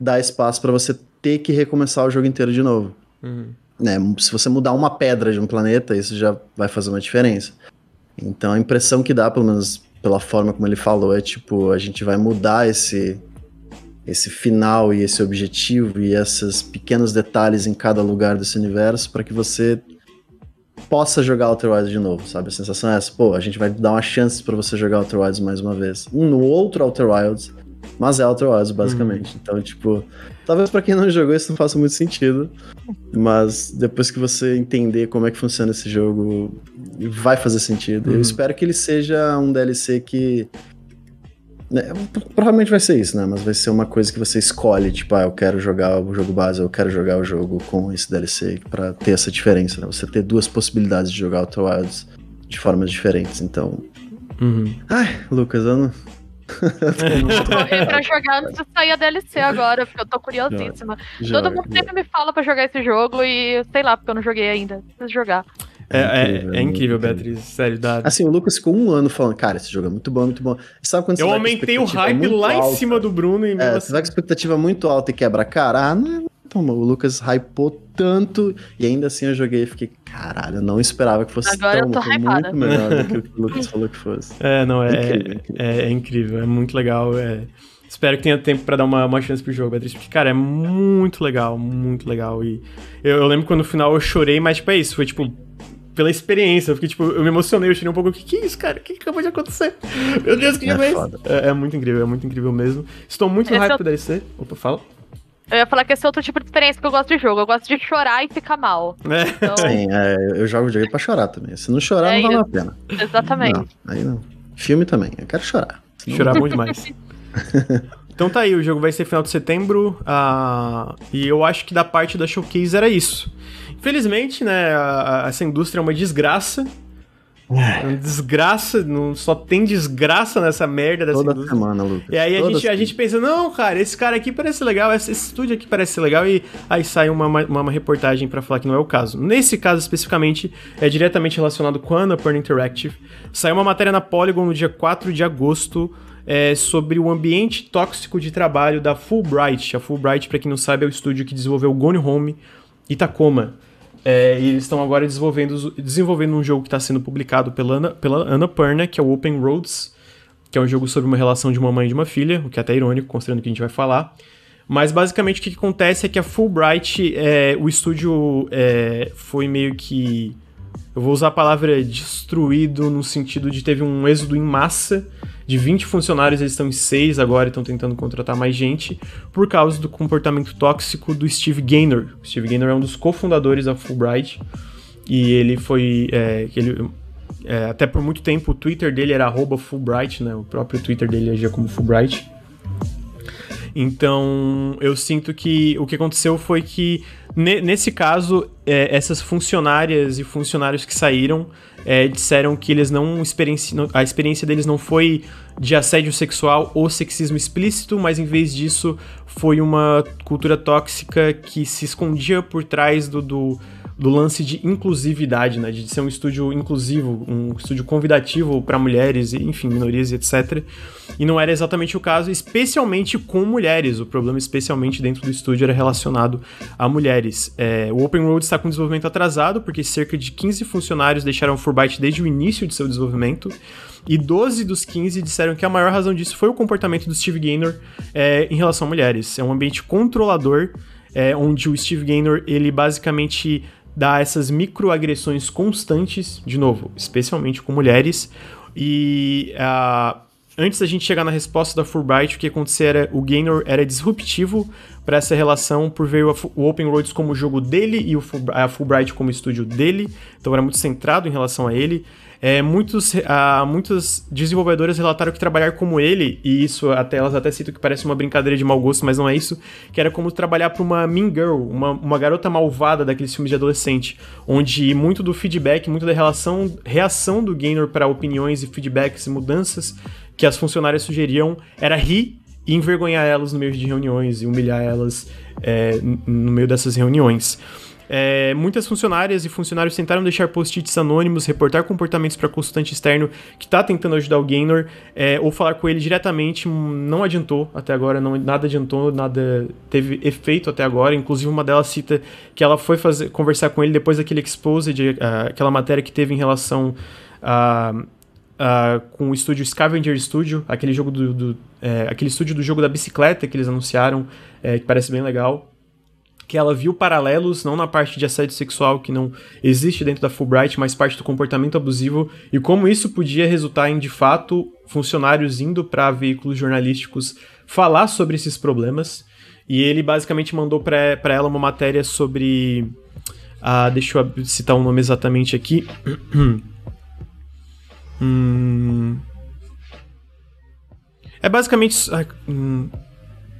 dá espaço para você ter que recomeçar o jogo inteiro de novo. Uhum. Né, se você mudar uma pedra de um planeta, isso já vai fazer uma diferença. Então a impressão que dá, pelo menos pela forma como ele falou, é tipo, a gente vai mudar esse esse final e esse objetivo e esses pequenos detalhes em cada lugar desse universo para que você possa jogar Outer Wilds de novo, sabe? A sensação é essa, pô, a gente vai dar uma chance para você jogar Outer Wilds mais uma vez. Um no outro Outer Wilds, mas é Outer Wilds, basicamente. Uhum. Então, tipo, talvez para quem não jogou isso não faça muito sentido, mas depois que você entender como é que funciona esse jogo, vai fazer sentido. Uhum. Eu espero que ele seja um DLC que né, provavelmente vai ser isso, né? Mas vai ser uma coisa que você escolhe, tipo, ah, eu quero jogar o jogo base, eu quero jogar o jogo com esse DLC, para ter essa diferença, né? Você ter duas possibilidades de jogar Outer Wilds de formas diferentes, então... Uhum. Ai, Lucas, eu não... eu tô pra jogar antes de sair a DLC agora, porque eu tô curiosíssima. Todo mundo sempre me fala pra jogar esse jogo e sei lá, porque eu não joguei ainda. Preciso jogar. É, é, incrível, é, é incrível, Beatriz, sério. Dá... Assim, o Lucas ficou um ano falando, cara, esse jogo é muito bom, muito bom. Sabe quando Eu aumentei o hype lá alta, em cima do Bruno e é, assim... Você vai com expectativa muito alta e quebra a cara, ah, não, toma, o Lucas hypou tanto e ainda assim eu joguei e fiquei, caralho, eu não esperava que fosse Agora tão, eu tô muito melhor do que o que o Lucas falou que fosse. É, não, é incrível, incrível. É, é, incrível, é muito legal, é... Espero que tenha tempo para dar uma, uma chance pro jogo, Beatriz, porque, cara, é muito legal, muito legal. E eu, eu lembro quando no final eu chorei, mas, tipo, é isso, foi tipo, pela experiência. Eu fiquei, tipo, eu me emocionei, eu tirei um pouco. O que, que é isso, cara? O que, que acabou de acontecer? Meu Deus, que é, é isso? É, é, muito incrível, é muito incrível mesmo. Estou muito hype é pro DLC. Opa, fala. Eu ia falar que esse é outro tipo de experiência que eu gosto de jogo. Eu gosto de chorar e ficar mal. É. Então... Sim, é, eu jogo videogame pra chorar também. Se não chorar, é não vale a pena. Exatamente. Não, aí não. Filme também, eu quero chorar. Senão... Chorar muito mais. então tá aí, o jogo vai ser final de setembro. Uh, e eu acho que da parte da showcase era isso. Infelizmente, né, a, a, essa indústria é uma desgraça. É. Desgraça, não, só tem desgraça nessa merda dessa Toda indústria. semana, Lucas. E aí a gente, a gente pensa, não, cara, esse cara aqui parece legal, esse, esse estúdio aqui parece legal, e aí sai uma, uma, uma reportagem para falar que não é o caso. Nesse caso especificamente, é diretamente relacionado com a Annapurna Interactive. Saiu uma matéria na Polygon no dia 4 de agosto, é, sobre o ambiente tóxico de trabalho da Fulbright. A Fulbright, para quem não sabe, é o estúdio que desenvolveu Gone Home e Tacoma. É, e eles estão agora desenvolvendo, desenvolvendo um jogo que está sendo publicado pela Ana, pela Ana Perna, que é o Open Roads, que é um jogo sobre uma relação de uma mãe e de uma filha, o que é até irônico, considerando que a gente vai falar. Mas basicamente o que, que acontece é que a Fulbright, é, o estúdio é, foi meio que. Eu vou usar a palavra destruído no sentido de teve um êxodo em massa de 20 funcionários, eles estão em 6 agora e estão tentando contratar mais gente, por causa do comportamento tóxico do Steve Gaynor. O Steve Gaynor é um dos cofundadores da Fulbright, e ele foi. É, ele, é, até por muito tempo o Twitter dele era Fulbright, né? O próprio Twitter dele agia como Fulbright. Então, eu sinto que o que aconteceu foi que, nesse caso, é, essas funcionárias e funcionários que saíram é, disseram que eles não experienciam. A experiência deles não foi de assédio sexual ou sexismo explícito, mas em vez disso foi uma cultura tóxica que se escondia por trás do, do do lance de inclusividade, né? De ser um estúdio inclusivo, um estúdio convidativo para mulheres, enfim, minorias etc. E não era exatamente o caso, especialmente com mulheres. O problema, especialmente dentro do estúdio, era relacionado a mulheres. É, o Open Road está com desenvolvimento atrasado, porque cerca de 15 funcionários deixaram o Fulbright desde o início de seu desenvolvimento. E 12 dos 15 disseram que a maior razão disso foi o comportamento do Steve Gaynor é, em relação a mulheres. É um ambiente controlador, é, onde o Steve Gaynor, ele basicamente dá essas microagressões constantes, de novo, especialmente com mulheres. E uh, antes da gente chegar na resposta da Fulbright, o que acontecia era o Gaynor era disruptivo para essa relação por ver o, Open Roads como jogo dele e a Fulbright como estúdio dele, então era muito centrado em relação a ele. É, muitos, uh, muitos desenvolvedores relataram que trabalhar como ele, e isso até elas até citam que parece uma brincadeira de mau gosto, mas não é isso, que era como trabalhar para uma mean girl, uma, uma garota malvada daqueles filmes de adolescente, onde muito do feedback, muito da relação, reação do gamer para opiniões e feedbacks e mudanças que as funcionárias sugeriam era rir e envergonhar elas no meio de reuniões e humilhar elas é, no meio dessas reuniões. É, muitas funcionárias e funcionários tentaram deixar post-its anônimos, reportar comportamentos para consultante externo que está tentando ajudar o Gaynor, é, ou falar com ele diretamente. Não adiantou até agora, não, nada adiantou, nada teve efeito até agora. Inclusive, uma delas cita que ela foi fazer, conversar com ele depois daquele exposed, uh, aquela matéria que teve em relação a. Uh, com o estúdio Scavenger Studio, aquele jogo do, do é, aquele estúdio do jogo da bicicleta que eles anunciaram, é, que parece bem legal que ela viu paralelos, não na parte de assédio sexual que não existe dentro da Fulbright, mas parte do comportamento abusivo e como isso podia resultar em, de fato, funcionários indo para veículos jornalísticos falar sobre esses problemas. E ele basicamente mandou para ela uma matéria sobre. Ah, deixa eu citar o nome exatamente aqui. hum, é basicamente. Ah, hum,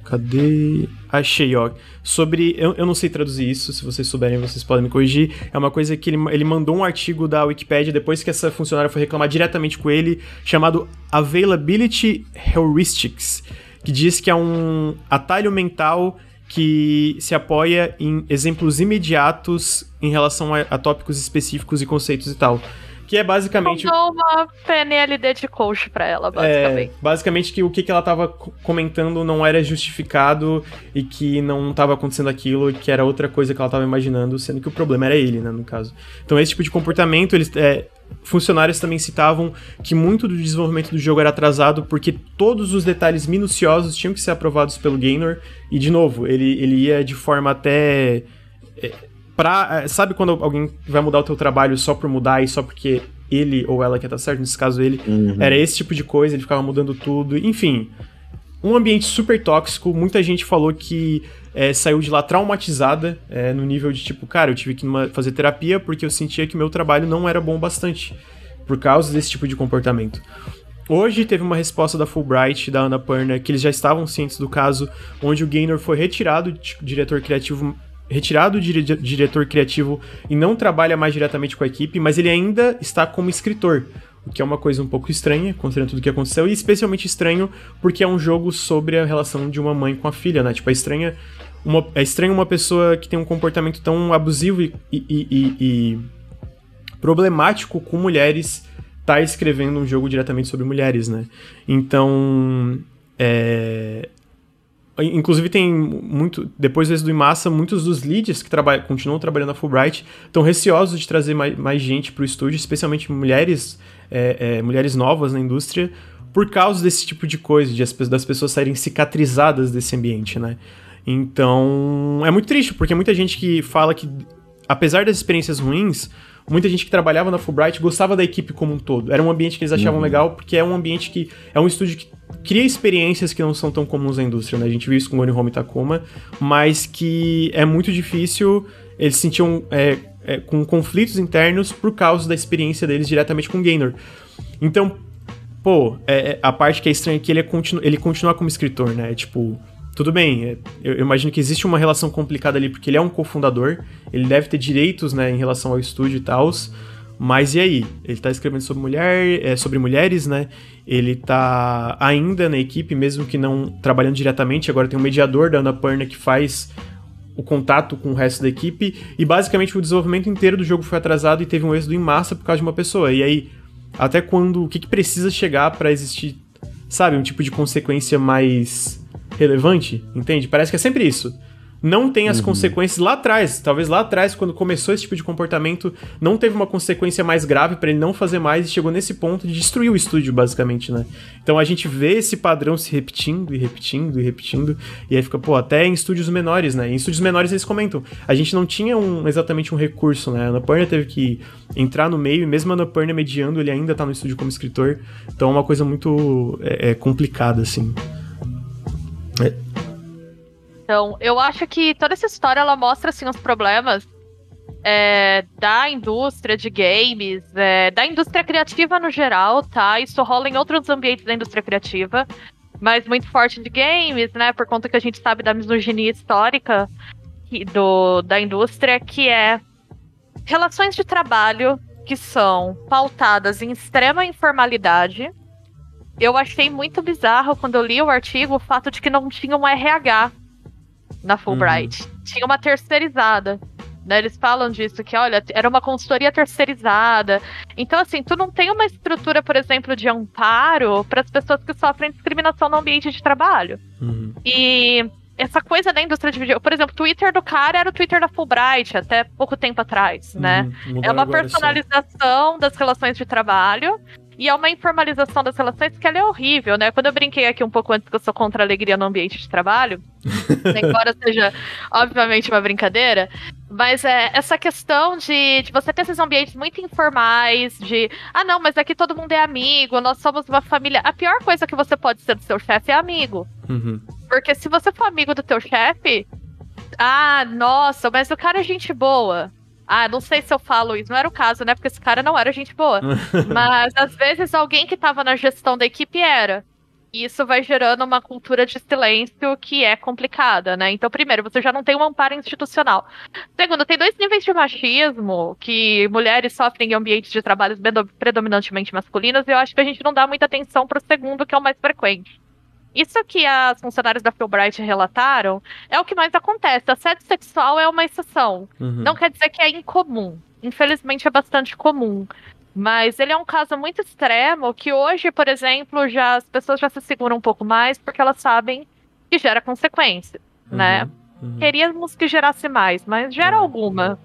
Cadê? Achei, ó. Sobre. Eu, eu não sei traduzir isso, se vocês souberem, vocês podem me corrigir. É uma coisa que ele, ele mandou um artigo da Wikipedia depois que essa funcionária foi reclamar diretamente com ele, chamado Availability Heuristics, que diz que é um atalho mental que se apoia em exemplos imediatos em relação a, a tópicos específicos e conceitos e tal. Que é basicamente. Mandou uma PNLD de coach pra ela, basicamente. É, basicamente que o que, que ela tava comentando não era justificado e que não tava acontecendo aquilo, que era outra coisa que ela tava imaginando, sendo que o problema era ele, né, no caso. Então esse tipo de comportamento, eles. É, funcionários também citavam que muito do desenvolvimento do jogo era atrasado porque todos os detalhes minuciosos tinham que ser aprovados pelo Gaynor. E, de novo, ele, ele ia de forma até. Pra. É, sabe quando alguém vai mudar o teu trabalho só por mudar e só porque ele ou ela quer estar certo, nesse caso ele, uhum. era esse tipo de coisa, ele ficava mudando tudo, enfim. Um ambiente super tóxico, muita gente falou que é, saiu de lá traumatizada, é, no nível de tipo, cara, eu tive que fazer terapia porque eu sentia que meu trabalho não era bom bastante, por causa desse tipo de comportamento. Hoje teve uma resposta da Fulbright, da Ana Perna, que eles já estavam cientes do caso, onde o Gaynor foi retirado de diretor criativo retirado de diretor criativo e não trabalha mais diretamente com a equipe, mas ele ainda está como escritor. O que é uma coisa um pouco estranha, considerando tudo o que aconteceu, e especialmente estranho porque é um jogo sobre a relação de uma mãe com a filha, né? Tipo, é estranha uma, é estranho uma pessoa que tem um comportamento tão abusivo e, e, e, e problemático com mulheres tá escrevendo um jogo diretamente sobre mulheres, né? Então, é, Inclusive tem muito, depois do Imassa, muitos dos leads que trabalham, continuam trabalhando na Fulbright estão receosos de trazer mais, mais gente para o estúdio, especialmente mulheres, é, é, mulheres novas na indústria, por causa desse tipo de coisa, de as, das pessoas saírem cicatrizadas desse ambiente, né? Então, é muito triste, porque muita gente que fala que, apesar das experiências ruins, muita gente que trabalhava na Fulbright gostava da equipe como um todo. Era um ambiente que eles achavam uhum. legal, porque é um ambiente que é um estúdio que cria experiências que não são tão comuns na indústria, né? A gente viu isso com o Home Tacoma, mas que é muito difícil, eles se sentiam é, é, com conflitos internos por causa da experiência deles diretamente com o Gaynor. Então, pô, é, é a parte que é estranha é que ele, é continu ele continua como escritor, né? Tipo, tudo bem, é, eu, imagino que existe uma relação complicada ali, porque ele é um cofundador, ele deve ter direitos, né, em relação ao estúdio e tal, mas e aí? Ele tá escrevendo sobre mulher, é, sobre mulheres, né? Ele tá ainda na equipe, mesmo que não trabalhando diretamente. Agora tem um mediador da Ana Perna que faz o contato com o resto da equipe. E basicamente o desenvolvimento inteiro do jogo foi atrasado e teve um êxodo em massa por causa de uma pessoa. E aí, até quando. O que, que precisa chegar para existir, sabe, um tipo de consequência mais relevante? Entende? Parece que é sempre isso não tem as uhum. consequências lá atrás. Talvez lá atrás, quando começou esse tipo de comportamento, não teve uma consequência mais grave para ele não fazer mais e chegou nesse ponto de destruir o estúdio, basicamente, né? Então a gente vê esse padrão se repetindo e repetindo e repetindo, e aí fica, pô, até em estúdios menores, né? Em estúdios menores eles comentam, a gente não tinha um, exatamente um recurso, né? A Annapurna teve que entrar no meio, e mesmo a Annapurna mediando, ele ainda tá no estúdio como escritor, então é uma coisa muito é, é complicada, assim. É. Então, eu acho que toda essa história ela mostra assim os problemas é, da indústria de games, é, da indústria criativa no geral, tá? Isso rola em outros ambientes da indústria criativa, mas muito forte de games, né? Por conta que a gente sabe da misoginia histórica do, da indústria, que é relações de trabalho que são pautadas em extrema informalidade, eu achei muito bizarro quando eu li o artigo o fato de que não tinha um RH na Fulbright. Uhum. Tinha uma terceirizada. Né, eles falam disso, que olha, era uma consultoria terceirizada. Então, assim, tu não tem uma estrutura, por exemplo, de amparo para as pessoas que sofrem discriminação no ambiente de trabalho. Uhum. E essa coisa da indústria de vídeo. Por exemplo, o Twitter do cara era o Twitter da Fulbright até pouco tempo atrás, né? Uhum, é uma personalização das relações de trabalho. E é uma informalização das relações que ela é horrível, né? Quando eu brinquei aqui um pouco antes que eu sou contra a alegria no ambiente de trabalho, embora seja obviamente uma brincadeira, mas é essa questão de, de você ter esses ambientes muito informais, de ah não, mas aqui todo mundo é amigo, nós somos uma família. A pior coisa que você pode ser do seu chefe é amigo. Uhum. Porque se você for amigo do teu chefe, ah, nossa, mas o cara é gente boa. Ah, não sei se eu falo isso, não era o caso, né? Porque esse cara não era gente boa. Mas às vezes alguém que estava na gestão da equipe era. E isso vai gerando uma cultura de silêncio que é complicada, né? Então, primeiro, você já não tem um amparo institucional. Segundo, tem dois níveis de machismo que mulheres sofrem em ambientes de trabalhos predominantemente masculinos, e eu acho que a gente não dá muita atenção para o segundo, que é o mais frequente. Isso que as funcionárias da Fulbright relataram é o que mais acontece. Assédio sexual é uma exceção. Uhum. Não quer dizer que é incomum. Infelizmente é bastante comum. Mas ele é um caso muito extremo que hoje, por exemplo, já as pessoas já se seguram um pouco mais porque elas sabem que gera consequência, né? uhum. né? Uhum. Queríamos que gerasse mais, mas gera é. alguma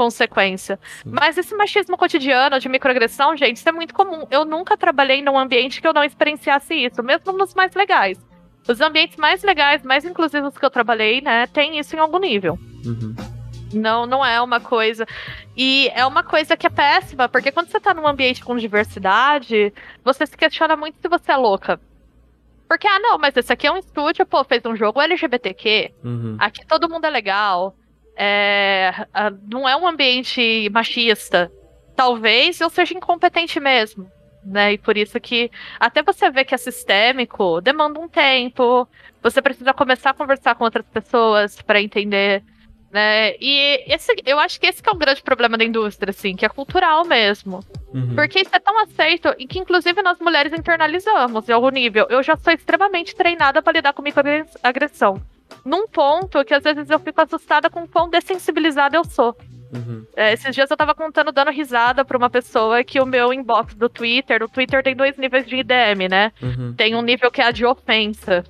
consequência. Mas esse machismo cotidiano de microagressão, gente, isso é muito comum. Eu nunca trabalhei num ambiente que eu não experienciasse isso, mesmo nos mais legais. Os ambientes mais legais, mais inclusivos que eu trabalhei, né, tem isso em algum nível. Uhum. Não, não é uma coisa. E é uma coisa que é péssima, porque quando você tá num ambiente com diversidade, você se questiona muito se você é louca. Porque, ah, não, mas esse aqui é um estúdio, pô, fez um jogo LGBTQ. Uhum. Aqui todo mundo é legal é, não é um ambiente machista. Talvez eu seja incompetente mesmo. Né? E por isso que até você ver que é sistêmico, demanda um tempo. Você precisa começar a conversar com outras pessoas para entender, né? E esse, eu acho que esse que é o grande problema da indústria, assim, que é cultural mesmo. Uhum. Porque isso é tão aceito e que inclusive nós mulheres internalizamos em algum nível. Eu já sou extremamente treinada para lidar com microagressão num ponto que às vezes eu fico assustada com o quão dessensibilizada eu sou. Uhum. É, esses dias eu tava contando, dando risada pra uma pessoa que o meu inbox do Twitter, o Twitter tem dois níveis de IDM, né? Uhum. Tem um nível que é a de ofensa.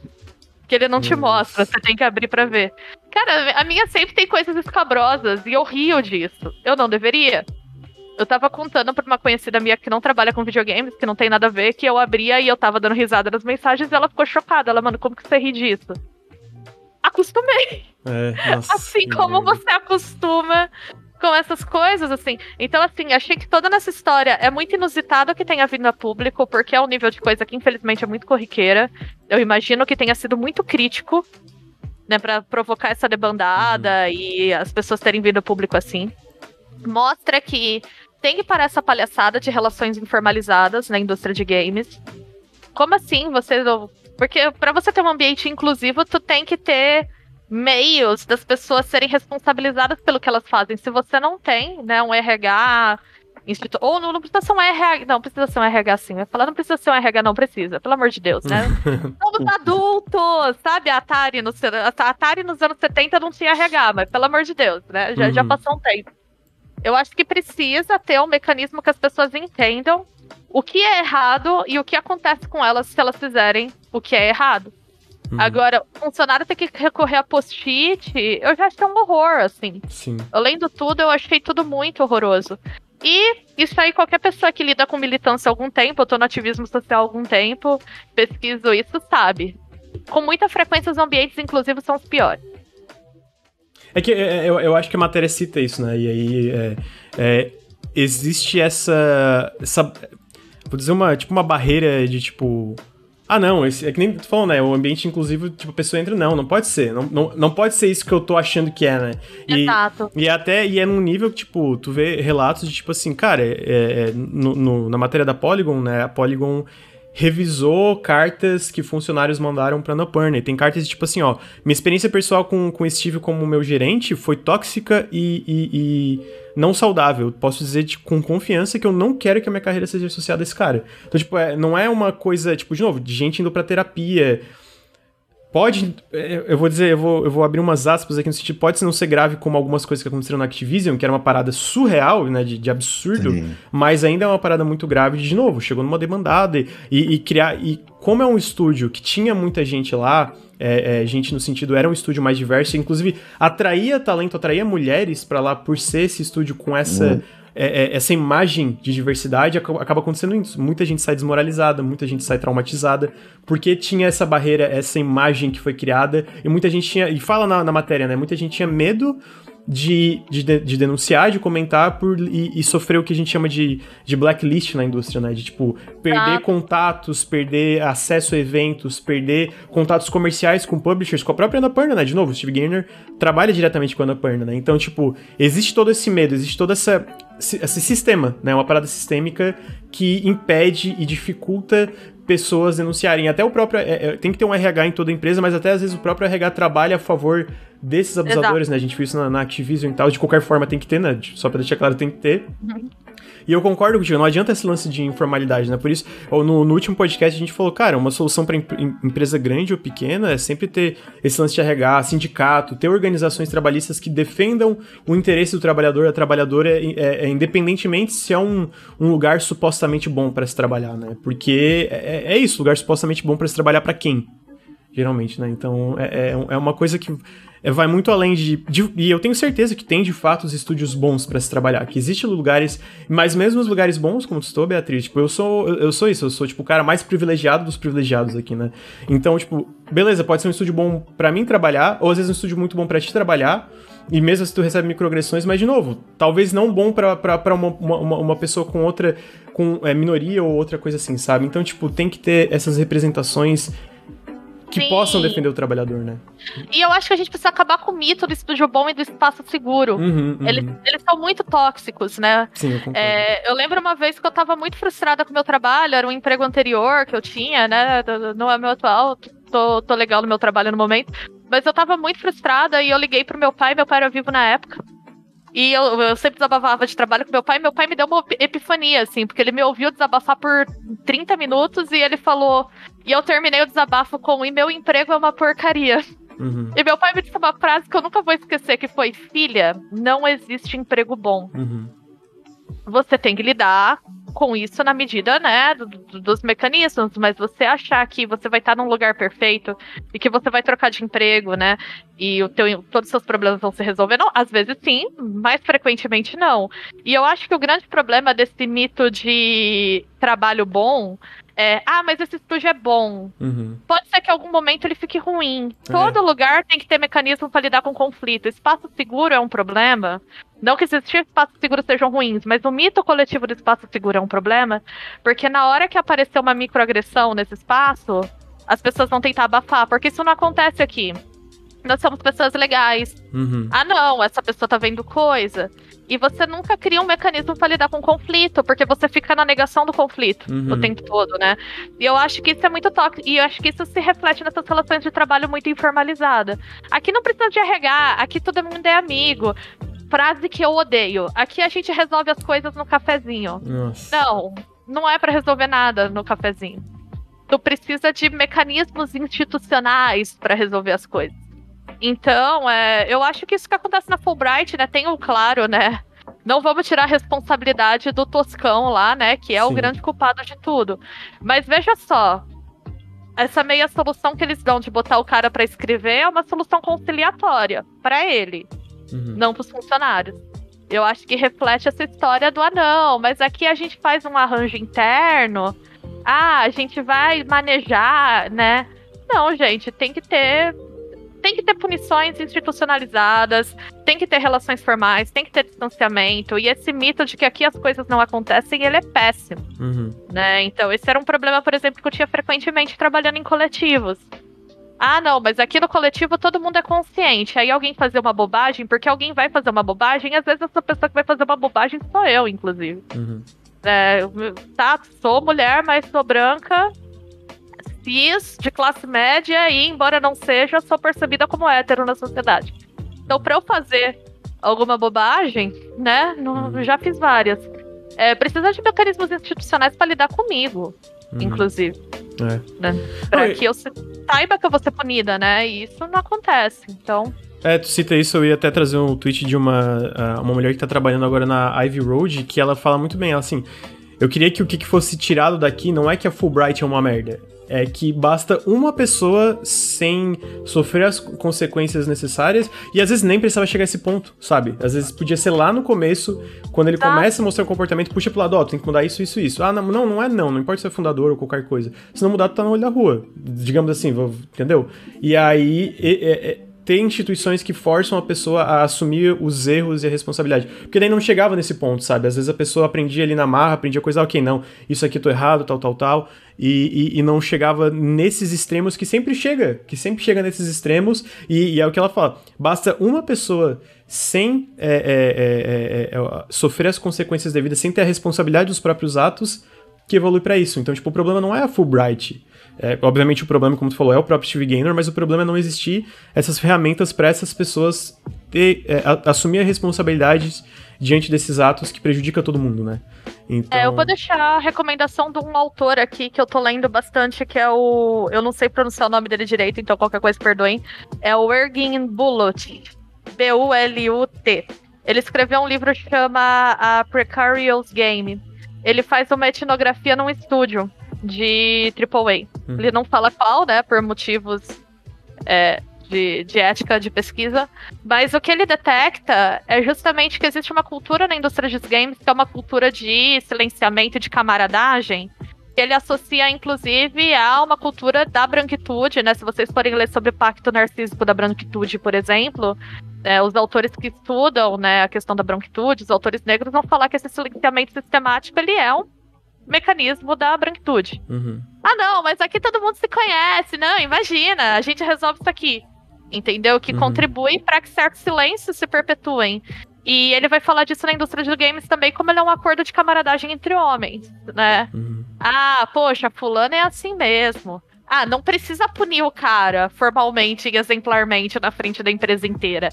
Que ele não te mostra, você tem que abrir para ver. Cara, a minha sempre tem coisas escabrosas e eu rio disso. Eu não deveria. Eu tava contando pra uma conhecida minha que não trabalha com videogames, que não tem nada a ver, que eu abria e eu tava dando risada nas mensagens e ela ficou chocada. Ela, mano, como que você ri disso? Acostumei. É, nossa, assim como você acostuma com essas coisas, assim. Então, assim, achei que toda nessa história é muito inusitado que tenha vindo a público, porque é um nível de coisa que, infelizmente, é muito corriqueira. Eu imagino que tenha sido muito crítico, né, para provocar essa debandada uhum. e as pessoas terem vindo a público assim. Mostra que tem que parar essa palhaçada de relações informalizadas na indústria de games. Como assim você porque para você ter um ambiente inclusivo, tu tem que ter meios das pessoas serem responsabilizadas pelo que elas fazem. Se você não tem, né, um RH, instituto, ou não, não, precisa ser um RH, não precisa ser um RH sim. Vai falar, não precisa ser um RH, não precisa, pelo amor de Deus, né? Somos adultos, sabe? A Atari, no, a Atari nos anos 70 não tinha RH, mas pelo amor de Deus, né? Já, uhum. já passou um tempo. Eu acho que precisa ter um mecanismo que as pessoas entendam o que é errado e o que acontece com elas se elas fizerem o que é errado. Uhum. Agora, o funcionário ter que recorrer a post-it, eu já achei um horror, assim. Sim. Além do tudo, eu achei tudo muito horroroso. E isso aí, qualquer pessoa que lida com militância há algum tempo, eu tô no ativismo social há algum tempo, pesquiso isso, sabe. Com muita frequência, os ambientes inclusive são os piores. É que é, eu, eu acho que a matéria cita isso, né? E aí é, é, existe essa, essa vou dizer uma, tipo, uma barreira de, tipo, ah, não, esse, é que nem tu falou, né? O ambiente inclusive, tipo, a pessoa entra, não, não pode ser. Não, não, não pode ser isso que eu tô achando que é, né? E, Exato. E até, e é num nível que, tipo, tu vê relatos de, tipo assim, cara, é, é, no, no, na matéria da Polygon, né? A Polygon revisou cartas que funcionários mandaram pra Annapurna. E tem cartas tipo assim, ó, minha experiência pessoal com, com Steve como meu gerente foi tóxica e, e, e não saudável. Posso dizer de, com confiança que eu não quero que a minha carreira seja associada a esse cara. Então, tipo, é, não é uma coisa, tipo, de novo, de gente indo pra terapia, Pode, é, eu vou dizer, eu vou, eu vou abrir umas aspas aqui no sentido, pode não ser grave como algumas coisas que aconteceram na Activision, que era uma parada surreal, né, de, de absurdo, Sim. mas ainda é uma parada muito grave, de novo, chegou numa demandada e, e, criar, e como é um estúdio que tinha muita gente lá, é, é, gente no sentido, era um estúdio mais diverso, inclusive atraía talento, atraía mulheres para lá por ser esse estúdio com essa... Uhum é, é, essa imagem de diversidade acaba acontecendo isso. Muita gente sai desmoralizada, muita gente sai traumatizada, porque tinha essa barreira, essa imagem que foi criada, e muita gente tinha, e fala na, na matéria, né? Muita gente tinha medo de, de, de, denunciar, de comentar por, e, e, sofrer o que a gente chama de, de blacklist na indústria, né? De, tipo, perder ah. contatos, perder acesso a eventos, perder contatos comerciais com publishers, com a própria Annapurna, né? De novo, o Steve Gaynor trabalha diretamente com a Annapurna, né? Então, tipo, existe todo esse medo, existe todo essa, esse sistema, né? Uma parada sistêmica que impede e dificulta pessoas denunciarem. Até o próprio. É, é, tem que ter um RH em toda empresa, mas até às vezes o próprio RH trabalha a favor desses abusadores, Exato. né? A gente viu isso na, na, Activision e tal. De qualquer forma tem que ter, né? Só pra deixar claro, tem que ter. Uhum. E eu concordo contigo, não adianta esse lance de informalidade, né? Por isso, no, no último podcast a gente falou, cara, uma solução para empresa grande ou pequena é sempre ter esse lance de RH, sindicato, ter organizações trabalhistas que defendam o interesse do trabalhador, a trabalhadora, é, é, é independentemente se é um, um lugar supostamente bom para se trabalhar, né? Porque é, é, é isso, lugar supostamente bom para se trabalhar para quem? Geralmente, né? Então é, é, é uma coisa que é, vai muito além de, de, E eu tenho certeza que tem de fato os estúdios bons para se trabalhar. Que existem lugares. Mas mesmo os lugares bons, como tu estou, Beatriz, tipo, eu sou, eu sou isso, eu sou, tipo, o cara mais privilegiado dos privilegiados aqui, né? Então, tipo, beleza, pode ser um estúdio bom para mim trabalhar, ou às vezes um estúdio muito bom para ti trabalhar. E mesmo se tu recebe microagressões, mas de novo, talvez não bom para uma, uma, uma pessoa com outra. com é, minoria ou outra coisa assim, sabe? Então, tipo, tem que ter essas representações que Sim. possam defender o trabalhador, né? E eu acho que a gente precisa acabar com o mito do bom e do espaço seguro. Uhum, uhum. Eles, eles são muito tóxicos, né? Sim, eu concordo. É, eu lembro uma vez que eu tava muito frustrada com o meu trabalho, era um emprego anterior que eu tinha, né? Não é meu atual, tô, tô legal no meu trabalho no momento. Mas eu tava muito frustrada e eu liguei pro meu pai, meu pai era vivo na época. E eu, eu, sempre desabafava de trabalho com meu pai. Meu pai me deu uma epifania, assim, porque ele me ouviu desabafar por 30 minutos e ele falou. E eu terminei o desabafo com: E meu emprego é uma porcaria. Uhum. E meu pai me disse uma frase que eu nunca vou esquecer: que foi, filha, não existe emprego bom. Uhum. Você tem que lidar com isso na medida, né, do, do, dos mecanismos, mas você achar que você vai estar num lugar perfeito e que você vai trocar de emprego, né, e o teu, todos os seus problemas vão se resolver, não, às vezes sim, mais frequentemente não. E eu acho que o grande problema desse mito de trabalho bom é, ah, mas esse estúdio é bom. Uhum. Pode ser que em algum momento ele fique ruim. É. Todo lugar tem que ter mecanismo para lidar com conflito. Espaço seguro é um problema. Não que existir espaços seguros sejam ruins, mas o mito coletivo do espaço seguro é um problema, porque na hora que aparecer uma microagressão nesse espaço, as pessoas vão tentar abafar, porque isso não acontece aqui nós somos pessoas legais. Uhum. Ah, não, essa pessoa tá vendo coisa. E você nunca cria um mecanismo para lidar com conflito, porque você fica na negação do conflito uhum. o tempo todo, né? E eu acho que isso é muito tóxico. E eu acho que isso se reflete nessas relações de trabalho muito informalizadas. Aqui não precisa de RH, aqui todo mundo é amigo. Frase que eu odeio. Aqui a gente resolve as coisas no cafezinho. Nossa. Não, não é para resolver nada no cafezinho. Tu precisa de mecanismos institucionais para resolver as coisas. Então, é, eu acho que isso que acontece na Fulbright, né? Tem o claro, né? Não vamos tirar a responsabilidade do Toscão lá, né? Que é Sim. o grande culpado de tudo. Mas veja só. Essa meia solução que eles dão de botar o cara para escrever é uma solução conciliatória para ele, uhum. não para os funcionários. Eu acho que reflete essa história do anão, ah, mas aqui a gente faz um arranjo interno. Ah, a gente vai manejar, né? Não, gente, tem que ter tem que ter punições institucionalizadas, tem que ter relações formais, tem que ter distanciamento. E esse mito de que aqui as coisas não acontecem, ele é péssimo. Uhum. Né? Então, esse era um problema, por exemplo, que eu tinha frequentemente trabalhando em coletivos. Ah, não, mas aqui no coletivo todo mundo é consciente. Aí alguém fazer uma bobagem, porque alguém vai fazer uma bobagem, e às vezes essa pessoa que vai fazer uma bobagem sou eu, inclusive. Uhum. É, tá, sou mulher, mas sou branca, cis, de classe média e, embora não seja, sou percebida como hétero na sociedade. Então, para eu fazer alguma bobagem, né, não, uhum. já fiz várias. É, precisa de mecanismos institucionais para lidar comigo, uhum. inclusive. É. Né? Oi. que eu saiba que eu vou ser punida, né? E isso não acontece. Então. É, tu cita isso, eu ia até trazer um tweet de uma, uma mulher que tá trabalhando agora na Ivy Road, que ela fala muito bem, ela assim, eu queria que o que fosse tirado daqui não é que a Fulbright é uma merda, é que basta uma pessoa sem sofrer as consequências necessárias e às vezes nem precisava chegar a esse ponto, sabe? Às vezes podia ser lá no começo, quando ele tá. começa a mostrar o comportamento, puxa pro lado, ó, oh, tem que mudar isso, isso, isso. Ah, não, não, não é não, não importa se é fundador ou qualquer coisa. Se não mudar, tu tá no olho da rua, digamos assim, entendeu? E aí, é, é, ter instituições que forçam a pessoa a assumir os erros e a responsabilidade. Porque daí não chegava nesse ponto, sabe? Às vezes a pessoa aprendia ali na marra, aprendia coisa, ok, não, isso aqui tô errado, tal, tal, tal, e, e, e, não chegava nesses extremos que sempre chega, que sempre chega nesses extremos, e, e é o que ela fala, basta uma pessoa sem é, é, é sofrer as consequências devidas, sem ter a responsabilidade dos próprios atos, que evolui para isso. Então, tipo, o problema não é a Fulbright, é, obviamente o problema, como tu falou, é o próprio Steve Gaynor, mas o problema é não existir essas ferramentas para essas pessoas ter, é, a, assumir a responsabilidade diante desses atos que prejudica todo mundo, né? Então... É, eu vou deixar a recomendação de um autor aqui que eu tô lendo bastante, que é o. Eu não sei pronunciar o nome dele direito, então qualquer coisa perdoem. É o Ergin Bulut. B-U-L-U-T. Ele escreveu um livro que chama A Precarious Game. Ele faz uma etnografia num estúdio de AAA. Uhum. Ele não fala qual, né, por motivos é, de, de ética de pesquisa, mas o que ele detecta é justamente que existe uma cultura na indústria dos games que é uma cultura de silenciamento, de camaradagem, ele associa, inclusive, a uma cultura da branquitude, né? Se vocês forem ler sobre o pacto narcísico da branquitude, por exemplo, é, os autores que estudam né, a questão da branquitude, os autores negros, vão falar que esse silenciamento sistemático ele é um mecanismo da branquitude. Uhum. Ah, não, mas aqui todo mundo se conhece. Não, imagina, a gente resolve isso aqui. Entendeu? Que uhum. contribui para que certos silêncios se perpetuem. E ele vai falar disso na indústria de games também, como ele é um acordo de camaradagem entre homens, né? Uhum. Ah, poxa, fulano é assim mesmo. Ah, não precisa punir o cara formalmente e exemplarmente na frente da empresa inteira.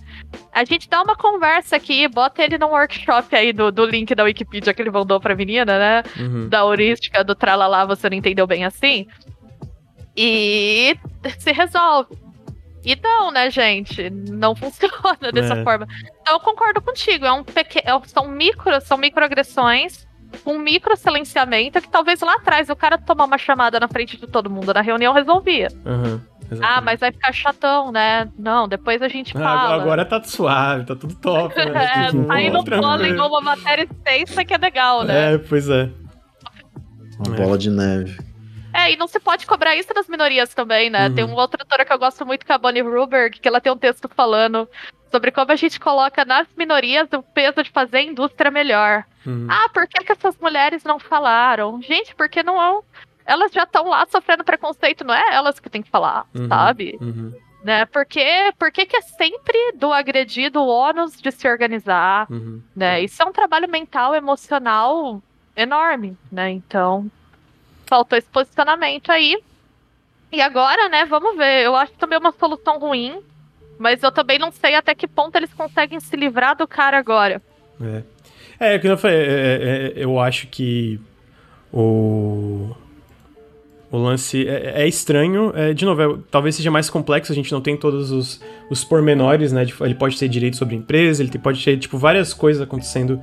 A gente dá uma conversa aqui, bota ele num workshop aí do, do link da Wikipedia que ele mandou pra menina, né? Uhum. Da heurística, do tralalá, você não entendeu bem assim. E se resolve. E não, né, gente? Não funciona dessa é. forma. Então eu concordo contigo. É um pequeno, é são micro, são microagressões um micro silenciamento que talvez lá atrás o cara tomar uma chamada na frente de todo mundo na reunião resolvia. Uhum. Ah, mas vai ficar chatão, né? Não, depois a gente fala. Agora tá suave, tá tudo top. Né? é, tipo, aí no plano uma matéria extensa que é legal, né? É, pois é. Uma é. bola de neve. É, e não se pode cobrar isso das minorias também, né? Uhum. Tem uma outra autora que eu gosto muito, que é a Bonnie Ruberg, que ela tem um texto falando sobre como a gente coloca nas minorias o peso de fazer a indústria melhor. Uhum. Ah, por que, que essas mulheres não falaram? Gente, porque não. Elas já estão lá sofrendo preconceito, não é elas que tem que falar, uhum. sabe? Uhum. Né? Porque, porque que é sempre do agredido o ônus de se organizar, uhum. né? Isso é um trabalho mental, emocional enorme, né? Então, faltou esse posicionamento aí. E agora, né, vamos ver. Eu acho também uma solução ruim mas eu também não sei até que ponto eles conseguem se livrar do cara agora. É. É, como eu falei, é, é, é, eu acho que o. O lance é, é estranho. É, de novo, é, talvez seja mais complexo, a gente não tem todos os, os pormenores, né? Ele pode ter direito sobre a empresa, ele pode ter, tipo, várias coisas acontecendo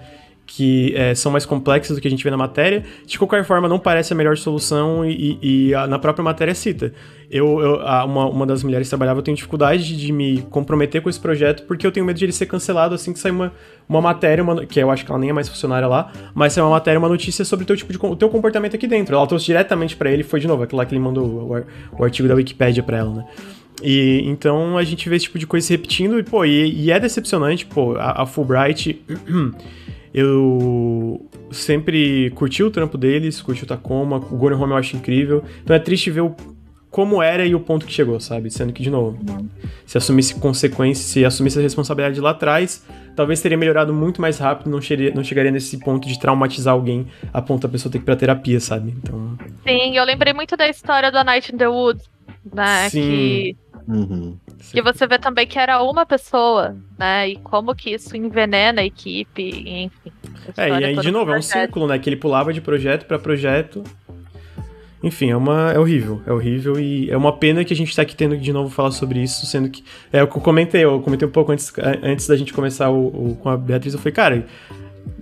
que é, são mais complexas do que a gente vê na matéria. De qualquer forma, não parece a melhor solução e, e a, na própria matéria cita. Eu, eu a, uma, uma das mulheres que trabalhava, eu tenho dificuldade de me comprometer com esse projeto porque eu tenho medo de ele ser cancelado assim que sair uma, uma matéria, uma, que eu acho que ela nem é mais funcionária lá, mas é uma matéria, uma notícia sobre o teu tipo de o teu comportamento aqui dentro. Ela trouxe diretamente para ele, foi de novo aquilo lá que ele mandou o, o artigo da Wikipedia para ela, né? E então a gente vê esse tipo de coisa se repetindo e, pô, e, e é decepcionante, pô, a, a Fulbright. Eu sempre curti o trampo deles, curti o Tacoma, o Gordon Home eu acho incrível. Então é triste ver o como era e o ponto que chegou, sabe? Sendo que, de novo, se assumisse consequência, se assumisse a responsabilidade lá atrás, talvez teria melhorado muito mais rápido, não chegaria, não chegaria nesse ponto de traumatizar alguém a ponto da pessoa ter que ir pra terapia, sabe? Então. Sim, eu lembrei muito da história do A Night in the Woods, né? Sim. Que. Uhum. E você vê também que era uma pessoa, né? E como que isso envenena a equipe, enfim. A é, e aí, de novo, é um círculo, né? Que ele pulava de projeto para projeto enfim, é, uma, é horrível, é horrível e é uma pena que a gente tá aqui tendo de novo falar sobre isso, sendo que. É o que eu comentei, eu comentei um pouco antes, antes da gente começar o, o com a Beatriz, eu falei, cara,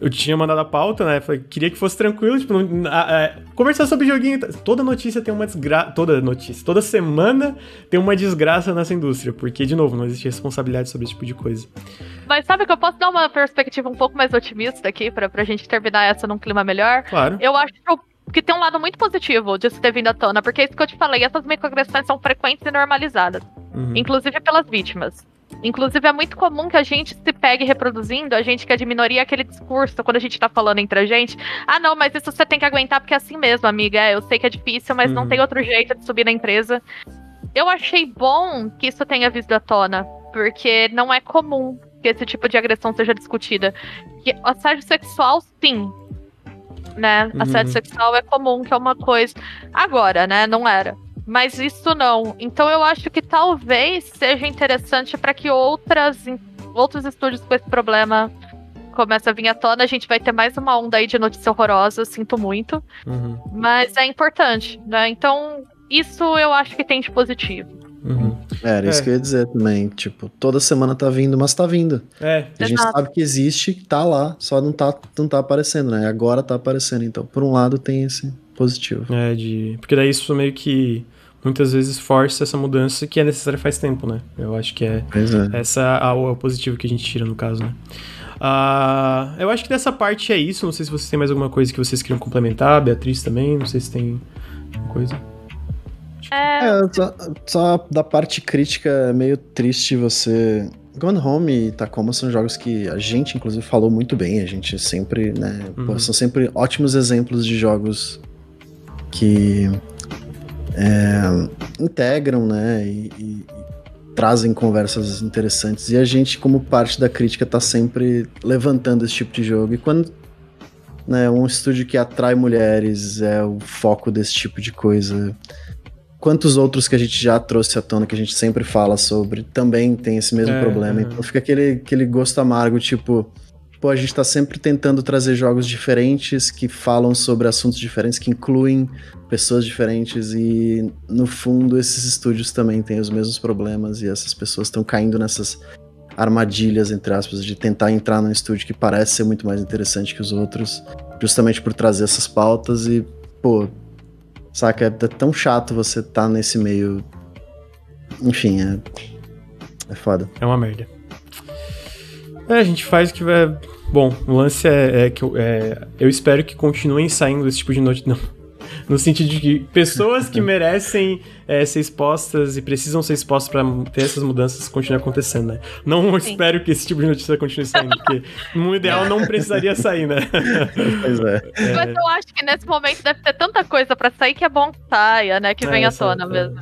eu tinha mandado a pauta, né? Falei, queria que fosse tranquilo, tipo, não, a, a, conversar sobre joguinho. Toda notícia tem uma desgraça. Toda notícia, toda semana tem uma desgraça nessa indústria, porque, de novo, não existe responsabilidade sobre esse tipo de coisa. Mas sabe que eu posso dar uma perspectiva um pouco mais otimista aqui, pra, pra gente terminar essa num clima melhor? Claro. Eu acho que tem um lado muito positivo disso ter vindo à tona, porque é isso que eu te falei, essas microagressões são frequentes e normalizadas, uhum. inclusive pelas vítimas. Inclusive, é muito comum que a gente se pegue reproduzindo, a gente que é de minoria, aquele discurso, quando a gente tá falando entre a gente. Ah, não, mas isso você tem que aguentar porque é assim mesmo, amiga. É, eu sei que é difícil, mas uhum. não tem outro jeito de subir na empresa. Eu achei bom que isso tenha vindo à tona, porque não é comum que esse tipo de agressão seja discutida. Que assédio sexual, sim, né? Uhum. Assédio sexual é comum, que é uma coisa. Agora, né? Não era. Mas isso não. Então eu acho que talvez seja interessante para que outras, outros estúdios com esse problema comece a vir à tona. A gente vai ter mais uma onda aí de notícia horrorosa, sinto muito. Uhum. Mas é importante, né? Então, isso eu acho que tem de positivo. Uhum. É, era isso é. que eu ia dizer também. Tipo, toda semana tá vindo, mas tá vindo. É. A gente Exato. sabe que existe, tá lá, só não tá, não tá aparecendo, né? Agora tá aparecendo. Então, por um lado, tem esse positivo. É, de. Porque daí isso meio que muitas vezes força essa mudança que é necessária faz tempo, né? Eu acho que é, é. essa é o positivo que a gente tira no caso, né? Uh, eu acho que dessa parte é isso. Não sei se vocês têm mais alguma coisa que vocês queriam complementar. Beatriz também, não sei se tem coisa. É, é só, só, da parte crítica é meio triste você. Gone Home e Tacoma são jogos que a gente, inclusive, falou muito bem. A gente sempre, né? Uhum. Pô, são sempre ótimos exemplos de jogos que é, integram, né? E, e, trazem conversas interessantes. E a gente, como parte da crítica, tá sempre levantando esse tipo de jogo. E quando né, um estúdio que atrai mulheres é o foco desse tipo de coisa quantos outros que a gente já trouxe à tona, que a gente sempre fala sobre, também tem esse mesmo é, problema. É. Então fica aquele, aquele gosto amargo, tipo, pô, a gente tá sempre tentando trazer jogos diferentes que falam sobre assuntos diferentes, que incluem pessoas diferentes e no fundo esses estúdios também têm os mesmos problemas e essas pessoas estão caindo nessas armadilhas, entre aspas, de tentar entrar num estúdio que parece ser muito mais interessante que os outros, justamente por trazer essas pautas e, pô, Saca? É tão chato você estar tá nesse meio. Enfim, é. É foda. É uma merda. É, a gente faz o que vai. Bom, o lance é, é que eu, é, eu espero que continuem saindo esse tipo de notícia. Não no sentido de que pessoas que merecem é, ser expostas e precisam ser expostas para ter essas mudanças continuem acontecendo, né? Não Sim. espero que esse tipo de notícia continue saindo, porque no ideal não precisaria sair, né? Pois é. é. Mas eu acho que nesse momento deve ter tanta coisa para sair que é bom que saia, né? Que é, venha à tona mesmo.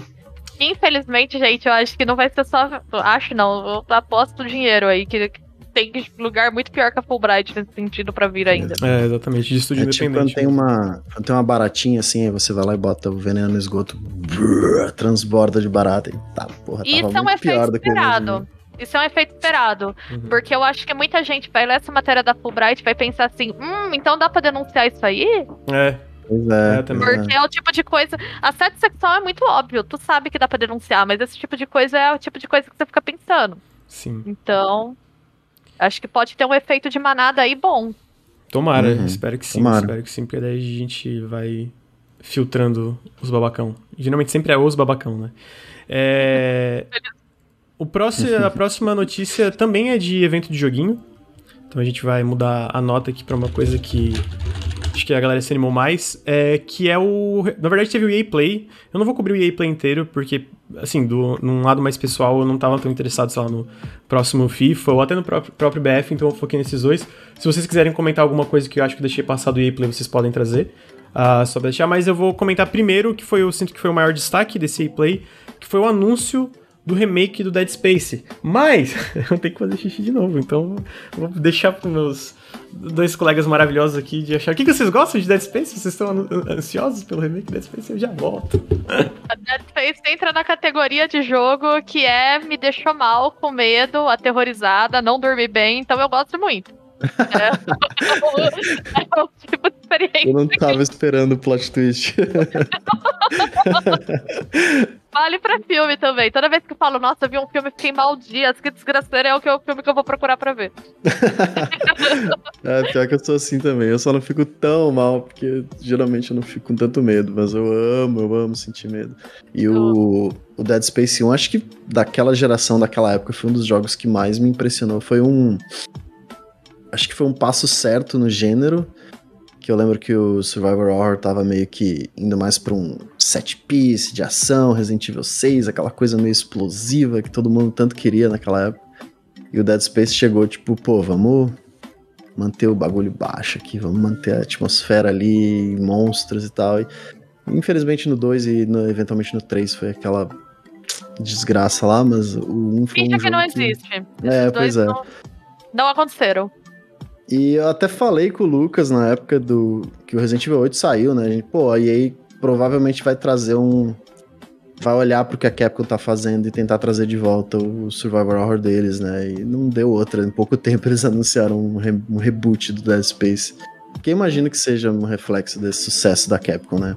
Infelizmente, gente, eu acho que não vai ser só. Acho não, eu aposto dinheiro aí que tem lugar muito pior que a Fulbright nesse sentido para vir ainda. É, exatamente, de estúdio é, independente. Tipo quando tem uma, quando tem uma baratinha assim, aí você vai lá e bota o veneno no esgoto, brrr, transborda de barata e tá, porra, Isso é um efeito esperado. Isso é um efeito esperado. Uhum. Porque eu acho que muita gente vai ler essa matéria da Fulbright e vai pensar assim: hum, então dá pra denunciar isso aí? É. Pois é, é Porque é o tipo de coisa. Assédio sexual é muito óbvio, tu sabe que dá pra denunciar, mas esse tipo de coisa é o tipo de coisa que você fica pensando. Sim. Então. Acho que pode ter um efeito de manada aí bom. Tomara, uhum. espero que sim. Tomara. Espero que sim, porque daí a gente vai filtrando os babacão. Geralmente sempre é os babacão, né? É... o próximo, a próxima notícia também é de evento de joguinho. Então a gente vai mudar a nota aqui para uma coisa que acho que a galera se animou mais, é, que é o... Na verdade teve o EA Play. Eu não vou cobrir o EA Play inteiro, porque, assim, do, num lado mais pessoal, eu não tava tão interessado, sei lá, no próximo FIFA, ou até no próprio, próprio BF, então eu foquei nesses dois. Se vocês quiserem comentar alguma coisa que eu acho que eu deixei passar do EA Play, vocês podem trazer. uh, só deixar, mas eu vou comentar primeiro que foi, eu sinto que foi o maior destaque desse play, que foi o anúncio do remake do Dead Space. Mas eu tenho que fazer xixi de novo, então vou deixar para meus dois colegas maravilhosos aqui de achar. O que, que vocês gostam de Dead Space? Vocês estão ansiosos pelo remake de Dead Space? Eu já volto. A Dead Space entra na categoria de jogo que é me deixou mal, com medo, aterrorizada, não dormi bem, então eu gosto muito. É, é um tipo de experiência. Eu não tava esperando o plot twist. Vale pra filme também. Toda vez que eu falo, nossa, eu vi um filme fiquei mal dias, que desgraceira é o, que, é o filme que eu vou procurar pra ver. é, pior que eu sou assim também. Eu só não fico tão mal, porque geralmente eu não fico com tanto medo, mas eu amo, eu amo sentir medo. E o, o Dead Space 1, acho que daquela geração, daquela época, foi um dos jogos que mais me impressionou. Foi um. Acho que foi um passo certo no gênero que eu lembro que o Survivor Horror tava meio que indo mais pra um set piece de ação, Resident Evil 6, aquela coisa meio explosiva que todo mundo tanto queria naquela época. E o Dead Space chegou tipo, pô, vamos manter o bagulho baixo aqui, vamos manter a atmosfera ali, monstros e tal. E, infelizmente no 2 e no, eventualmente no 3 foi aquela desgraça lá, mas o 1 um foi Finge um que não existe. É, pois é. Não, não aconteceram. E eu até falei com o Lucas na época do que o Resident Evil 8 saiu, né? Gente, pô, a EA provavelmente vai trazer um. Vai olhar pro que a Capcom tá fazendo e tentar trazer de volta o Survivor Horror deles, né? E não deu outra. Em pouco tempo eles anunciaram um, re um reboot do Dead Space. Que imagino que seja um reflexo desse sucesso da Capcom, né?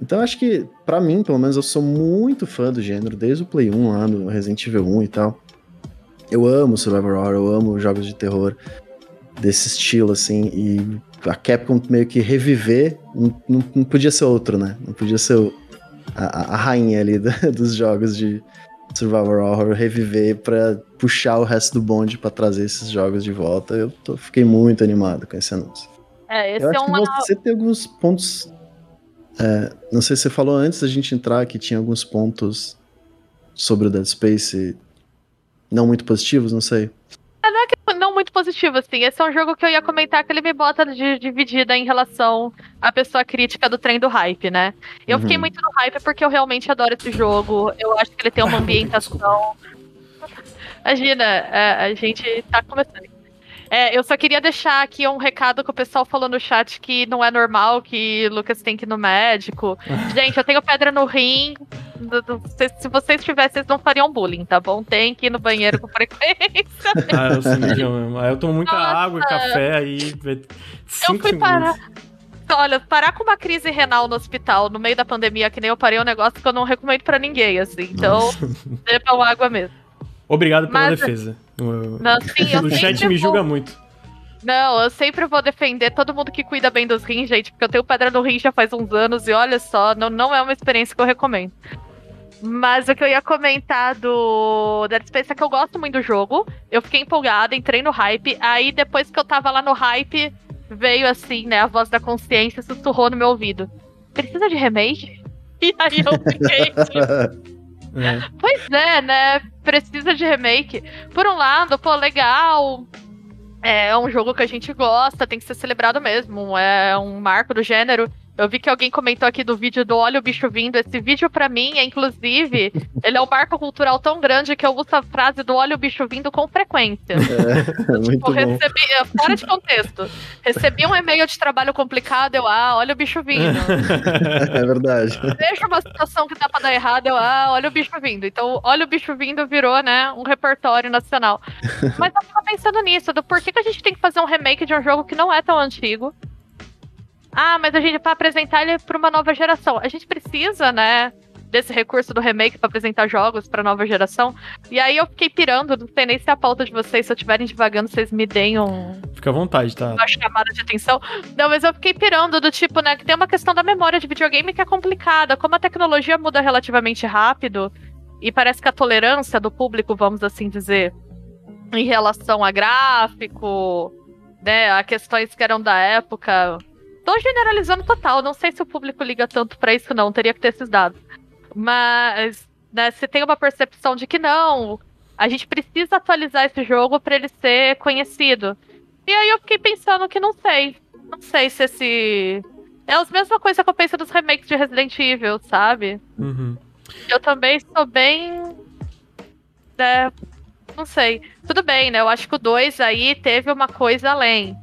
Então acho que, para mim, pelo menos, eu sou muito fã do gênero, desde o Play 1 lá, no Resident Evil 1 e tal. Eu amo Survivor Horror, eu amo jogos de terror desse estilo, assim, e a Capcom meio que reviver, não, não, não podia ser outro, né? Não podia ser a, a, rainha ali do, dos jogos de Survivor Horror reviver para puxar o resto do bonde para trazer esses jogos de volta. Eu tô, fiquei muito animado com esse anúncio. É, esse Eu acho é uma... que você tem alguns pontos. É, não sei se você falou antes da gente entrar que tinha alguns pontos sobre o Dead Space não muito positivos, não sei. É, não é que não muito positivo, assim. Esse é um jogo que eu ia comentar que ele me bota de dividida em relação à pessoa crítica do trem do hype, né? Eu uhum. fiquei muito no hype porque eu realmente adoro esse jogo. Eu acho que ele tem uma ambientação. Imagina, é, a gente tá começando. É, eu só queria deixar aqui um recado que o pessoal falou no chat que não é normal que Lucas tem que ir no médico. Gente, eu tenho pedra no rim. Se vocês tivessem, vocês não fariam bullying, tá bom? Tem que ir no banheiro com frequência. ah, eu sou mesmo. Aí eu tomo muita Nossa. água e café aí. Eu fui parar. Olha, parar com uma crise renal no hospital no meio da pandemia, que nem eu parei, é um negócio que eu não recomendo para ninguém, assim. Então, bebam água mesmo. Obrigado pela Mas, defesa. Não, sim, o chat me julga muito. Não, eu sempre vou defender todo mundo que cuida bem dos rins, gente, porque eu tenho pedra no rim já faz uns anos e olha só, não, não é uma experiência que eu recomendo. Mas o que eu ia comentar do Dead Space é que eu gosto muito do jogo. Eu fiquei empolgada, entrei no hype. Aí depois que eu tava lá no hype, veio assim, né, a voz da consciência sussurrou no meu ouvido. Precisa de remake? E aí eu fiquei tipo, é. Pois é, né? Precisa de remake. Por um lado, pô, legal. É um jogo que a gente gosta, tem que ser celebrado mesmo. É um marco do gênero. Eu vi que alguém comentou aqui do vídeo do Olha o Bicho Vindo. Esse vídeo, para mim, é inclusive, ele é um marco cultural tão grande que eu uso a frase do Olha o Bicho Vindo com frequência. É, é muito tipo, recebi, é, fora de contexto. Recebi um e-mail de trabalho complicado, eu, ah, olha o bicho vindo. É verdade. Vejo uma situação que dá pra dar errado, eu, ah, olha o bicho vindo. Então, olha o bicho vindo virou, né, um repertório nacional. Mas eu tava pensando nisso, do porquê que a gente tem que fazer um remake de um jogo que não é tão antigo ah, mas a gente vai apresentar ele para uma nova geração. A gente precisa, né? Desse recurso do remake para apresentar jogos para nova geração. E aí eu fiquei pirando, não sei nem se é a pauta de vocês, se eu estiverem devagando, vocês me deem um. Fica à vontade, tá? Uma chamada de atenção. Não, mas eu fiquei pirando do tipo, né, que tem uma questão da memória de videogame que é complicada. Como a tecnologia muda relativamente rápido, e parece que a tolerância do público, vamos assim dizer, em relação a gráfico, né, a questões que eram da época, Tô generalizando total, não sei se o público liga tanto para isso, não, teria que ter esses dados. Mas, né, se tem uma percepção de que não, a gente precisa atualizar esse jogo para ele ser conhecido. E aí eu fiquei pensando que não sei. Não sei se esse É a mesma coisa que eu penso dos remakes de Resident Evil, sabe? Uhum. Eu também estou bem. É, não sei. Tudo bem, né? Eu acho que o 2 aí teve uma coisa além.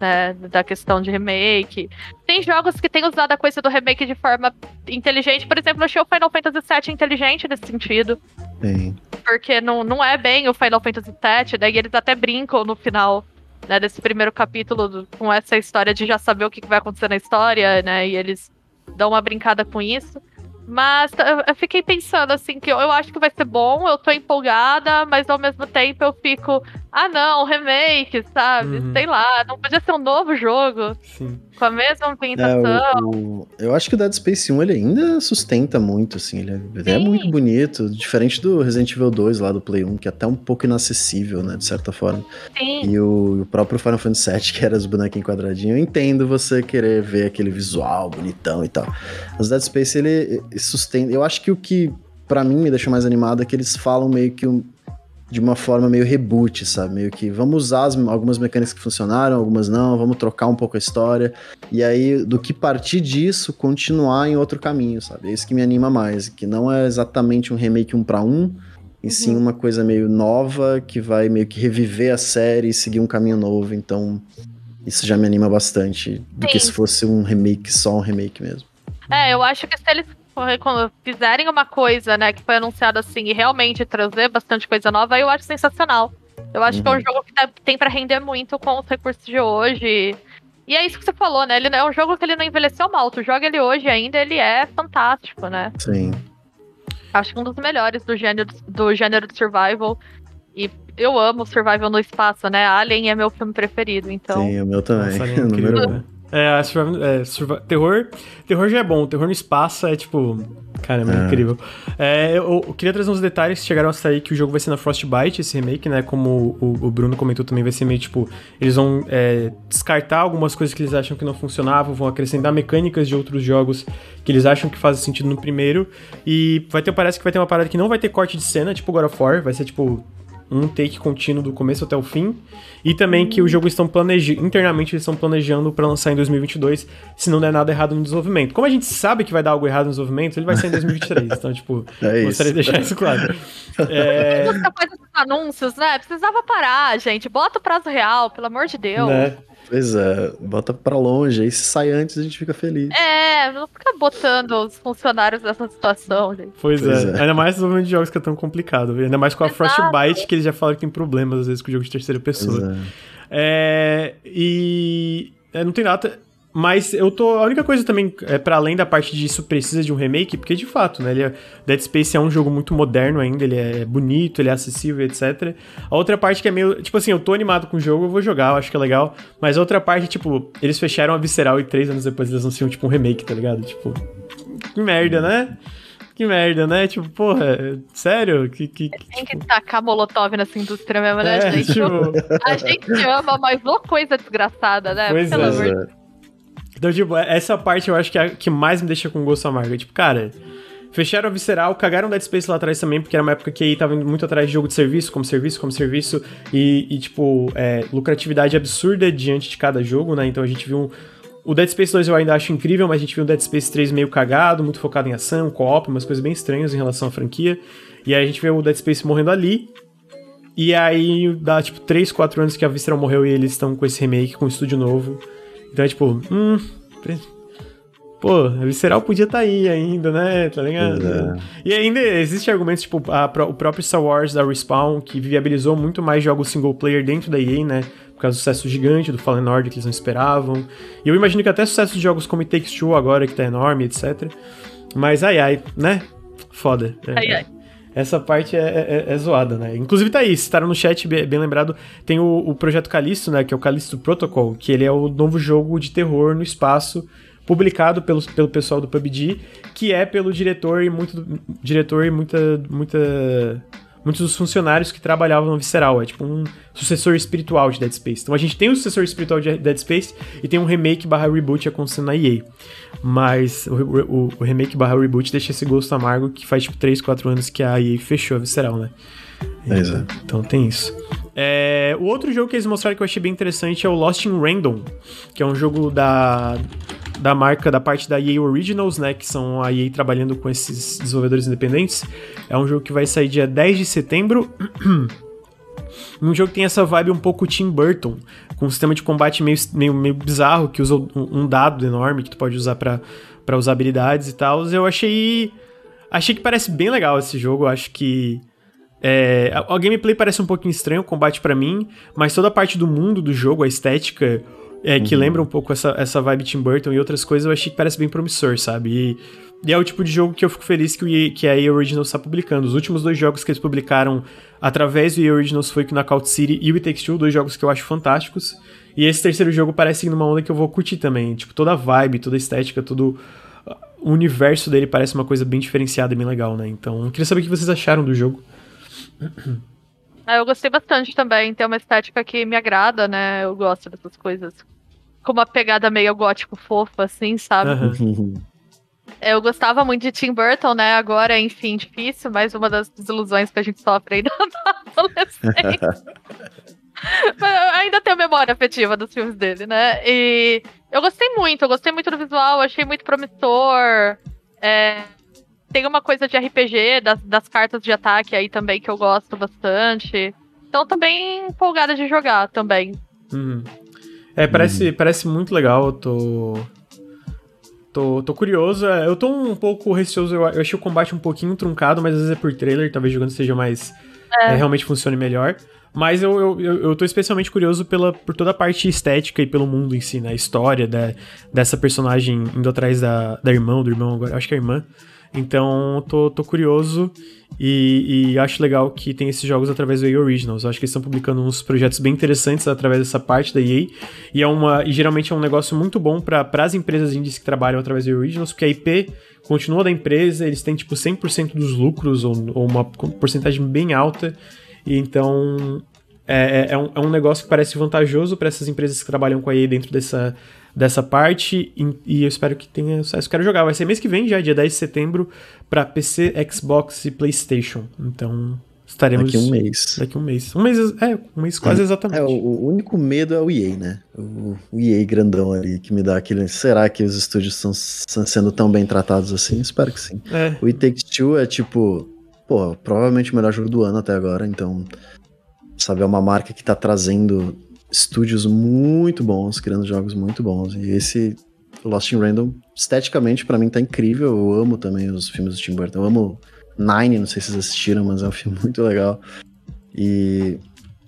Né, da questão de remake. Tem jogos que têm usado a coisa do remake de forma inteligente. Por exemplo, eu achei o Final Fantasy VII inteligente nesse sentido. Sim. Porque não, não é bem o Final Fantasy VII, daí eles até brincam no final né, desse primeiro capítulo do, com essa história de já saber o que, que vai acontecer na história, né? E eles dão uma brincada com isso. Mas eu fiquei pensando assim que eu, eu acho que vai ser bom, eu tô empolgada, mas ao mesmo tempo eu fico, ah não, remake, sabe? Uhum. Sei lá, não podia ser um novo jogo. Sim. Com a mesma ambientação. É, o, o, eu acho que o Dead Space 1 ele ainda sustenta muito, assim, ele é, é, muito bonito, diferente do Resident Evil 2 lá do Play 1, que é até um pouco inacessível, né, de certa forma. Sim. E o, o próprio Final Fantasy VII, que era os bonequinhos quadradinhos, eu entendo você querer ver aquele visual bonitão e tal. Mas o Dead Space ele sustenta. Eu acho que o que para mim me deixa mais animado é que eles falam meio que um, de uma forma meio reboot, sabe? Meio que vamos usar as, algumas mecânicas que funcionaram, algumas não, vamos trocar um pouco a história. E aí, do que partir disso, continuar em outro caminho, sabe? É isso que me anima mais. Que não é exatamente um remake um para um, e uhum. sim uma coisa meio nova que vai meio que reviver a série e seguir um caminho novo. Então, isso já me anima bastante do sim. que se fosse um remake, só um remake mesmo. É, eu acho que se eles quando fizerem uma coisa, né, que foi anunciada assim e realmente trazer bastante coisa nova, eu acho sensacional. Eu acho uhum. que é um uhum. jogo que tá, tem para render muito com os recursos de hoje. E é isso que você falou, né? Ele é um jogo que ele não envelheceu mal. Tu joga ele hoje ainda, ele é fantástico, né? Sim. Acho que um dos melhores do gênero, do gênero de survival. E eu amo survival no espaço, né? Alien é meu filme preferido, então. Sim, o meu também. Nossa, é Número um. É, survival, é survival, terror. Terror já é bom, terror no espaço é tipo. Caramba, é. incrível. É, eu, eu, queria trazer uns detalhes que chegaram a sair que o jogo vai ser na Frostbite, esse remake, né? Como o, o Bruno comentou também, vai ser meio tipo. Eles vão é, descartar algumas coisas que eles acham que não funcionavam, vão acrescentar mecânicas de outros jogos que eles acham que fazem sentido no primeiro. E vai ter, parece que vai ter uma parada que não vai ter corte de cena, tipo God of War, vai ser tipo um take contínuo do começo até o fim. E também que o jogo estão planejando, internamente eles estão planejando para lançar em 2022, se não der nada errado no desenvolvimento. Como a gente sabe que vai dar algo errado no desenvolvimento, ele vai ser em 2023. então, tipo, é gostaria de deixar isso claro. é... anúncios, né? Precisava parar, gente. Bota o prazo real, pelo amor de Deus. Né? Pois é, bota pra longe, aí se sai antes a gente fica feliz. É, não fica botando os funcionários nessa situação, gente. Pois, pois é. é. ainda mais desenvolvimento de jogos que é tão complicado, ainda mais com a Exato. Frostbite, que eles já falaram que tem problemas às vezes com o jogo de terceira pessoa. É. é. e é, não tem nada. Mas eu tô. A única coisa também, é para além da parte disso, precisa de um remake, porque de fato, né? Ele é, Dead Space é um jogo muito moderno ainda, ele é bonito, ele é acessível, etc. A outra parte que é meio. Tipo assim, eu tô animado com o jogo, eu vou jogar, eu acho que é legal. Mas a outra parte, tipo, eles fecharam a Visceral e três anos depois eles anunciam, tipo, um remake, tá ligado? Tipo. Que merda, né? Que merda, né? Tipo, porra, sério? Que, que, que Tem que tipo... tacar molotov nessa indústria mesmo, né, é, gente? Tipo... A gente ama, mas uma coisa desgraçada, né? Pois Pelo é. amor de então, tipo, essa parte eu acho que é a que mais me deixa com gosto amargo. Tipo, cara, fecharam a Visceral, cagaram Dead Space lá atrás também, porque era uma época que aí tava indo muito atrás de jogo de serviço, como serviço, como serviço, e, e tipo, é, lucratividade absurda diante de cada jogo, né? Então a gente viu um, o Dead Space 2 eu ainda acho incrível, mas a gente viu um Dead Space 3 meio cagado, muito focado em ação, co-op, umas coisas bem estranhas em relação à franquia. E aí a gente vê o Dead Space morrendo ali. E aí dá tipo 3, 4 anos que a Visceral morreu e eles estão com esse remake, com um estúdio novo. Então é tipo, hum. Pô, a Visceral podia estar tá aí ainda, né? Tá ligado? É. E ainda existe argumentos, tipo, a, o próprio Star Wars da Respawn, que viabilizou muito mais jogos single player dentro da EA, né? Por causa do sucesso gigante do Fallen Order que eles não esperavam. E eu imagino que até sucesso de jogos como It Takes Two agora, que tá enorme, etc. Mas ai ai, né? Foda. É, ai ai essa parte é, é, é, zoada, né? Inclusive tá aí, citaram no chat, bem, lembrado, tem o, o, projeto Callisto, né? Que é o Callisto Protocol, que ele é o novo jogo de terror no espaço, publicado pelo, pelo pessoal do PUBG, que é pelo diretor e muito diretor e muita muita muitos dos funcionários que trabalhavam no Visceral. É tipo um sucessor espiritual de Dead Space. Então a gente tem o um sucessor espiritual de Dead Space e tem um remake barra reboot acontecendo na EA. Mas o, o, o remake barra reboot deixa esse gosto amargo que faz tipo 3, 4 anos que a EA fechou a Visceral, né? Então, então tem isso. É, o outro jogo que eles mostraram que eu achei bem interessante é o Lost in Random, que é um jogo da da marca, da parte da EA Originals, né? Que são a EA trabalhando com esses desenvolvedores independentes. É um jogo que vai sair dia 10 de setembro. um jogo que tem essa vibe um pouco Tim Burton, com um sistema de combate meio, meio, meio bizarro, que usa um dado enorme que tu pode usar para usar habilidades e tal. Eu achei. Achei que parece bem legal esse jogo. Acho que. É, a, a gameplay parece um pouquinho estranho, o combate para mim, mas toda a parte do mundo do jogo, a estética, é, que uhum. lembra um pouco essa, essa vibe Tim Burton e outras coisas, eu achei que parece bem promissor, sabe? E, e é o tipo de jogo que eu fico feliz que, o que a EA Originals está publicando. Os últimos dois jogos que eles publicaram através do EA Originals foi o Knockout City e o It Takes Two, dois jogos que eu acho fantásticos. E esse terceiro jogo parece numa onda que eu vou curtir também. Tipo, toda a vibe, toda a estética, todo o universo dele parece uma coisa bem diferenciada e bem legal, né? Então, eu queria saber o que vocês acharam do jogo. Ah, eu gostei bastante também. Tem uma estética que me agrada, né? Eu gosto dessas coisas. Com uma pegada meio gótico fofa, assim, sabe? Uhum. Eu gostava muito de Tim Burton, né? Agora, enfim, difícil, mas uma das desilusões que a gente sofre ainda na adolescência. ainda tenho memória afetiva dos filmes dele, né? E eu gostei muito, eu gostei muito do visual, achei muito promissor. É, tem uma coisa de RPG, das, das cartas de ataque aí também que eu gosto bastante. Então também empolgada de jogar também. Uhum. É, parece, uhum. parece muito legal, eu tô. Tô, tô curioso. É, eu tô um pouco receoso. Eu, eu achei o combate um pouquinho truncado, mas às vezes é por trailer, talvez jogando seja mais. É. É, realmente funcione melhor. Mas eu, eu, eu, eu tô especialmente curioso pela, por toda a parte estética e pelo mundo em si, né? A história da, dessa personagem indo atrás da, da irmã, do irmão agora, acho que é a irmã. Então, tô, tô curioso e, e, acho legal que tem esses jogos através do EA Originals. Acho que eles estão publicando uns projetos bem interessantes através dessa parte da EA. E, é uma, e geralmente é um negócio muito bom para as empresas indies que trabalham através do EA Originals, porque a IP continua da empresa, eles têm tipo 100% dos lucros ou, ou uma porcentagem bem alta. E então é, é, é, um, é um negócio que parece vantajoso para essas empresas que trabalham com a EA dentro dessa, dessa parte. E, eu espero que tenha sucesso. Quero jogar. Vai ser mês que vem, já, dia 10 de setembro, para PC, Xbox e PlayStation. Então estaremos. Daqui um mês. Daqui um mês. Um mês, é, um mês quase é, exatamente. É, o, único medo é o EA, né? O, o EA grandão ali, que me dá aquele. Será que os estúdios estão sendo tão bem tratados assim? Espero que sim. É. O It Takes Two é tipo. Pô, provavelmente o melhor jogo do ano até agora, então sabe? É uma marca que tá trazendo estúdios muito bons, criando jogos muito bons. E esse Lost in Random, esteticamente, para mim tá incrível. Eu amo também os filmes do Tim Burton. Eu amo Nine, não sei se vocês assistiram, mas é um filme muito legal. E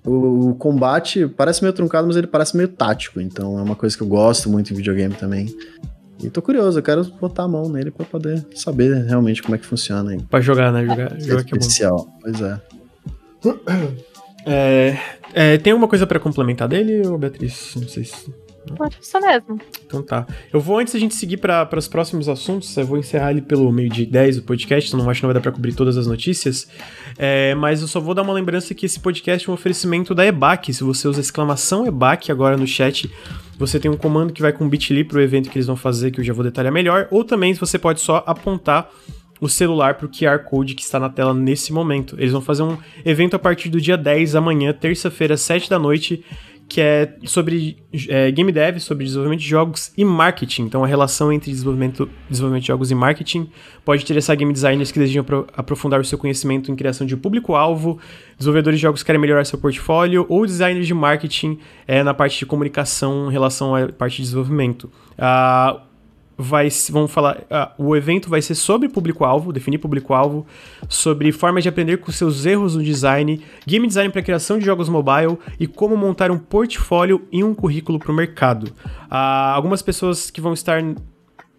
o, o, combate parece meio truncado, mas ele parece meio tático. Então é uma coisa que eu gosto muito em videogame também. E tô curioso, eu quero botar a mão nele para poder saber realmente como é que funciona. Pra jogar, né? Jogar, jogar que é especial. Pois é. É, é, tem alguma coisa para complementar dele, ou Beatriz? Não sei se. Isso mesmo. Então tá. Eu vou, antes da gente seguir para os próximos assuntos, eu vou encerrar ele pelo meio de 10 do podcast, então não acho que não vai dar pra cobrir todas as notícias. É, mas eu só vou dar uma lembrança que esse podcast é um oferecimento da EBAC. Se você usa exclamação EBAC agora no chat, você tem um comando que vai com bit.ly pro evento que eles vão fazer, que eu já vou detalhar melhor. Ou também você pode só apontar o celular para o QR Code que está na tela nesse momento. Eles vão fazer um evento a partir do dia 10 amanhã, terça-feira, 7 da noite, que é sobre é, game dev, sobre desenvolvimento de jogos e marketing. Então, a relação entre desenvolvimento, desenvolvimento de jogos e marketing pode interessar game designers que desejam aprofundar o seu conhecimento em criação de público-alvo, desenvolvedores de jogos que querem melhorar seu portfólio, ou designers de marketing é, na parte de comunicação em relação à parte de desenvolvimento. Uh, vai, vamos falar, uh, o evento vai ser sobre público-alvo, definir público-alvo, sobre formas de aprender com seus erros no design, game design para criação de jogos mobile e como montar um portfólio e um currículo para o mercado. Uh, algumas pessoas que vão estar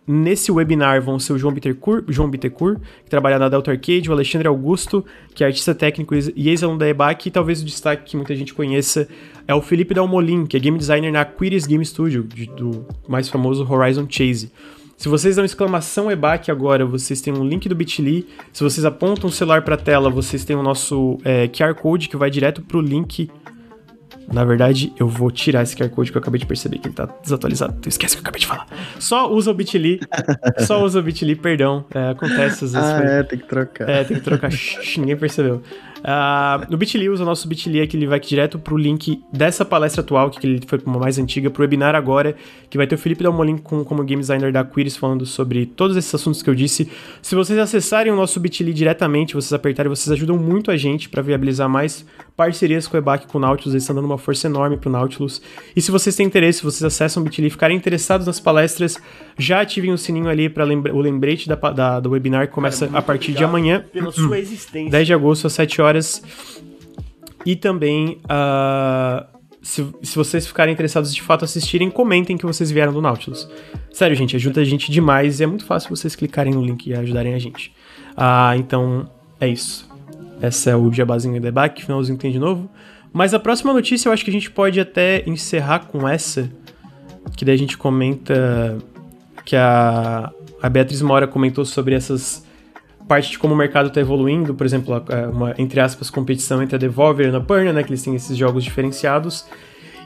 Nesse webinar vão ser o João Bittencourt, João Bittencourt que trabalha na Delta Arcade, o Alexandre Augusto, que é artista técnico e ex-aluno da EBAC, e talvez o destaque que muita gente conheça é o Felipe Dalmolin, que é game designer na Quiris Game Studio, do mais famoso Horizon Chase. Se vocês dão exclamação EBAC agora, vocês têm um link do Bitly. Se vocês apontam o celular para a tela, vocês têm o nosso é, QR Code que vai direto para o link na verdade, eu vou tirar esse QR Code que eu acabei de perceber que ele tá desatualizado. Então esquece o que eu acabei de falar. Só usa o Bitly. só usa o Bitly, perdão. É, acontece às vezes. Ah, foi... é, tem que trocar. É, tem que trocar. ninguém percebeu. Uh, no Bitly, usa o nosso Bitly é que ele vai direto pro link dessa palestra atual, que ele foi uma mais antiga, pro webinar agora, que vai ter o Felipe Dalmolin com, como game designer da Quiris falando sobre todos esses assuntos que eu disse. Se vocês acessarem o nosso Bitly diretamente, vocês apertarem, vocês ajudam muito a gente para viabilizar mais parcerias com o EBAC com o Nautilus, eles estão dando uma força enorme pro Nautilus. E se vocês têm interesse, vocês acessam o Bitly e ficarem interessados nas palestras, já ativem o sininho ali para lembra o lembrete da, da, do webinar que começa Cara, a partir de amanhã. Pela sua existência. 10 de agosto às 7 horas. E também, uh, se, se vocês ficarem interessados de fato assistirem, comentem que vocês vieram do Nautilus. Sério, gente, ajuda a gente demais e é muito fácil vocês clicarem no link e ajudarem a gente. Uh, então, é isso. Essa é o jabazinho do debate, finalzinho tem de novo. Mas a próxima notícia eu acho que a gente pode até encerrar com essa, que daí a gente comenta que a, a Beatriz Mora comentou sobre essas parte de como o mercado está evoluindo, por exemplo, uma, entre aspas, competição entre a Devolver e a Annapurna, né, que eles têm esses jogos diferenciados.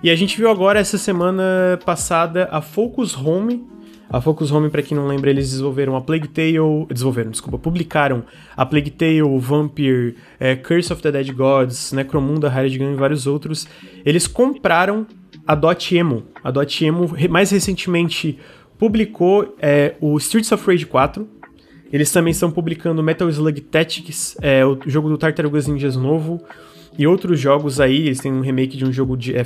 E a gente viu agora, essa semana passada, a Focus Home. A Focus Home, para quem não lembra, eles desenvolveram a Plague Tale... Desenvolveram, desculpa, publicaram a Plague Tale, Vampire, é, Curse of the Dead Gods, Necromunda, Hired Gun e vários outros. Eles compraram a Dotemu. A Dotemu, mais recentemente, publicou é, o Streets of Rage 4, eles também estão publicando Metal Slug Tactics, é, o jogo do Tartarugas Ninjas novo, e outros jogos aí. Eles têm um remake de um jogo de é,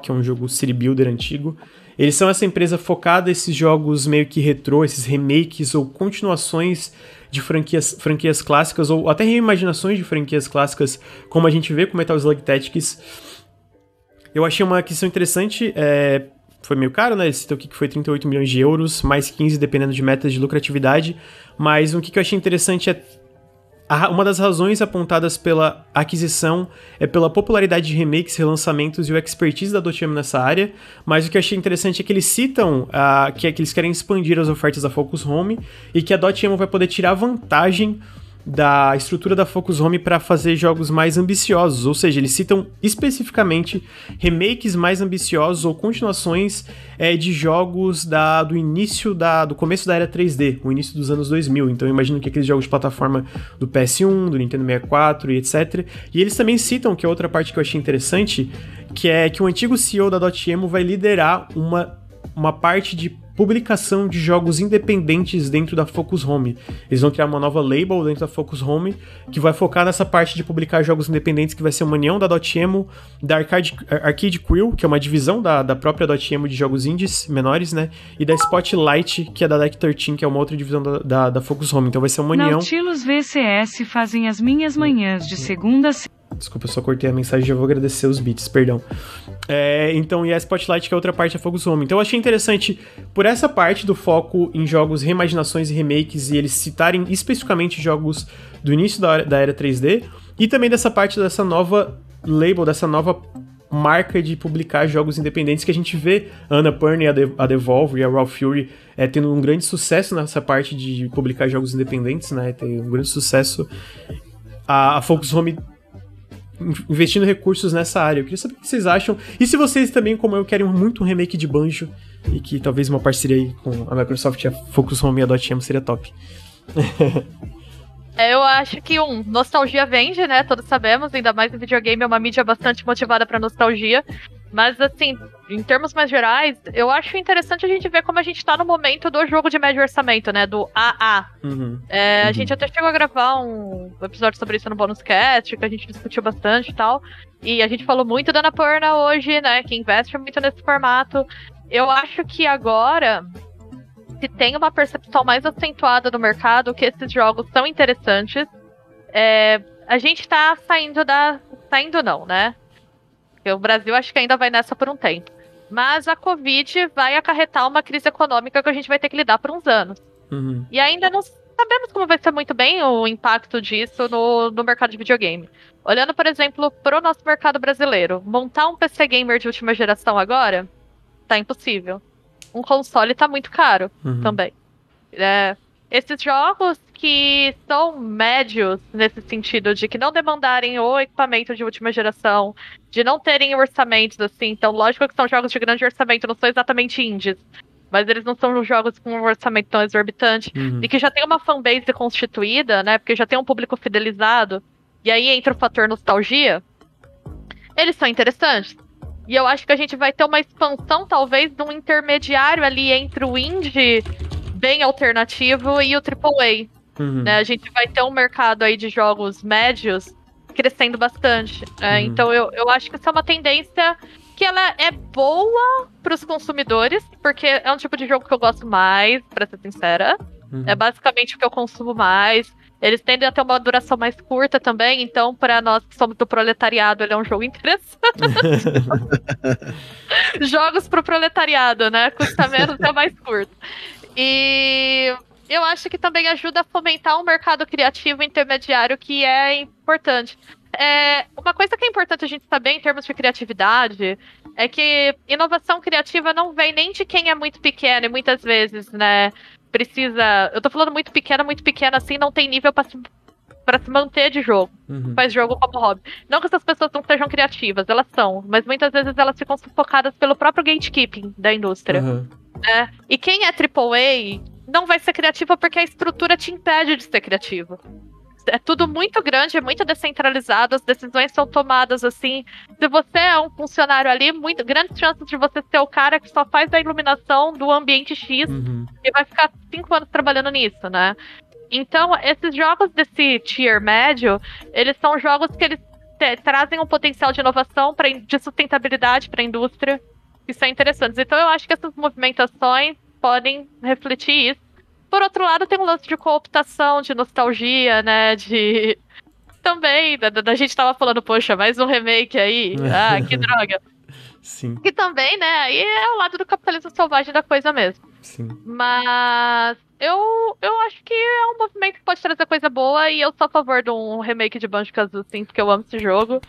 que é um jogo city builder antigo. Eles são essa empresa focada esses jogos meio que retrô, esses remakes ou continuações de franquias, franquias clássicas, ou até reimaginações de franquias clássicas, como a gente vê com Metal Slug Tactics. Eu achei uma questão interessante, é, foi meio caro, né? Esse aqui que foi 38 milhões de euros, mais 15 dependendo de metas de lucratividade. Mas o que eu achei interessante é uma das razões apontadas pela aquisição é pela popularidade de remakes, relançamentos e o expertise da Dotemu nessa área, mas o que eu achei interessante é que eles citam uh, que, é que eles querem expandir as ofertas da Focus Home e que a Dotemu vai poder tirar vantagem da estrutura da Focus Home para fazer jogos mais ambiciosos, ou seja, eles citam especificamente remakes mais ambiciosos ou continuações é, de jogos da, do início da, do começo da era 3D, o início dos anos 2000. Então eu imagino que aqueles jogos de plataforma do PS1, do Nintendo 64 e etc. E eles também citam que é outra parte que eu achei interessante, que é que o antigo CEO da Dotemu vai liderar uma uma parte de publicação de jogos independentes dentro da Focus Home. Eles vão criar uma nova label dentro da Focus Home que vai focar nessa parte de publicar jogos independentes, que vai ser uma união da Dotemu, da Arcade, Arcade Crew, que é uma divisão da, da própria Dotemu de jogos indies menores, né? E da Spotlight, que é da Deck 13, que é uma outra divisão da, da, da Focus Home. Então vai ser uma união. Nautilus VCS fazem as minhas manhãs de segunda a Desculpa, eu só cortei a mensagem, já vou agradecer os bits, perdão. É, então, e a Spotlight, que é outra parte da Focus Home. Então, eu achei interessante, por essa parte do foco em jogos, reimaginações e remakes, e eles citarem especificamente jogos do início da, da era 3D, e também dessa parte dessa nova label, dessa nova marca de publicar jogos independentes que a gente vê a Anna Purne, a, a Devolver e a Raw Fury é, tendo um grande sucesso nessa parte de publicar jogos independentes, né? Tem um grande sucesso. A Focus Home investindo recursos nessa área. Eu queria saber o que vocês acham. E se vocês também, como eu, querem muito um remake de Banjo e que talvez uma parceria aí com a Microsoft e a Focus Home e a Dotemu seria top. É, eu acho que, um, nostalgia vende, né? Todos sabemos, ainda mais o videogame é uma mídia bastante motivada para nostalgia. Mas, assim, em termos mais gerais, eu acho interessante a gente ver como a gente tá no momento do jogo de médio orçamento, né? Do AA. Uhum. É, uhum. A gente até chegou a gravar um episódio sobre isso no Bonus Cast, que a gente discutiu bastante e tal. E a gente falou muito da Annapurna hoje, né? Que investe muito nesse formato. Eu acho que agora se tem uma percepção mais acentuada do mercado que esses jogos são interessantes. É, a gente tá saindo da. Saindo não, né? o Brasil acho que ainda vai nessa por um tempo. Mas a Covid vai acarretar uma crise econômica que a gente vai ter que lidar por uns anos. Uhum. E ainda não sabemos como vai ser muito bem o impacto disso no, no mercado de videogame. Olhando, por exemplo, para o nosso mercado brasileiro, montar um PC gamer de última geração agora tá impossível um console tá muito caro uhum. também. É, esses jogos que são médios nesse sentido de que não demandarem o equipamento de última geração, de não terem orçamentos assim, então lógico que são jogos de grande orçamento, não são exatamente indies, mas eles não são jogos com um orçamento tão exorbitante uhum. e que já tem uma fanbase constituída, né, porque já tem um público fidelizado. e aí entra o fator nostalgia, eles são interessantes. E eu acho que a gente vai ter uma expansão, talvez, de um intermediário ali entre o indie bem alternativo e o AAA. Uhum. Né? A gente vai ter um mercado aí de jogos médios crescendo bastante. Né? Uhum. Então eu, eu acho que isso é uma tendência que ela é boa para os consumidores, porque é um tipo de jogo que eu gosto mais, para ser sincera. Uhum. É basicamente o que eu consumo mais. Eles tendem a ter uma duração mais curta também, então, para nós que somos do proletariado, ele é um jogo interessante. Jogos pro proletariado, né? Custa menos, é mais curto. E eu acho que também ajuda a fomentar um mercado criativo intermediário que é importante. É, uma coisa que é importante a gente saber em termos de criatividade é que inovação criativa não vem nem de quem é muito pequeno, e muitas vezes, né? Precisa. Eu tô falando muito pequena, muito pequena, assim, não tem nível para se, pra se manter de jogo. Uhum. Faz jogo como hobby. Não que essas pessoas não sejam criativas, elas são, mas muitas vezes elas ficam sufocadas pelo próprio gatekeeping da indústria. Uhum. Né? E quem é AAA não vai ser criativa porque a estrutura te impede de ser criativo é tudo muito grande, é muito descentralizado, as decisões são tomadas assim. Se você é um funcionário ali, muito grandes chances de você ser o cara que só faz a iluminação do ambiente X uhum. e vai ficar cinco anos trabalhando nisso, né? Então, esses jogos desse tier médio, eles são jogos que eles trazem um potencial de inovação, pra, de sustentabilidade para a indústria, que são interessantes. Então, eu acho que essas movimentações podem refletir isso. Por outro lado, tem um lance de cooptação, de nostalgia, né? De. Também, da, da gente tava falando, poxa, mais um remake aí. Ah, que droga. Sim. Que também, né? Aí é o lado do capitalismo selvagem da coisa mesmo. Sim. Mas eu, eu acho que é um movimento que pode trazer coisa boa e eu sou a favor de um remake de Banjo Kazooie, sim, porque eu amo esse jogo.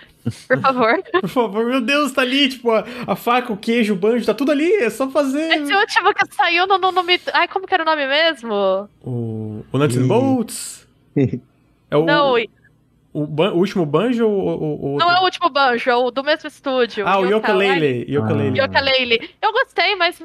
Por favor. Por favor, meu Deus, tá ali, tipo, a, a, faca, o queijo, o banjo, tá tudo ali, é só fazer. Esse último que saiu no, no nome. Ai, como que era o nome mesmo? O. O Nuts and Bolts? é o. Não, o, ban o, último banjo ou o Não é o último banjo, é o do mesmo estúdio. Ah, o Yooka-Laylee. Yooka-Laylee. Eu gostei, mas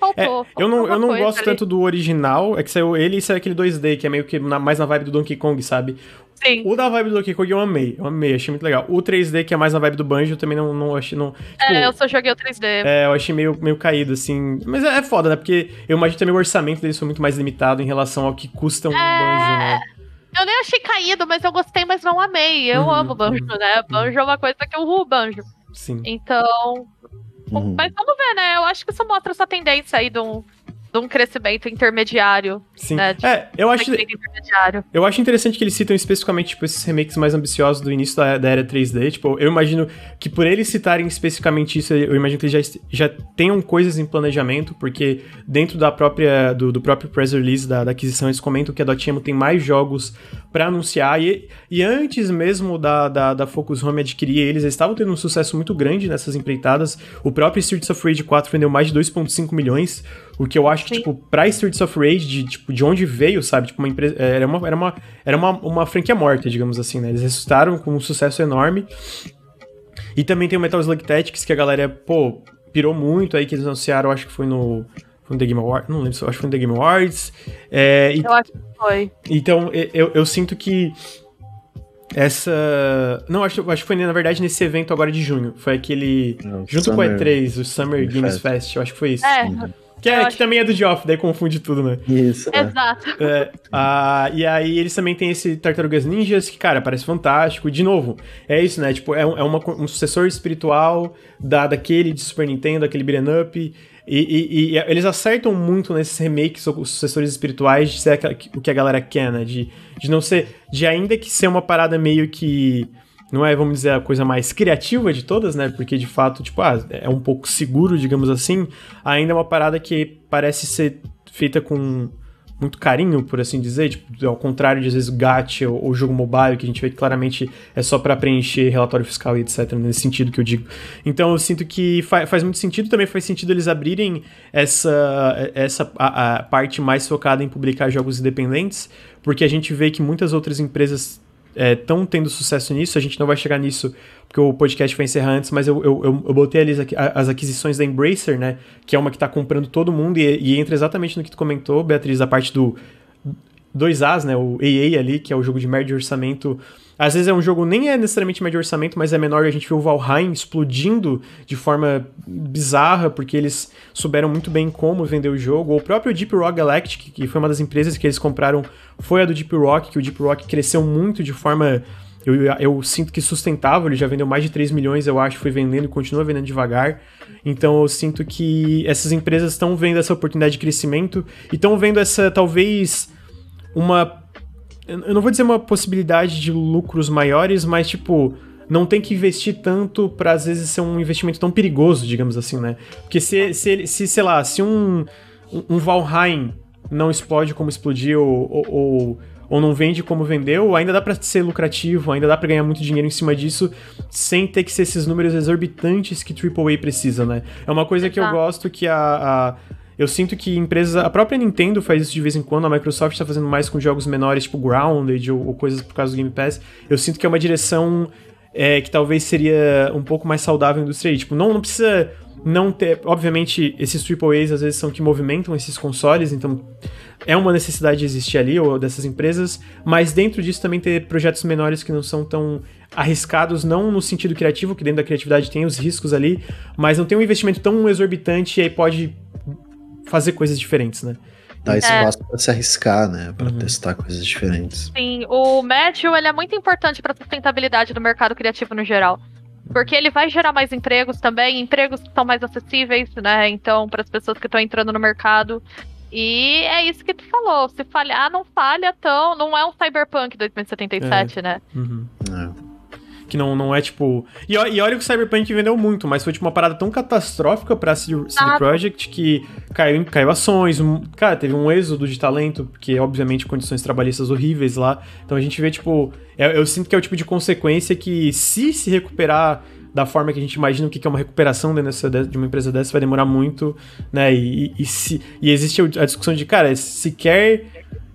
Faltou, é, eu não, eu não gosto ali. tanto do original, é que saiu ele e saiu aquele 2D, que é meio que na, mais na vibe do Donkey Kong, sabe? Sim. O da vibe do Donkey Kong eu amei, eu amei, achei muito legal. O 3D, que é mais na vibe do Banjo, eu também não, não achei. Não, tipo, é, eu só joguei o 3D. É, eu achei meio, meio caído, assim. Mas é, é foda, né? Porque eu imagino também o orçamento deles foi muito mais limitado em relação ao que custa um é... Banjo, né? Eu nem achei caído, mas eu gostei, mas não amei. Eu uhum, amo Banjo, uhum, né? Banjo uhum. é uma coisa que eu ru Banjo. Sim. Então. Uhum. Mas vamos ver, né? Eu acho que isso mostra essa tendência aí de um de um crescimento intermediário. Sim. Né, é, eu acho. Eu acho interessante que eles citam especificamente tipo, esses remakes mais ambiciosos do início da, da era 3D. Tipo, eu imagino que por eles citarem especificamente isso, eu imagino que eles já, já tenham coisas em planejamento, porque dentro da própria do, do próprio press release da, da, aquisição, eles comentam que a Dotemu tem mais jogos para anunciar. E, e antes mesmo da, da, da Focus Home adquirir eles, eles estavam tendo um sucesso muito grande nessas empreitadas. O próprio Streets of Rage 4 vendeu mais de 2,5 milhões. O que eu acho que, Sim. tipo, pra Streets of Rage, de, tipo, de onde veio, sabe? Tipo, uma empresa. É, era uma, era uma, era uma, uma franquia morta, digamos assim, né? Eles ressuscitaram com um sucesso enorme. E também tem o Metal Slug Tactics, que a galera, pô, pirou muito aí, que eles anunciaram, acho que foi no. Foi no The Game Awards. Não lembro, acho que foi no The Game Awards. É, e, eu acho que foi. Então, eu, eu sinto que essa. Não, acho, acho que foi na verdade nesse evento agora de junho. Foi aquele. Não, junto Summer... com o E3, o Summer Games Fest. Fest, eu acho que foi isso. É. Que, é, que também é do Geoff, daí confunde tudo, né? Isso. É. Exato. É, ah, e aí eles também têm esse Tartarugas Ninjas, que, cara, parece fantástico. De novo, é isso, né? Tipo, é, um, é uma, um sucessor espiritual da, daquele de Super Nintendo, aquele beat'em up. E, e, e, eles acertam muito nesses remakes ou sucessores espirituais de ser o que a galera quer, né? De, de não ser. De ainda que ser uma parada meio que não é, vamos dizer, a coisa mais criativa de todas, né? Porque de fato, tipo, ah, é um pouco seguro, digamos assim. Ainda é uma parada que parece ser feita com muito carinho, por assim dizer, tipo, ao contrário de às vezes gacha ou, ou jogo mobile, que a gente vê que claramente é só para preencher relatório fiscal e etc, nesse sentido que eu digo. Então eu sinto que fa faz muito sentido, também faz sentido eles abrirem essa, essa a, a parte mais focada em publicar jogos independentes, porque a gente vê que muitas outras empresas estão é, tendo sucesso nisso, a gente não vai chegar nisso porque o podcast vai encerrar antes, mas eu, eu, eu, eu botei ali as, aquisições da Embracer, né? Que é uma que está comprando todo mundo e, e, entra exatamente no que tu comentou, Beatriz, a parte do. 2As, né? O AA ali, que é o jogo de médio orçamento. Às vezes é um jogo nem é necessariamente médio orçamento, mas é menor. A gente vê o Valheim explodindo de forma bizarra, porque eles souberam muito bem como vender o jogo. O próprio Deep Rock Galactic, que foi uma das empresas que eles compraram, foi a do Deep Rock, que o Deep Rock cresceu muito de forma eu, eu, sinto que sustentável, ele já vendeu mais de 3 milhões, eu acho, foi vendendo e continua vendendo devagar. Então eu sinto que essas empresas estão vendo essa oportunidade de crescimento e estão vendo essa, talvez, uma. Eu não vou dizer uma possibilidade de lucros maiores, mas tipo. Não tem que investir tanto para às vezes ser um investimento tão perigoso, digamos assim, né? Porque se, se, se sei lá, se um, um Valheim não explode como explodiu, ou, ou ou não vende como vendeu, ainda dá para ser lucrativo, ainda dá para ganhar muito dinheiro em cima disso, sem ter que ser esses números exorbitantes que AAA precisa, né? É uma coisa que eu gosto que a, a eu sinto que empresas. A própria Nintendo faz isso de vez em quando, a Microsoft está fazendo mais com jogos menores, tipo Grounded ou, ou, coisas por causa do Game Pass. Eu sinto que é uma direção é, que talvez seria um pouco mais saudável a indústria aí. Tipo, não, não precisa não ter. Obviamente, esses AAAs às vezes são que movimentam esses consoles, então é uma necessidade de existir ali, ou dessas empresas, mas dentro disso também ter projetos menores que não são tão arriscados, não no sentido criativo, que dentro da criatividade tem os riscos ali, mas não tem um investimento tão exorbitante e aí pode fazer coisas diferentes, né? Dá espaço é. para se arriscar, né? Para uhum. testar coisas diferentes. Sim, o médio ele é muito importante para a sustentabilidade do mercado criativo no geral. Porque ele vai gerar mais empregos também, empregos que são mais acessíveis, né? Então, para as pessoas que estão entrando no mercado. E é isso que tu falou. Se falhar, não falha tão. Não é um Cyberpunk 2077, é. né? Uhum. É. Que não, não é tipo. E, e olha que o Cyberpunk vendeu muito, mas foi tipo uma parada tão catastrófica pra CD, CD Projekt que caiu, caiu ações. Um, cara, teve um êxodo de talento, porque obviamente condições trabalhistas horríveis lá. Então a gente vê, tipo. Eu, eu sinto que é o tipo de consequência que, se se recuperar da forma que a gente imagina o que é uma recuperação de uma empresa dessa vai demorar muito, né? E, e, se, e existe a discussão de, cara, sequer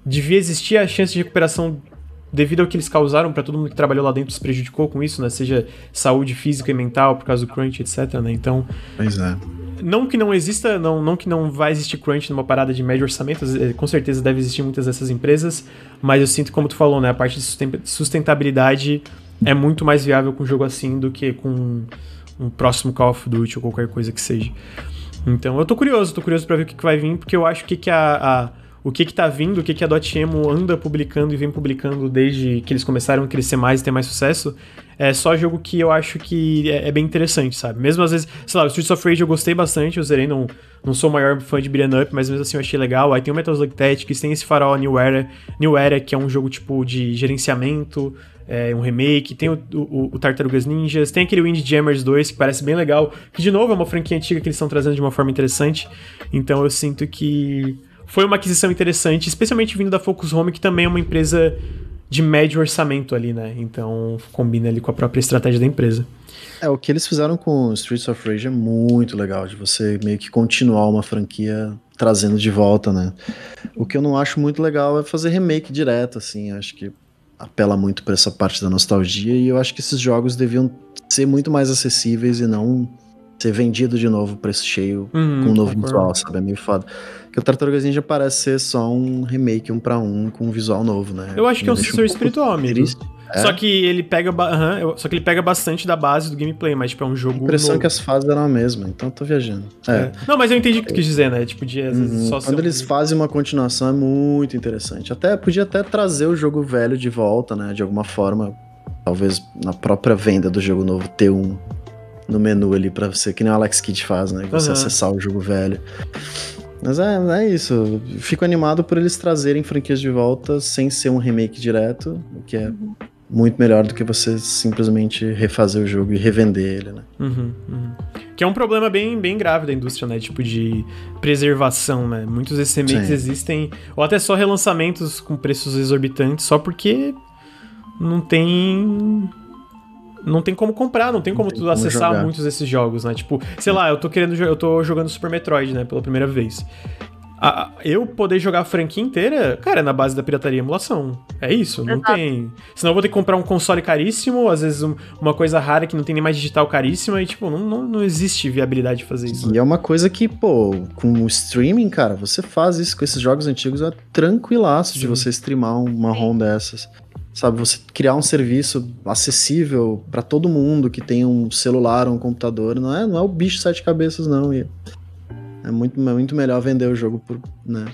devia existir a chance de recuperação devido ao que eles causaram para todo mundo que trabalhou lá dentro se prejudicou com isso, né? Seja saúde física e mental por causa do crunch, etc, né? Então, pois é. Não que não exista, não, não que não vai existir crunch numa parada de médio orçamento, com certeza deve existir muitas dessas empresas, mas eu sinto como tu falou, né, a parte de sustentabilidade é muito mais viável com um jogo assim do que com um próximo Call of Duty ou qualquer coisa que seja. Então eu tô curioso, tô curioso para ver o que, que, vai vir, porque eu acho que, que a, a o que que tá vindo, o que que a Dotemu anda publicando e vem publicando desde que eles começaram a crescer mais e ter mais sucesso, é só jogo que eu acho que é, é, bem interessante, sabe? Mesmo às vezes, sei lá, o Streets of Rage eu gostei bastante, eu zerei, não, não sou o maior fã de beat'em up, mas mesmo assim eu achei legal. Aí tem o Metal Slug Tactics, tem esse farol New Era, New Era, que é um jogo tipo de gerenciamento, é, um remake, tem o, o, o, Tartarugas Ninjas, tem aquele Windjammers 2 que parece bem legal, que de novo é uma franquia antiga que eles estão trazendo de uma forma interessante. Então eu sinto que foi uma aquisição interessante, especialmente vindo da Focus Home, que também é uma empresa de médio orçamento ali, né? Então combina ali com a própria estratégia da empresa. É, o que eles fizeram com Streets of Rage é muito legal, de você meio que continuar uma franquia trazendo de volta, né? O que eu não acho muito legal é fazer remake direto, assim, acho que apela muito para essa parte da nostalgia e eu acho que esses jogos deviam ser muito mais acessíveis e não ser vendido de novo preço cheio uhum, com um novo visual, sabe? É meio foda. Porque o Tartarugas Ninja parece ser só um remake um para um com um visual novo, né? Eu acho que é um sucessor um espiritual, amigo. É? Só que ele pega, uhum, só que ele pega bastante da base do gameplay, mas tipo é um jogo. A impressão novo. que as fases eram a mesma, então eu tô viajando. É. é. Não, mas eu entendi o que tu quis dizer, né? Tipo, de uhum. só Quando eles um... fazem uma continuação é muito interessante. Até podia até trazer o jogo velho de volta, né? De alguma forma, talvez na própria venda do jogo novo ter um no menu ali para você, que nem o Alex Kidd faz, né? Você uhum. acessar o jogo velho. Mas é, é isso. Fico animado por eles trazerem franquias de volta sem ser um remake direto, o que é muito melhor do que você simplesmente refazer o jogo e revender ele, né? Uhum, uhum. Que é um problema bem, bem grave da indústria, né? Tipo de preservação, né? Muitos desses remakes Sim. existem, ou até só relançamentos com preços exorbitantes, só porque não tem não tem como comprar, não tem como tem tu como acessar jogar. muitos desses jogos, né? Tipo, sei lá, eu tô querendo eu tô jogando Super Metroid, né, pela primeira vez. a, eu poder jogar a franquia inteira, cara, é na base da pirataria e emulação. É isso, não Exato. tem. Senão eu vou ter que comprar um console caríssimo, às vezes um, uma coisa rara que não tem nem mais digital caríssima, e tipo, não, não, não existe viabilidade de fazer isso. E é uma coisa que, pô, com o streaming, cara, você faz isso com esses jogos antigos, é tranquilaço Sim. de você streamar uma ROM dessas. Sabe, você criar um serviço acessível para todo mundo que tem um celular ou um computador, não é, não é o bicho sete cabeças, não. E é muito, é muito melhor vender o jogo por, né,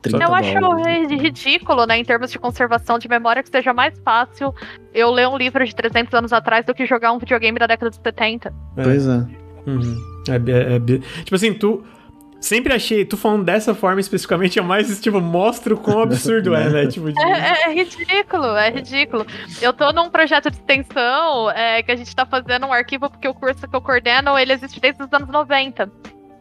30 Eu acho ridículo, né, em termos de conservação de memória, que seja mais fácil eu ler um livro de 300 anos atrás do que jogar um videogame da década de 70. É. Pois é. Uhum. É, é, é, tipo assim, tu, Sempre achei, tu falando dessa forma especificamente, é mais, tipo, mostra o quão absurdo é, né? Tipo, de... é, é, é, ridículo, é ridículo. Eu tô num projeto de extensão é, que a gente tá fazendo um arquivo, porque o curso que eu coordeno, ele existe desde os anos 90.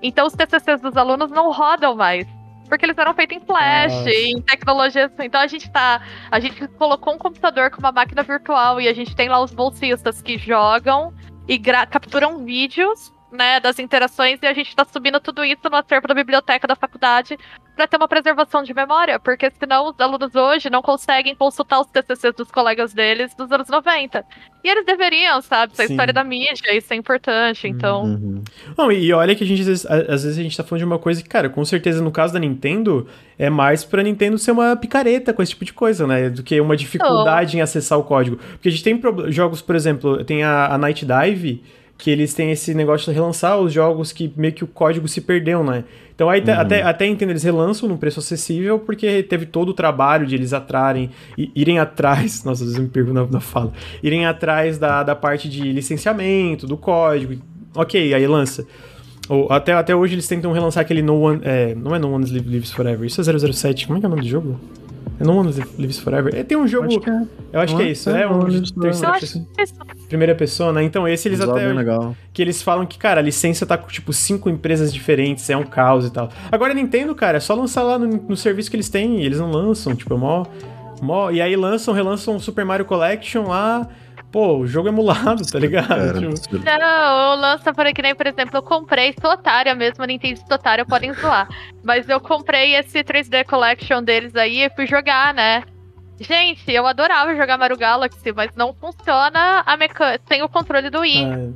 Então os TCCs dos alunos não rodam mais. Porque eles eram feitos em flash, Nossa. em tecnologias. Então a gente tá. A gente colocou um computador com uma máquina virtual e a gente tem lá os bolsistas que jogam e capturam vídeos né, das interações e a gente está subindo tudo isso no acervo da biblioteca da faculdade para ter uma preservação de memória, porque senão os alunos hoje não conseguem consultar os TCCs dos colegas deles dos anos 90. E eles deveriam, sabe? Essa é história da mídia, isso é importante, então... Uhum. Não, e olha que a gente, às vezes, às vezes a gente tá falando de uma coisa que, cara, com certeza no caso da Nintendo, é mais pra Nintendo ser uma picareta com esse tipo de coisa, né? Do que uma dificuldade oh. em acessar o código. Porque a gente tem jogos, por exemplo, tem a, a Night Dive que eles têm esse negócio de relançar os jogos que meio que o código se perdeu, né? Então aí uhum. até, até entendo, eles relançam num preço acessível porque teve todo o trabalho de eles atrarem, irem atrás, nossa, às vezes eu me pergunto na, na fala, irem atrás da, da parte de licenciamento, do código, ok, aí lança. Ou, até, até hoje eles tentam relançar aquele No One, é, não é No One Lives Forever, isso é 007, como é que é o nome do jogo? É No One Lives Forever. É, tem um jogo. Acho é. Eu acho que é isso. É, é um terceira pessoa. Primeira pessoa, né? Então, esse eles até. Legal. Que eles falam que, cara, a licença tá com, tipo, cinco empresas diferentes, é um caos e tal. Agora, a Nintendo, cara, é só lançar lá no, no serviço que eles têm. E eles não lançam, tipo, é mó. mó e aí lançam, relançam Super Mario Collection lá pô, o jogo é emulado, tá ligado? Cara, tipo... Não, lança por aqui, nem, por exemplo, eu comprei, sou otária mesmo, a Nintendo otária, podem zoar. Mas eu comprei esse 3D Collection deles aí e fui jogar, né? Gente, eu adorava jogar Mario Galaxy, mas não funciona a mecânica. Tem o controle do Wii. Ah, é.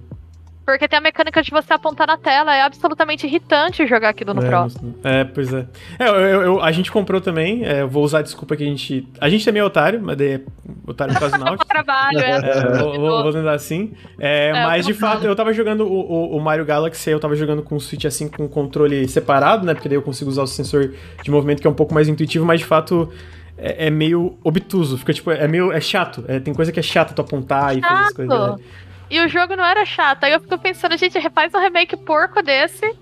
Porque tem a mecânica de você apontar na tela. É absolutamente irritante jogar aquilo no é, Pro. É, pois é. é eu, eu, a gente comprou também. É, vou usar a desculpa que a gente. A gente é meio otário, mas é otário por causa do Nautilus. trabalho, é. é vou, vou, vou tentar assim. É, é mas de fato, eu tava jogando o, o, o, Mario Galaxy, eu tava jogando com o Switch assim, com o controle separado, né? Porque daí eu consigo usar o sensor de movimento que é um pouco mais intuitivo, mas de fato é, é, meio obtuso. Fica tipo, é meio. É chato. É, tem coisa que é chato tu apontar chato. e fazer as coisas. Né? E o jogo não era chato. Aí eu fico pensando, gente, faz um remake porco desse.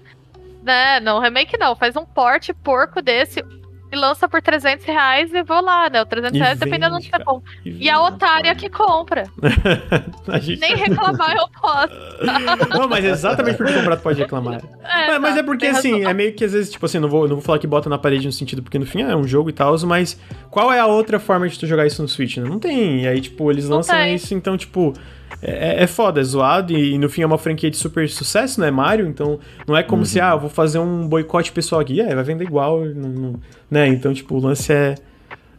Né? Não, remake não. Faz um porte porco desse e lança por 300 reais e vou lá, né? O 300 e reais vende, dependendo do que você compra. E, e a otária que compra. Nem reclamar eu posso. não, mas é exatamente porque comprar tu pode reclamar. É, mas, mas é porque assim, razão. é meio que às vezes, tipo assim, não vou, não vou falar que bota na parede no sentido, porque no fim é um jogo e tal, mas qual é a outra forma de tu jogar isso no Switch, né? Não tem. E aí, tipo, eles lançam isso, então, tipo, é, é foda, é zoado e, e, no fim é uma franquia de super sucesso, né? Mario, então não é como uhum. se, ah, eu vou fazer um boicote pessoal aqui, é, vai vender igual, não, não, né? Então, tipo, o lance é,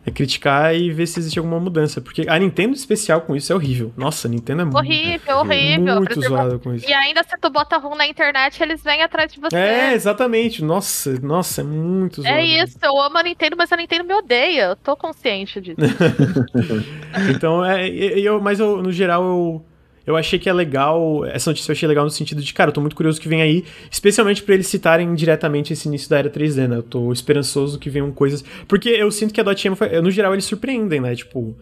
é criticar e ver se existe alguma mudança, porque a Nintendo especial com isso é horrível. Nossa, a Nintendo é horrível, muito, horrível, muito zoado com isso. E ainda se tu bota rum na internet, eles vêm atrás de você. É, exatamente. Nossa, nossa, é muito zoado. É isso, eu amo a Nintendo, mas a Nintendo me odeia, eu tô consciente disso. então, é, eu, mas eu, no geral eu eu achei que é legal, essa notícia eu achei legal no sentido de, cara, eu tô muito curioso que vem aí, especialmente para eles citarem diretamente esse início da era 3D, né? Eu tô esperançoso que venham coisas. Porque eu sinto que a Dotemu, no geral, eles surpreendem, né? Tipo, uhum.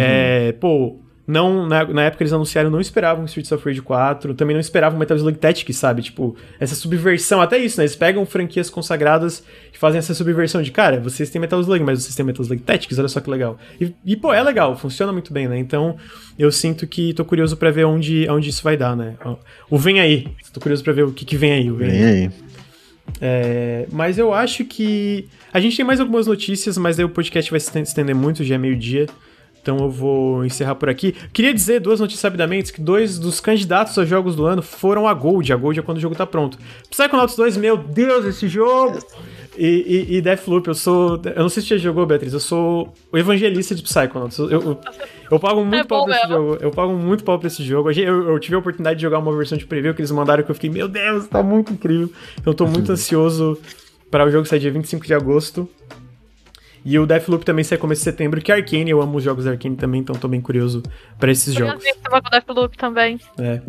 é, pô, não, na, na, época eles anunciaram, não esperavam Streets of Rage 4, também não esperavam Metal Slug Tactics, sabe? Tipo, essa subversão, até isso, né? Eles pegam franquias consagradas e fazem essa subversão de, cara, vocês têm Metal Slug, mas vocês têm Metal Slug Tactics, olha só que legal. E, e pô, é legal, funciona muito bem, né? Então, eu sinto que tô curioso para ver onde, onde isso vai dar, né? O Vem Aí, tô curioso para ver o que, que vem aí. O vem, vem aí. aí. É, mas eu acho que. A gente tem mais algumas notícias, mas aí o podcast vai se estender muito, já é meio-dia. Então eu vou encerrar por aqui. Queria dizer duas notícias rapidamente, que dois dos candidatos a jogos do ano foram a Gold. A Gold é quando o jogo tá pronto. Psychonauts 2, meu Deus, esse jogo! E, e, e Deathloop, eu sou. Eu não sei se você já jogou, Beatriz. Eu sou o evangelista de Psychonauts. Eu, eu, eu pago muito é pau pra esse jogo. Eu pago muito pau pra esse jogo. Eu, eu, tive a oportunidade de jogar uma versão de preview que eles mandaram que eu fiquei, meu Deus, tá muito incrível. Então eu tô muito ansioso para o jogo sair dia 25 de agosto. E o Deathloop também sai começo de setembro, que é Arkane. Eu amo os jogos da Arkane também, então tô bem curioso para esses eu jogos. Eu com o Deathloop também. É.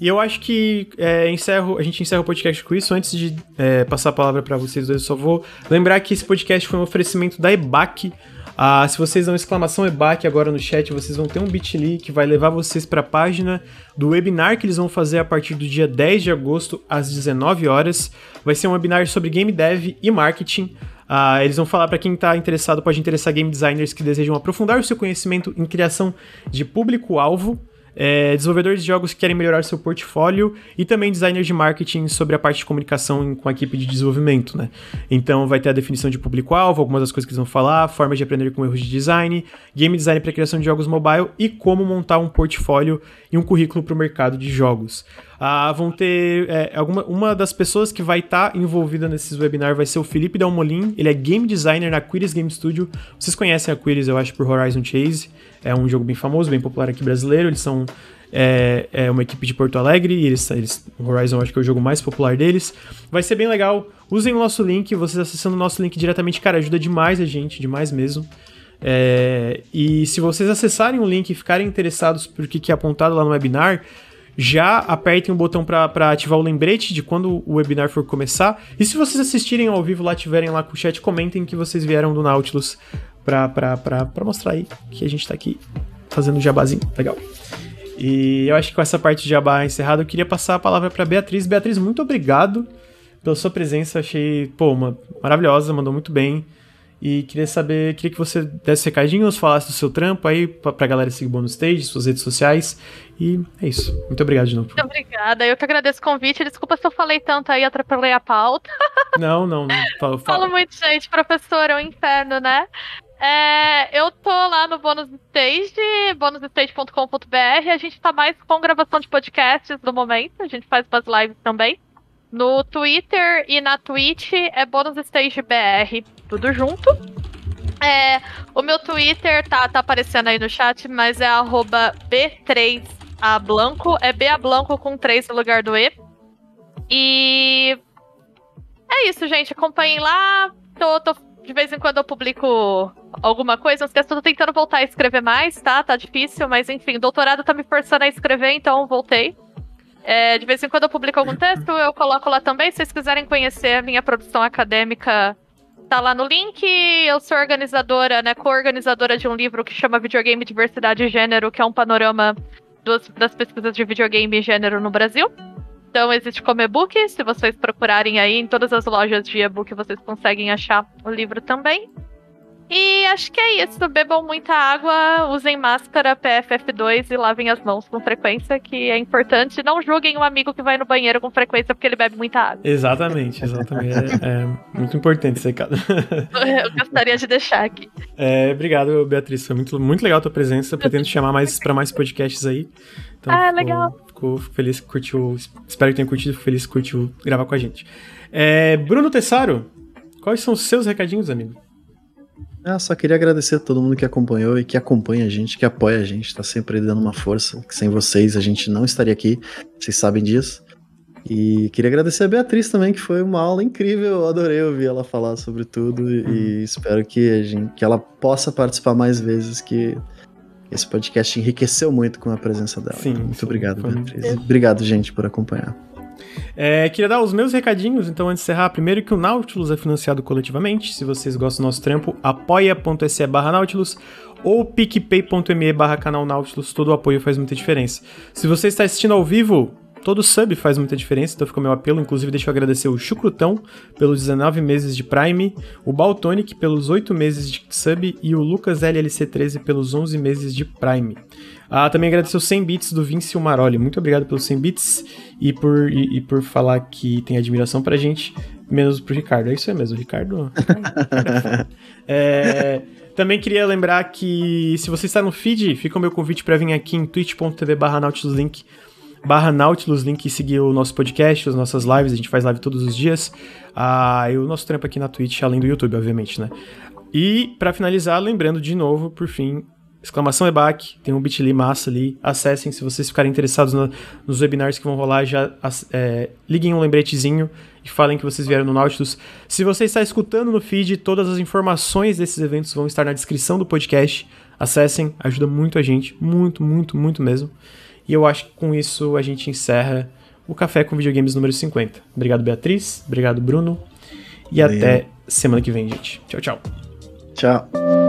E eu acho que é, encerro, a gente encerra o podcast com isso. Antes de é, passar a palavra para vocês dois, eu só vou lembrar que esse podcast foi um oferecimento da EBAC. Ah, se vocês dão exclamação EBAC agora no chat, vocês vão ter um bit.ly que vai levar vocês para a página do webinar que eles vão fazer a partir do dia 10 de agosto às 19 horas. Vai ser um webinar sobre game dev e marketing. Uh, eles vão falar para quem está interessado, pode interessar game designers que desejam aprofundar o seu conhecimento em criação de público-alvo é, desenvolvedores de jogos que querem melhorar seu portfólio e também designers de marketing sobre a parte de comunicação com a equipe de desenvolvimento, né? Então vai ter a definição de público-alvo, algumas das coisas que eles vão falar, formas de aprender com erros de design, game design para criação de jogos mobile e como montar um portfólio e um currículo para o mercado de jogos. Ah, vão ter é, alguma, uma das pessoas que vai estar tá envolvida nesses webinars vai ser o Felipe Dalmolin, ele é game designer na Quiris Game Studio. Vocês conhecem a Quiris, eu acho, por Horizon Chase. É um jogo bem famoso, bem popular aqui brasileiro. Eles são é, é uma equipe de Porto Alegre. Eles, eles, Horizon acho que é o jogo mais popular deles. Vai ser bem legal. Usem o nosso link. Vocês acessando o nosso link diretamente, cara, ajuda demais a gente, demais mesmo. É, e se vocês acessarem o link e ficarem interessados por que, que é apontado lá no webinar, já apertem o botão para ativar o lembrete de quando o webinar for começar. E se vocês assistirem ao vivo lá, tiverem lá com o chat, comentem que vocês vieram do Nautilus pra mostrar aí que a gente tá aqui fazendo jabazinho. Legal. E eu acho que com essa parte de jabá encerrada, eu queria passar a palavra para Beatriz. Beatriz, muito obrigado pela sua presença. Achei, pô, uma maravilhosa, mandou muito bem. E queria saber, queria que você desse recadinhos, falasse do seu trampo aí pra, pra galera seguir o Bônus Stage, suas redes sociais. E é isso. Muito obrigado de novo. Muito obrigada. Eu que agradeço o convite. Desculpa se eu falei tanto aí, atrapalhei a pauta. Não, não. não. Falo, falo. falo muito, gente. Professor, é um inferno, né? É, eu tô lá no Bônus Stage, bonusstage.com.br. A gente tá mais com gravação de podcasts no momento. A gente faz umas lives também. No Twitter e na Twitch é Bônus Stage BR, tudo junto. É, o meu Twitter tá, tá aparecendo aí no chat, mas é B3ablanco. É B Blanco com 3 no lugar do E. E é isso, gente. Acompanhem lá. Tô, tô de vez em quando eu publico alguma coisa. Não esqueça, tô tentando voltar a escrever mais, tá? Tá difícil, mas enfim, doutorado tá me forçando a escrever, então voltei. É, de vez em quando eu publico algum texto, eu coloco lá também. Se vocês quiserem conhecer a minha produção acadêmica, tá lá no link. Eu sou organizadora, né, co-organizadora de um livro que chama Videogame Diversidade e Gênero, que é um panorama dos, das pesquisas de videogame e gênero no Brasil. Então existe como e-book, se vocês procurarem aí em todas as lojas de e-book vocês conseguem achar o livro também. E acho que é isso. Bebam muita água, usem máscara PFF2 e lavem as mãos com frequência, que é importante. Não julguem um amigo que vai no banheiro com frequência porque ele bebe muita água. Exatamente, exatamente. é, é, muito importante esse recado. Eu gostaria de deixar aqui. É, obrigado, Beatriz. Foi muito, muito legal a tua presença. Pretendo chamar mais para mais podcasts aí. Então, ah, ficou, legal. Ficou tenho que curtiu. Espero que tenha curtido. Feliz que curtiu gravar com a gente. É, Bruno Tessaro, quais são os seus recadinhos, amigo? Ah, só queria agradecer a todo mundo que acompanhou e que acompanha a gente, que apoia a gente, tá sempre dando uma força, que sem vocês a gente não estaria aqui, vocês sabem disso. E queria agradecer a Beatriz também, que foi uma aula incrível, eu adorei ouvir ela falar sobre tudo e, espero que, a gente, que ela possa participar mais vezes, que esse podcast enriqueceu muito com a presença dela. Sim, muito sim, obrigado, Beatriz. Obrigado, gente, por acompanhar. É, queria dar os meus recadinhos, então, antes de encerrar. Primeiro que o Nautilus é financiado coletivamente. Se vocês gostam do nosso trampo, apoia.se barra Nautilus ou picpay.me barra canal Nautilus. Todo o apoio faz muita diferença. Se você está assistindo ao vivo, Todo sub faz muita diferença, então fica o meu apelo. Inclusive, deixa eu agradecer o Chucrutão pelos 19 meses de Prime, o Baltonic pelos 8 meses de sub e o Lucas LLC13 pelos 11 meses de Prime. Ah, também agradecer os 100 bits do Vince Maroli. Muito obrigado pelos 100 bits e por, e, e, por falar que tem admiração pra gente, menos pro Ricardo. É isso aí mesmo, Ricardo. é, Também queria lembrar que se você está no feed, fica o meu convite para vir aqui em twitch.tv barra nautiluslink barra Nautilus Link e seguir o nosso podcast, as nossas lives, a gente faz live todos os dias. Ah, e o nosso trampo aqui na Twitch, além do YouTube, obviamente, né? E para finalizar, lembrando de novo, por fim, exclamação EBAC, tem um bit.ly massa ali, acessem se vocês ficarem interessados no, nos webinars que vão rolar, já é, liguem um lembretezinho e falem que vocês vieram no Nautilus. Se você está escutando no feed, todas as informações desses eventos vão estar na descrição do podcast. Acessem, ajuda muito a gente, muito, muito, muito mesmo. E eu acho que com isso a gente encerra o Café com Videogames número 50. Obrigado, Beatriz. Obrigado, Bruno. E Valeu. até semana que vem, gente. Tchau, tchau. Tchau.